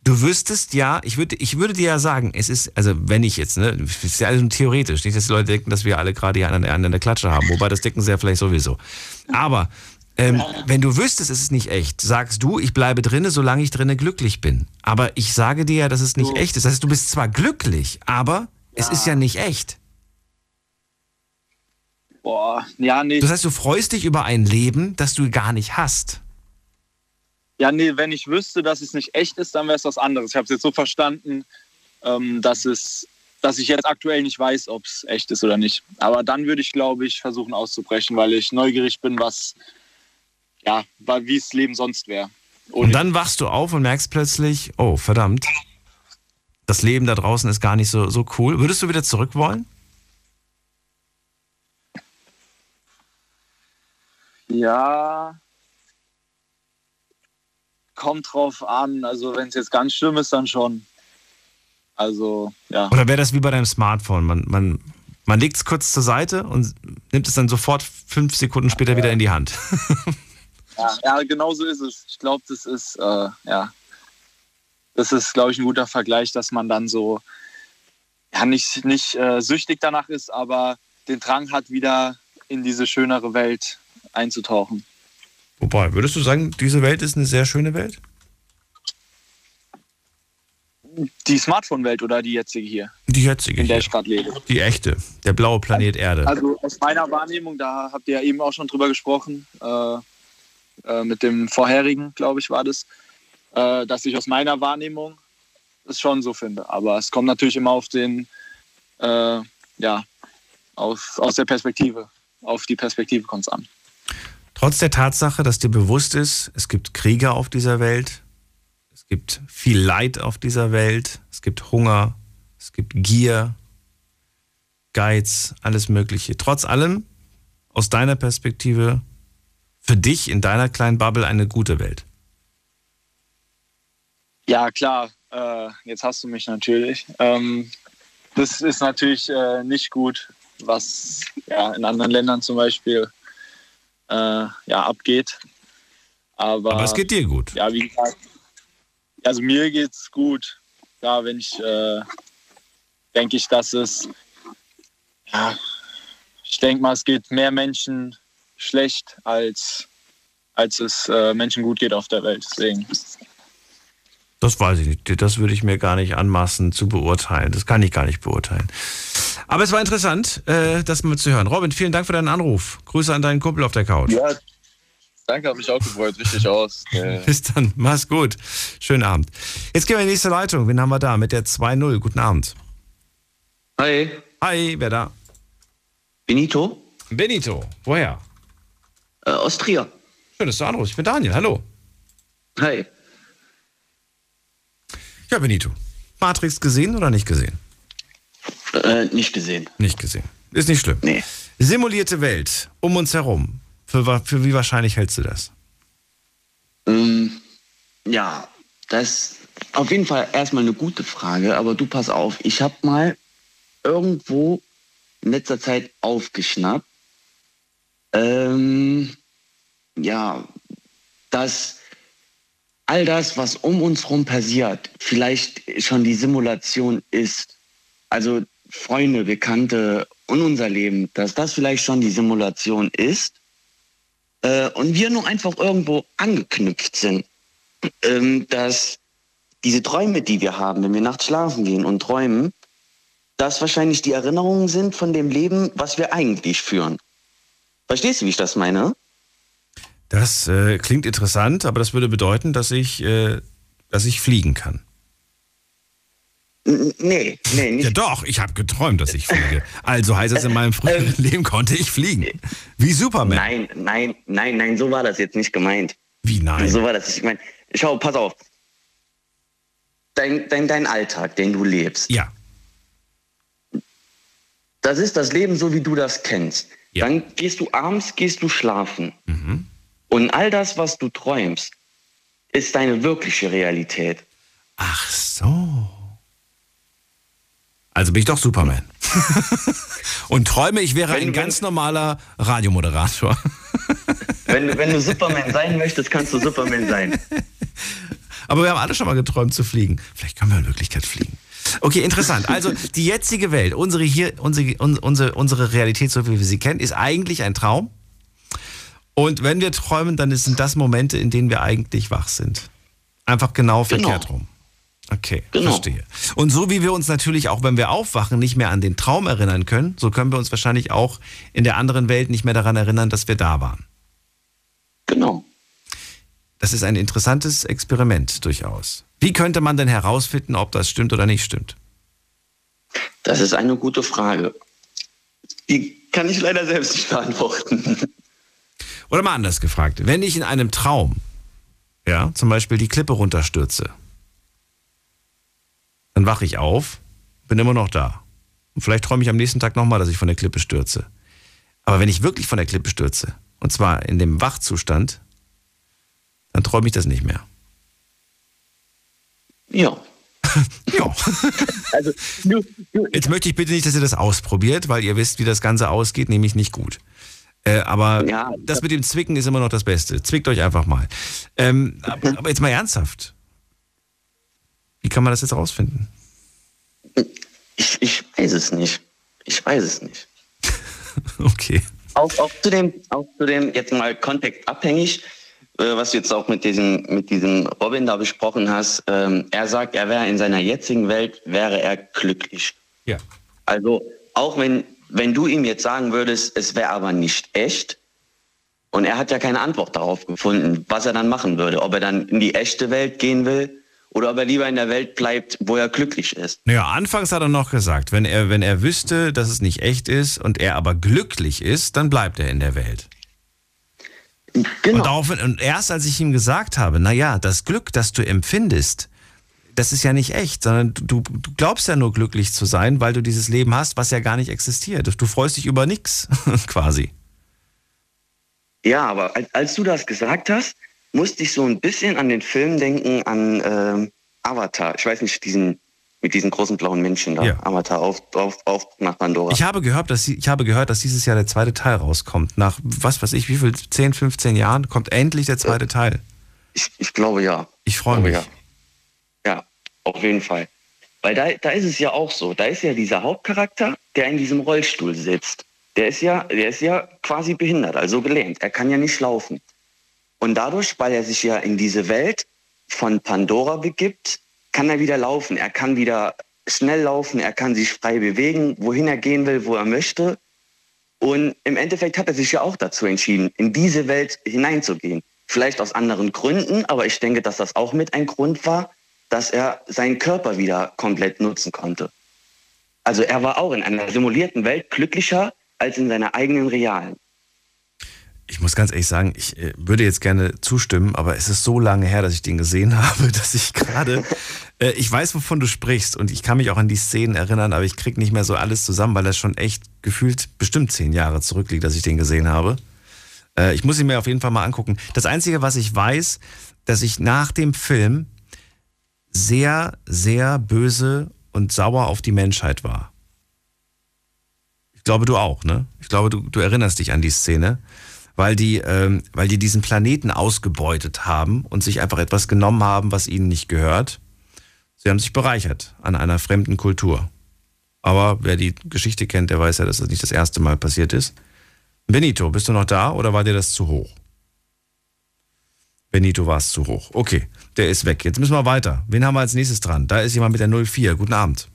Du wüsstest ja, ich würde, ich würde dir ja sagen, es ist, also wenn ich jetzt, ne, es ist ja alles nur theoretisch, nicht, dass die Leute denken, dass wir alle gerade hier an der, an der Klatsche haben, wobei das denken sie ja vielleicht sowieso. Aber ähm, wenn du wüsstest, es ist nicht echt, sagst du, ich bleibe drinne, solange ich drinne glücklich bin. Aber ich sage dir ja, dass es nicht echt ist. Das heißt, du bist zwar glücklich, aber es ist ja nicht echt. Boah, ja, nee. Das heißt, du freust dich über ein Leben, das du gar nicht hast. Ja, nee, wenn ich wüsste, dass es nicht echt ist, dann wäre es was anderes. Ich habe es jetzt so verstanden, ähm, dass, es, dass ich jetzt aktuell nicht weiß, ob es echt ist oder nicht. Aber dann würde ich, glaube ich, versuchen auszubrechen, weil ich neugierig bin, was, ja, wie es Leben sonst wäre. Und dann wachst du auf und merkst plötzlich, oh, verdammt, das Leben da draußen ist gar nicht so, so cool. Würdest du wieder zurück wollen? Ja, kommt drauf an. Also wenn es jetzt ganz schlimm ist, dann schon. Also, ja. Oder wäre das wie bei deinem Smartphone? Man, man, man legt es kurz zur Seite und nimmt es dann sofort fünf Sekunden später wieder in die Hand. ja, ja, genau so ist es. Ich glaube, das ist, äh, ja, das ist, glaube ich, ein guter Vergleich, dass man dann so, ja, nicht, nicht äh, süchtig danach ist, aber den Drang hat, wieder in diese schönere Welt einzutauchen. Wobei, würdest du sagen, diese Welt ist eine sehr schöne Welt? Die Smartphone-Welt oder die jetzige hier? Die jetzige. In der ich gerade lebe. Die echte. Der blaue Planet Erde. Also aus meiner Wahrnehmung, da habt ihr ja eben auch schon drüber gesprochen, äh, äh, mit dem vorherigen, glaube ich, war das, äh, dass ich aus meiner Wahrnehmung es schon so finde. Aber es kommt natürlich immer auf den, äh, ja, auf, aus der Perspektive, auf die Perspektive kommt es an. Trotz der Tatsache, dass dir bewusst ist, es gibt Kriege auf dieser Welt, es gibt viel Leid auf dieser Welt, es gibt Hunger, es gibt Gier, Geiz, alles Mögliche. Trotz allem, aus deiner Perspektive, für dich in deiner kleinen Bubble eine gute Welt. Ja, klar. Äh, jetzt hast du mich natürlich. Ähm, das ist natürlich äh, nicht gut, was ja, in anderen Ländern zum Beispiel ja, abgeht. Aber, Aber es geht dir gut. Ja, wie gesagt, also mir geht's gut. Ja, wenn ich äh, denke ich, dass es ja, ich denke mal, es geht mehr Menschen schlecht, als, als es äh, Menschen gut geht auf der Welt. Deswegen. Das weiß ich nicht. Das würde ich mir gar nicht anmaßen zu beurteilen. Das kann ich gar nicht beurteilen. Aber es war interessant, äh, das mal zu hören. Robin, vielen Dank für deinen Anruf. Grüße an deinen Kumpel auf der Couch. Ja, danke, habe mich auch gefreut. Richtig aus. Äh, Bis dann. Mach's gut. Schönen Abend. Jetzt gehen wir in die nächste Leitung. Wen haben wir da? Mit der 2-0. Guten Abend. Hi. Hi, wer da? Benito. Benito. Woher? Äh, aus Trier. Schön, dass du anrufst. Ich bin Daniel. Hallo. Hi. Ja, Benito. Matrix gesehen oder nicht gesehen? Äh, nicht gesehen. Nicht gesehen. Ist nicht schlimm. Nee. Simulierte Welt um uns herum. Für, für wie wahrscheinlich hältst du das? Ähm, ja, das ist auf jeden Fall erstmal eine gute Frage, aber du pass auf, ich habe mal irgendwo in letzter Zeit aufgeschnappt, ähm, ja, dass all das, was um uns herum passiert, vielleicht schon die Simulation ist. Also Freunde, Bekannte und unser Leben, dass das vielleicht schon die Simulation ist äh, und wir nur einfach irgendwo angeknüpft sind, ähm, dass diese Träume, die wir haben, wenn wir nachts schlafen gehen und träumen, das wahrscheinlich die Erinnerungen sind von dem Leben, was wir eigentlich führen. Verstehst du, wie ich das meine? Das äh, klingt interessant, aber das würde bedeuten, dass ich, äh, dass ich fliegen kann. Nee, nee, nicht. Ja doch, ich habe geträumt, dass ich fliege. Also heißt es, in meinem früheren Leben konnte ich fliegen. Wie Superman. Nein, nein, nein, nein, so war das jetzt nicht gemeint. Wie nein? So war das nicht gemeint. Schau, pass auf. Dein, dein, dein Alltag, den du lebst. Ja. Das ist das Leben, so wie du das kennst. Dann gehst du abends, gehst du schlafen. Mhm. Und all das, was du träumst, ist deine wirkliche Realität. Ach so. Also bin ich doch Superman. Und träume, ich wäre ein ganz normaler Radiomoderator. Wenn, du- wenn du Superman sein möchtest, kannst du Superman sein. Aber wir haben alle schon mal geträumt zu fliegen. Vielleicht können wir in Wirklichkeit fliegen. Okay, interessant. Also die jetzige Welt, unsere hier, unsere, un- unsere, unsere Realität, so wie wir sie kennen, ist eigentlich ein Traum. Und wenn wir träumen, dann sind das Momente, in denen wir eigentlich wach sind. Einfach genau verkehrt rum. Okay, Genau. verstehe. Und so wie wir uns natürlich auch, wenn wir aufwachen, nicht mehr an den Traum erinnern können, so können wir uns wahrscheinlich auch in der anderen Welt nicht mehr daran erinnern, dass wir da waren. Genau. Das ist ein interessantes Experiment durchaus. Wie könnte man denn herausfinden, ob das stimmt oder nicht stimmt? Das ist eine gute Frage. Die kann ich leider selbst nicht beantworten. Oder mal anders gefragt, wenn ich in einem Traum, ja, zum Beispiel die Klippe runterstürze, dann wache ich auf, bin immer noch da. Und vielleicht träume ich am nächsten Tag nochmal, dass ich von der Klippe stürze. Aber wenn ich wirklich von der Klippe stürze, und zwar in dem Wachzustand, dann träume ich das nicht mehr. Ja. ja. Also, Jetzt möchte ich bitte nicht, dass ihr das ausprobiert, weil ihr wisst, wie das Ganze ausgeht, nämlich nicht gut. Äh, aber das mit dem Zwicken ist immer noch das Beste. Zwickt euch einfach mal. Ähm, aber aber jetzt mal ernsthaft. Wie kann man das jetzt rausfinden? Ich, ich weiß es nicht. Ich weiß es nicht. okay. Auch, auch, zu dem, auch zu dem, jetzt mal kontextabhängig, äh, was du jetzt auch mit diesem, mit diesem Robin da besprochen hast. Ähm, er sagt, er wäre in seiner jetzigen Welt, wäre er glücklich. Ja. Also auch wenn, wenn du ihm jetzt sagen würdest, es wäre aber nicht echt, und er hat ja keine Antwort darauf gefunden, was er dann machen würde, ob er dann in die echte Welt gehen will oder ob er lieber in der Welt bleibt, wo er glücklich ist. Naja, anfangs hat er noch gesagt, wenn er, wenn er wüsste, dass es nicht echt ist und er aber glücklich ist, dann bleibt er in der Welt. Genau. Und, daraufhin, und erst als ich ihm gesagt habe, naja, das Glück, das du empfindest, das ist ja nicht echt, sondern du, du glaubst ja nur glücklich zu sein, weil du dieses Leben hast, was ja gar nicht existiert. Du freust dich über nichts, quasi. Ja, aber als, als du das gesagt hast, musste ich so ein bisschen an den Film denken, an ähm, Avatar. Ich weiß nicht, diesen mit diesen großen blauen Menschen da. Ja. Avatar auf, auf, auf nach Pandora. Ich habe, gehört, dass, ich habe gehört, dass dieses Jahr der zweite Teil rauskommt. Nach, was weiß ich, wie viel, 10, 15 Jahren kommt endlich der zweite Teil. Ich, ich glaube ja. Ich freue mich. Ja. Auf jeden Fall. Weil da, da ist es ja auch so. Da ist ja dieser Hauptcharakter, der in diesem Rollstuhl sitzt. Der ist ja, der ist ja quasi behindert, also gelähmt. Er kann ja nicht laufen. Und dadurch, weil er sich ja in diese Welt von Pandora begibt, kann er wieder laufen. Er kann wieder schnell laufen, er kann sich frei bewegen, wohin er gehen will, wo er möchte. Und im Endeffekt hat er sich ja auch dazu entschieden, in diese Welt hineinzugehen. Vielleicht aus anderen Gründen, aber ich denke, dass das auch mit ein Grund war, dass er seinen Körper wieder komplett nutzen konnte. Also er war auch in einer simulierten Welt glücklicher als in seiner eigenen realen. Ich muss ganz ehrlich sagen, ich äh, würde jetzt gerne zustimmen, aber es ist so lange her, dass ich den gesehen habe, dass ich gerade, äh, ich weiß, wovon du sprichst und ich kann mich auch an die Szenen erinnern, aber ich kriege nicht mehr so alles zusammen, weil das schon echt gefühlt bestimmt zehn Jahre zurückliegt, dass ich den gesehen habe. Äh, ich muss ihn mir auf jeden Fall mal angucken. Das Einzige, was ich weiß, dass ich nach dem Film sehr, sehr böse und sauer auf die Menschheit war. Ich glaube, du auch, ne? Ich glaube, du, du erinnerst dich an die Szene, weil die, ähm, weil die diesen Planeten ausgebeutet haben und sich einfach etwas genommen haben, was ihnen nicht gehört. Sie haben sich bereichert an einer fremden Kultur. Aber wer die Geschichte kennt, der weiß ja, dass das nicht das erste Mal passiert ist. Benito, bist du noch da oder war dir das zu hoch? Benito war es zu hoch. Okay, der ist weg. Jetzt müssen wir weiter. Wen haben wir als nächstes dran? Da ist jemand mit der 04. Guten Abend.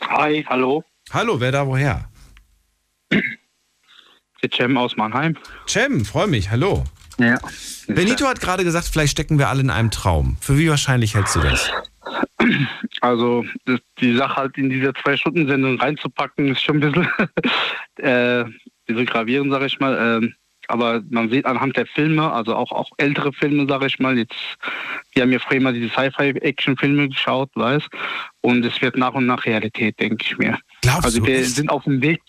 Hi, hallo. Hallo, wer da woher? Der Cem aus Mannheim. Cem, freue mich. Hallo. Ja. Benito hat gerade gesagt, vielleicht stecken wir alle in einem Traum. Für wie wahrscheinlich hältst du das? Also das, die Sache halt in diese Zwei-Stunden-Sendung reinzupacken, ist schon ein bisschen, äh, bisschen gravierend, sage ich mal. Ähm, aber man sieht anhand der Filme, also auch, auch ältere Filme, sage ich mal, jetzt, wir haben ja früher mal diese Sci-Fi-Action-Filme geschaut, weiß, und es wird nach und nach Realität, denke ich mir. Glaubst also wir sind auf dem Weg,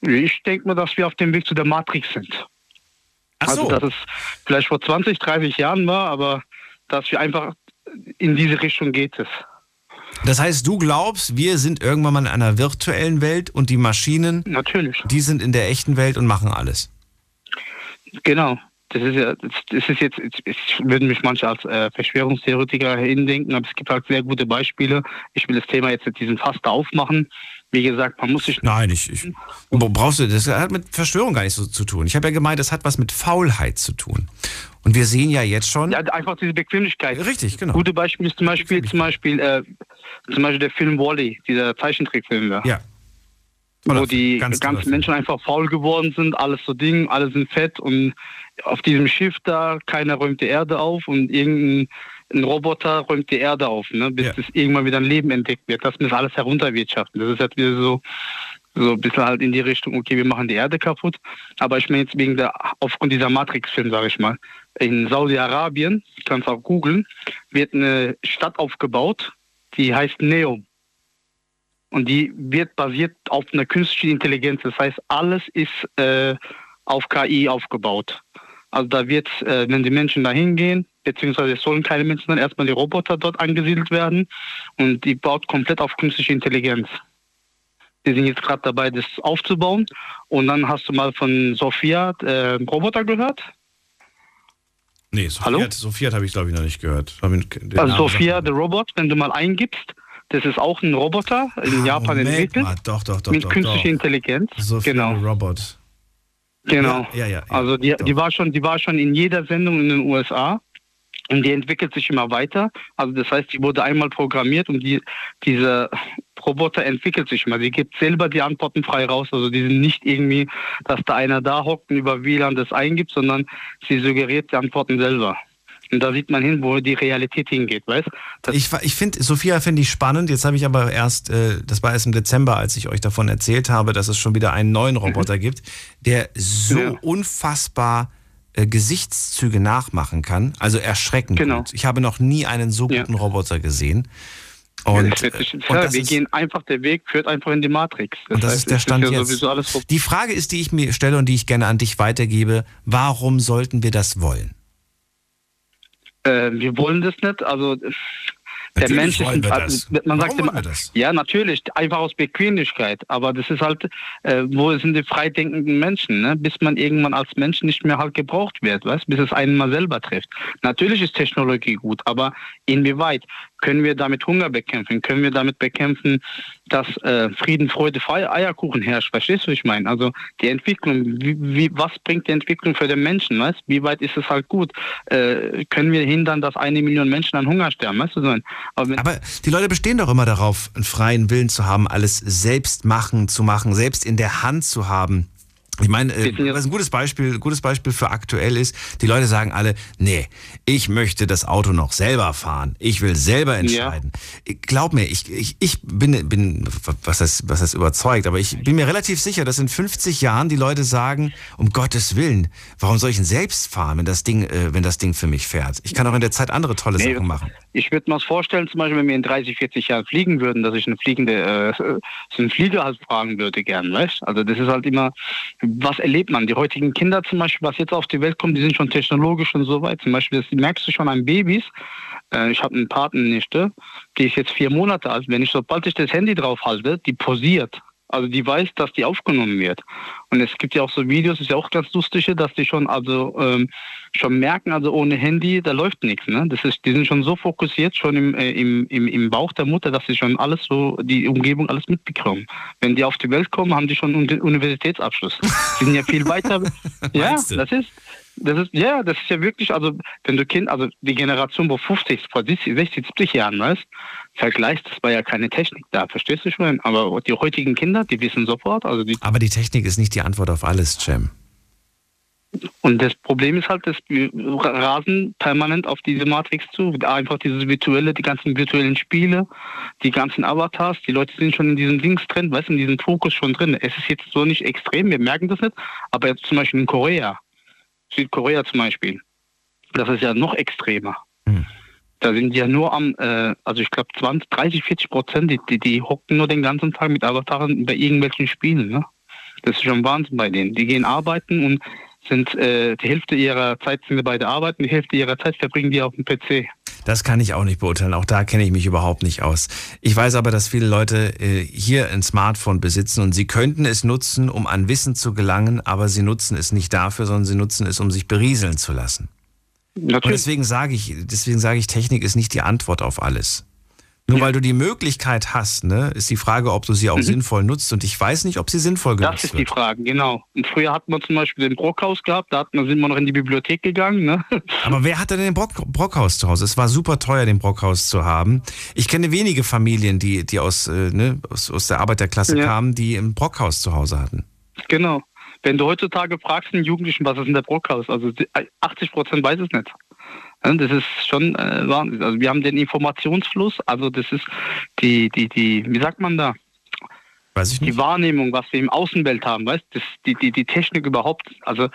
ich denke mal, dass wir auf dem Weg zu der Matrix sind. Ach Also so. dass es vielleicht vor 20, 30 Jahren war, aber dass wir einfach in diese Richtung geht es. Das heißt, du glaubst, wir sind irgendwann mal in einer virtuellen Welt und die Maschinen, Natürlich. die sind in der echten Welt und machen alles. Genau. Das ist ja, das ist jetzt, es würden mich manche als äh, Verschwörungstheoretiker hindenken, aber es gibt halt sehr gute Beispiele. Ich will das Thema jetzt mit diesem Fass da aufmachen. wie gesagt, man muss sich. Nein, ich, ich brauchst du, das hat mit Verschwörung gar nicht so zu tun. Ich habe ja gemeint, das hat was mit Faulheit zu tun. Und wir sehen ja jetzt schon. Ja, einfach diese Bequemlichkeit. Richtig, genau. Gute Beispiel ist zum Beispiel, zum Beispiel, äh, zum Beispiel der Film Wally, dieser Zeichentrickfilm. Ja. Ja. Wo die ganzen Menschen einfach faul geworden sind, alles so Ding, alle sind fett und auf diesem Schiff da, keiner räumt die Erde auf und irgendein ein Roboter räumt die Erde auf, ne, bis ja. es irgendwann wieder ein Leben entdeckt wird. Das muss alles herunterwirtschaften. Das ist halt wieder so, so ein bisschen halt in die Richtung, okay, wir machen die Erde kaputt. Aber ich meine jetzt wegen der, aufgrund dieser Matrix-Film, sage ich mal, in Saudi-Arabien, kannst auch googeln, wird eine Stadt aufgebaut, die heißt Neom. Und die wird basiert auf einer künstlichen Intelligenz. Das heißt, alles ist äh, auf KI aufgebaut. Also da wird, äh, wenn die Menschen da hingehen, beziehungsweise es sollen keine Menschen sein, erstmal die Roboter dort angesiedelt werden und die baut komplett auf künstliche Intelligenz. Die sind jetzt gerade dabei, das aufzubauen. Und dann hast du mal von Sophia äh, Roboter gehört? Nee, Sophia, Sophia habe ich glaube ich noch nicht gehört. Also Sophia, der Robot, wenn du mal eingibst, das ist auch ein Roboter in ah, Japan Moment entwickelt. Mal. Doch, doch, doch. Mit doch, künstlicher doch. Intelligenz. Sophia, genau. Robot. Genau. Ja, ja, ja, also die, die war schon, die war schon in jeder Sendung in den USA und die entwickelt sich immer weiter. Also das heißt, die wurde einmal programmiert und die, diese Roboter entwickelt sich immer. Sie gibt selber die Antworten frei raus. Also die sind nicht irgendwie, dass da einer da hockt und über WLAN das eingibt, sondern sie suggeriert die Antworten selber. Und da sieht man hin, wo die Realität hingeht, weißt Ich, ich finde, Sophia finde ich spannend. Jetzt habe ich aber erst, äh, das war erst im Dezember, als ich euch davon erzählt habe, dass es schon wieder einen neuen Roboter mhm. gibt, der so ja. unfassbar äh, Gesichtszüge nachmachen kann. Also erschreckend genau. gut. Ich habe noch nie einen so guten ja. Roboter gesehen. Und, ja, und das wir ist, gehen einfach, der Weg führt einfach in die Matrix. Das und das heißt, ist der Stand ist ja jetzt. die Frage ist, die ich mir stelle und die ich gerne an dich weitergebe, warum sollten wir das wollen? Äh, wir wollen das nicht. Also der Mensch ist, also, man sagt immer, ja natürlich, einfach aus Bequemlichkeit, aber das ist halt, äh, wo sind die freidenkenden Menschen, ne? bis man irgendwann als Mensch nicht mehr halt gebraucht wird, weißt? bis es einen mal selber trifft. Natürlich ist Technologie gut, aber inwieweit? Können wir damit Hunger bekämpfen? Können wir damit bekämpfen, dass äh, Frieden, Freude, Feier, Eierkuchen herrscht? Verstehst du, was ich meine? Also die Entwicklung, wie, wie, was bringt die Entwicklung für den Menschen? Weißt? Wie weit ist es halt gut? Äh, können wir hindern, dass eine Million Menschen an Hunger sterben? Weißt du, so aber, Aber die Leute bestehen doch immer darauf, einen freien Willen zu haben, alles selbst machen zu machen, selbst in der Hand zu haben. Ich meine, äh, was ein gutes Beispiel, gutes Beispiel für aktuell ist, die Leute sagen alle, nee, ich möchte das Auto noch selber fahren. Ich will selber entscheiden. Ja. Glaub mir, ich, ich, ich bin, bin was heißt, was heißt überzeugt, aber ich bin mir relativ sicher, dass in 50 Jahren die Leute sagen, um Gottes Willen, warum soll ich denn selbst fahren, wenn das Ding, äh, wenn das Ding für mich fährt? Ich kann auch in der Zeit andere tolle nee, Sachen machen. Ich würde mir das vorstellen, zum Beispiel, wenn wir in 30, 40 Jahren fliegen würden, dass ich eine fliegende, äh, einen Flieger halt fragen würde gern, weißt? Also das ist halt immer, was erlebt man? Die heutigen Kinder zum Beispiel, was jetzt auf die Welt kommt, die sind schon technologisch und so weit. Zum Beispiel, das merkst du schon an Babys. Äh, ich habe einen Patennichte, die ist jetzt vier Monate alt. Wenn ich, sobald ich das Handy drauf halte, die posiert. Also die weiß, dass die aufgenommen wird. Und es gibt ja auch so Videos, ist ja auch ganz lustig, dass die schon also ähm, schon merken, also ohne Handy, da läuft nichts. Ne? Das ist, die sind schon so fokussiert schon im, äh, im, im, im Bauch der Mutter, dass sie schon alles so, die Umgebung alles mitbekommen. Wenn die auf die Welt kommen, haben die schon einen Universitätsabschluss. Die sind ja viel weiter. ja, das ist. Das ist, ja, das ist ja wirklich, also, wenn du Kind, also die Generation, wo 50, vor 60, 70 Jahren weißt, vergleichst, das war ja keine Technik da, verstehst du schon? Aber die heutigen Kinder, die wissen sofort, also die. Aber die Technik ist nicht die Antwort auf alles, Cem. Und das Problem ist halt, dass wir rasen permanent auf diese Matrix zu. Einfach dieses virtuelle, die ganzen virtuellen Spiele, die ganzen Avatars, die Leute sind schon in diesem Dings drin, weißt du, in diesem Fokus schon drin. Es ist jetzt so nicht extrem, wir merken das nicht, aber jetzt zum Beispiel in Korea, Südkorea zum Beispiel. Das ist ja noch extremer. Hm. Da sind ja nur am, äh, also ich glaube 20, 30, 40 Prozent, die, die, die hocken nur den ganzen Tag mit Avataren bei irgendwelchen Spielen. Ne? Das ist schon Wahnsinn bei denen. Die gehen arbeiten und sind äh, die Hälfte ihrer Zeit sind bei der Arbeit und die Hälfte ihrer Zeit verbringen die auf dem PC. Das kann ich auch nicht beurteilen. Auch da kenne ich mich überhaupt nicht aus. Ich weiß aber, dass viele Leute äh, hier ein Smartphone besitzen und sie könnten es nutzen, um an Wissen zu gelangen, aber sie nutzen es nicht dafür, sondern sie nutzen es, um sich berieseln zu lassen. Natürlich. Und deswegen sage ich, deswegen sage ich, Technik ist nicht die Antwort auf alles. Nur weil du die Möglichkeit hast, ne, ist die Frage, ob du sie auch Mhm. sinnvoll nutzt. Und ich weiß nicht, ob sie sinnvoll genutzt Das ist wird. die Frage, genau. Und früher hatten wir zum Beispiel den Brockhaus gehabt, da hatten, sind wir noch in die Bibliothek gegangen. Ne? Aber wer hatte denn den Brock, Brockhaus zu Hause? Es war super teuer, den Brockhaus zu haben. Ich kenne wenige Familien, die, die aus, äh, ne, aus, aus der Arbeiterklasse Ja. kamen, die ein Brockhaus zu Hause hatten. Genau. Wenn du heutzutage fragst einen Jugendlichen, was ist denn der Brockhaus, also die- 80 Prozent weiß es nicht. Ja, Das ist schon äh. Also wir haben den Informationsfluss, also das ist die, die, die, wie sagt man da? Weiß ich Die Wahrnehmung, was wir im Außenwelt haben, weißt das, die, die, die Technik überhaupt, also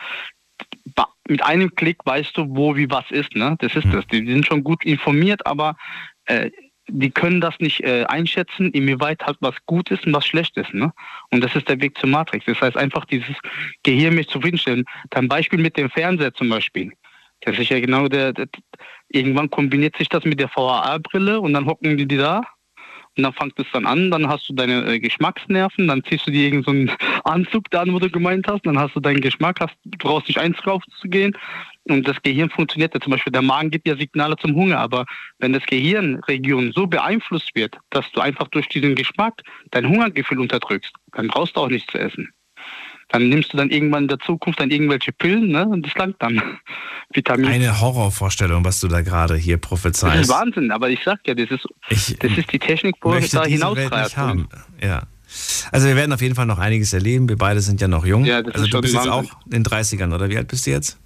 mit einem Klick weißt du, wo wie was ist, ne? Das ist das. Die sind schon gut informiert, aber äh, die können das nicht äh, einschätzen, inwieweit halt was gut ist und was schlecht ist, ne? Und das ist der Weg zur Matrix. Das heißt einfach dieses Gehirn mich zufriedenstellen. Dein Beispiel mit dem Fernseher zum Beispiel. Das ist ja genau der, der irgendwann kombiniert sich das mit der VHR-Brille und dann hocken die, die da. Und dann fängt es dann an, dann hast du deine äh, Geschmacksnerven, dann ziehst du dir irgendeinen so Anzug da an, wo du gemeint hast, dann hast du deinen Geschmack, hast, du brauchst nicht eins drauf zu gehen. Und das Gehirn funktioniert ja. Zum Beispiel, der Magen gibt ja Signale zum Hunger, aber wenn das Gehirnregion so beeinflusst wird, dass du einfach durch diesen Geschmack dein Hungergefühl unterdrückst, dann brauchst du auch nichts zu essen. Dann nimmst du dann irgendwann in der Zukunft dann irgendwelche Pillen, ne? Und das langt dann. Vitamin. Eine Horrorvorstellung, was du da gerade hier Das ist prophezeist. Wahnsinn, aber ich sag ja, das ist, das ist die Technik, wo möchte da haben. Ja. Also wir werden auf jeden Fall noch einiges erleben. Wir beide sind ja noch jung. Ja, also du bist jetzt auch Wahnsinn. in den 30ern, oder wie alt bist du jetzt?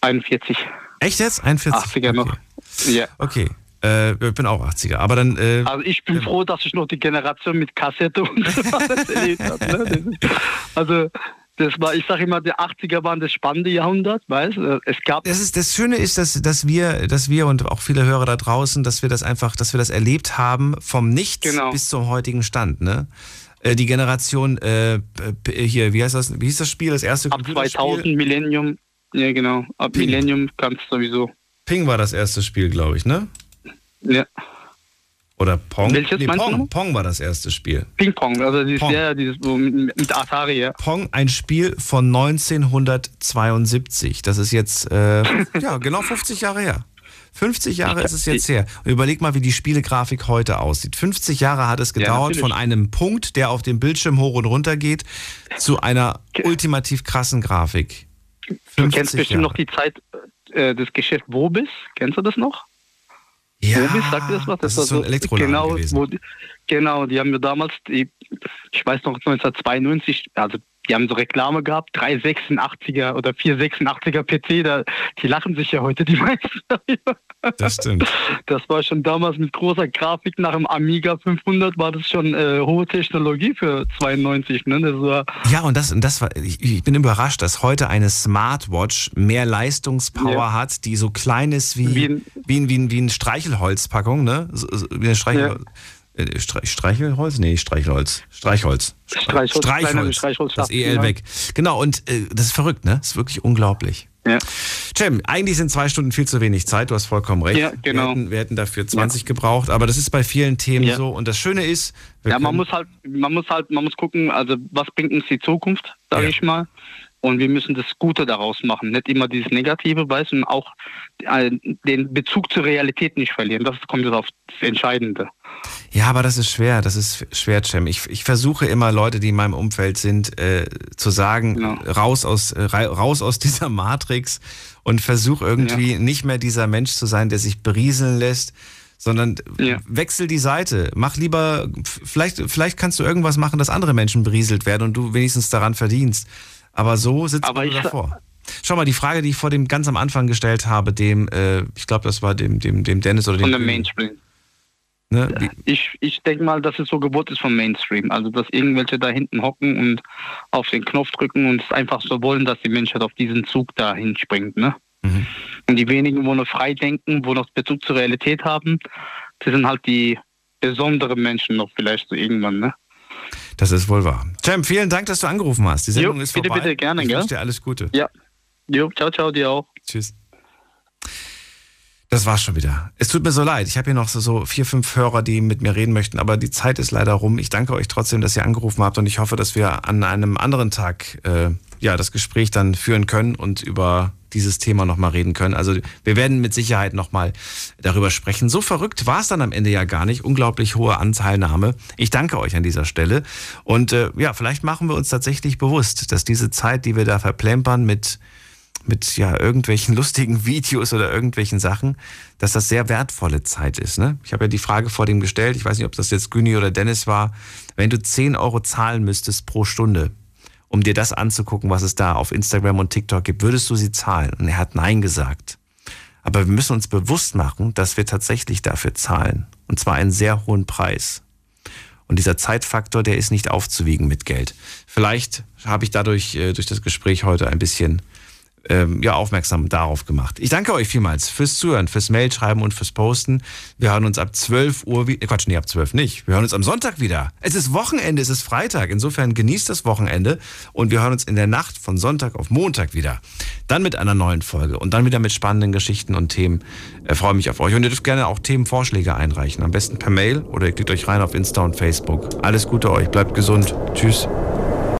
41. Echt jetzt? 41? 80er noch. Ja. Okay. Äh, ich bin auch 80er. Aber dann. Äh, Also ich bin froh, dass ich noch die Generation mit Kassette und so alles erlebt habe. Ne? Also das war, ich sage immer, die 80er waren das spannende Jahrhundert, weißt du? Es gab. Das, ist, das Schöne ist, dass, dass, wir, dass wir und auch viele Hörer da draußen, dass wir das einfach, dass wir das erlebt haben vom Nichts Genau. bis zum heutigen Stand. Ne? Äh, Die Generation äh, hier, wie heißt das? Wie hieß das Spiel? Das erste Ab 2000 Millennium, ja genau, ab Millennium kannst du sowieso. Ping war das erste Spiel, glaube ich, ne? Ja. Oder Pong? Welches nee, Pong. Pong war das erste Spiel. Ping-Pong, also dieses, Pong. Ja, dieses so mit, Atari, ja. Pong, ein Spiel von 1972. Das ist jetzt, äh, ja, genau 50 Jahre her. 50 Jahre ist es jetzt her. Und überleg mal, wie die Spielegrafik heute aussieht. 50 Jahre hat es gedauert natürlich. von einem Punkt, der auf dem Bildschirm hoch und runter geht, zu einer ultimativ krassen Grafik. Du kennst 50 bestimmt Jahre. noch die Zeit äh, des Geschäfts Wobis. Kennst du das noch? Ja, Wobis, sagt dir das was? das war ist so ein Elektroladen genau, gewesen. Wo die, genau, die haben wir damals, ich weiß noch 1992, also die haben so Reklame gehabt, 386er oder 486er PC, da, die lachen sich ja heute die meisten. Das stimmt. Das war schon damals mit großer Grafik nach dem Amiga 500 war das schon äh, hohe Technologie für 92. Ne? Das war Ja, und das, das war, ich, ich bin überrascht, dass heute eine Smartwatch mehr Leistungspower Ja. hat, die so klein ist wie, wie, ein, wie, ein, wie, ein, wie eine Streichelholzpackung, ne? So, so, wie eine Streichel, äh, Stre- Streichelholz? Nee, Streichelholz. Streichholz. Streichholz, kleinere Streichholz. Streichholz Das EL genau. weg. Genau, und äh, das ist verrückt, ne? Das ist wirklich unglaublich. Ja. Cem, eigentlich sind zwei Stunden viel zu wenig Zeit, du hast vollkommen recht. Ja, genau. Wir hätten, wir hätten dafür 20 gebraucht, aber das ist bei vielen Themen Ja. so. Und das Schöne ist, wir Ja, man muss halt, man muss halt, man muss gucken, also was bringt uns die Zukunft, sage ich mal. Und wir müssen das Gute daraus machen, nicht immer dieses Negative, du, und auch äh, den Bezug zur Realität nicht verlieren. Das kommt jetzt auf das Entscheidende. Ja, aber das ist schwer, das ist schwer, Cem. Ich, ich versuche immer Leute, die in meinem Umfeld sind, äh, zu sagen, raus, aus, äh, raus aus dieser Matrix und versuche irgendwie nicht mehr dieser Mensch zu sein, der sich berieseln lässt, sondern wechsel die Seite. Mach lieber, vielleicht, vielleicht kannst du irgendwas machen, dass andere Menschen berieselt werden und du wenigstens daran verdienst. Aber so sitzt Aber man davor. Schau mal, die Frage, die ich vor dem ganz am Anfang gestellt habe, dem, äh, ich glaube, das war dem, dem, dem Dennis oder dem Von dem. Mainstream. Ne? Die, Ich, ich denke mal, dass es so Geburt ist vom Mainstream. Also, dass irgendwelche da hinten hocken und auf den Knopf drücken und es einfach so wollen, dass die Menschheit auf diesen Zug da hinspringt. Ne? Mhm. Und die wenigen, wo noch frei denken, wo noch Bezug zur Realität haben, das sind halt die besonderen Menschen noch vielleicht so irgendwann. Ne? Das ist wohl wahr. Cem, vielen Dank, dass du angerufen hast. Die Sendung Jo, ist bitte, vorbei. bitte, gerne, ich wünsche dir alles Gute. Ja. Jo, ciao, ciao, dir auch. Tschüss. Das war's schon wieder. Es tut mir so leid. Ich habe hier noch so, so vier, fünf Hörer, die mit mir reden möchten, aber die Zeit ist leider rum. Ich danke euch trotzdem, dass ihr angerufen habt und ich hoffe, dass wir an einem anderen Tag äh, ja das Gespräch dann führen können und über dieses Thema nochmal reden können. Also wir werden mit Sicherheit nochmal darüber sprechen. So verrückt war es dann am Ende ja gar nicht. Unglaublich hohe Anteilnahme. Ich danke euch an dieser Stelle. Und äh, ja, vielleicht machen wir uns tatsächlich bewusst, dass diese Zeit, die wir da verplempern mit mit ja irgendwelchen lustigen Videos oder irgendwelchen Sachen, dass das sehr wertvolle Zeit ist. Ne? Ich habe ja die Frage vor dem gestellt, ich weiß nicht, ob das jetzt Güni oder Dennis war, wenn du 10 Euro zahlen müsstest pro Stunde, um dir das anzugucken, was es da auf Instagram und TikTok gibt, würdest du sie zahlen? Und er hat Nein gesagt. Aber wir müssen uns bewusst machen, dass wir tatsächlich dafür zahlen. Und zwar einen sehr hohen Preis. Und dieser Zeitfaktor, der ist nicht aufzuwiegen mit Geld. Vielleicht habe ich dadurch, äh, durch das Gespräch heute ein bisschen ähm, ja, aufmerksam darauf gemacht. Ich danke euch vielmals fürs Zuhören, fürs Mailschreiben und fürs Posten. Wir hören uns ab 12 Uhr wieder. Quatsch, nee, ab 12 nicht. Wir hören uns am Sonntag wieder. Es ist Wochenende, es ist Freitag. Insofern genießt das Wochenende und wir hören uns in der Nacht von Sonntag auf Montag wieder. Dann mit einer neuen Folge und dann wieder mit spannenden Geschichten und Themen. Ich äh, freue mich auf euch und ihr dürft gerne auch Themenvorschläge einreichen. Am besten per Mail oder ihr klickt euch rein auf Insta und Facebook. Alles Gute euch, bleibt gesund. Tschüss.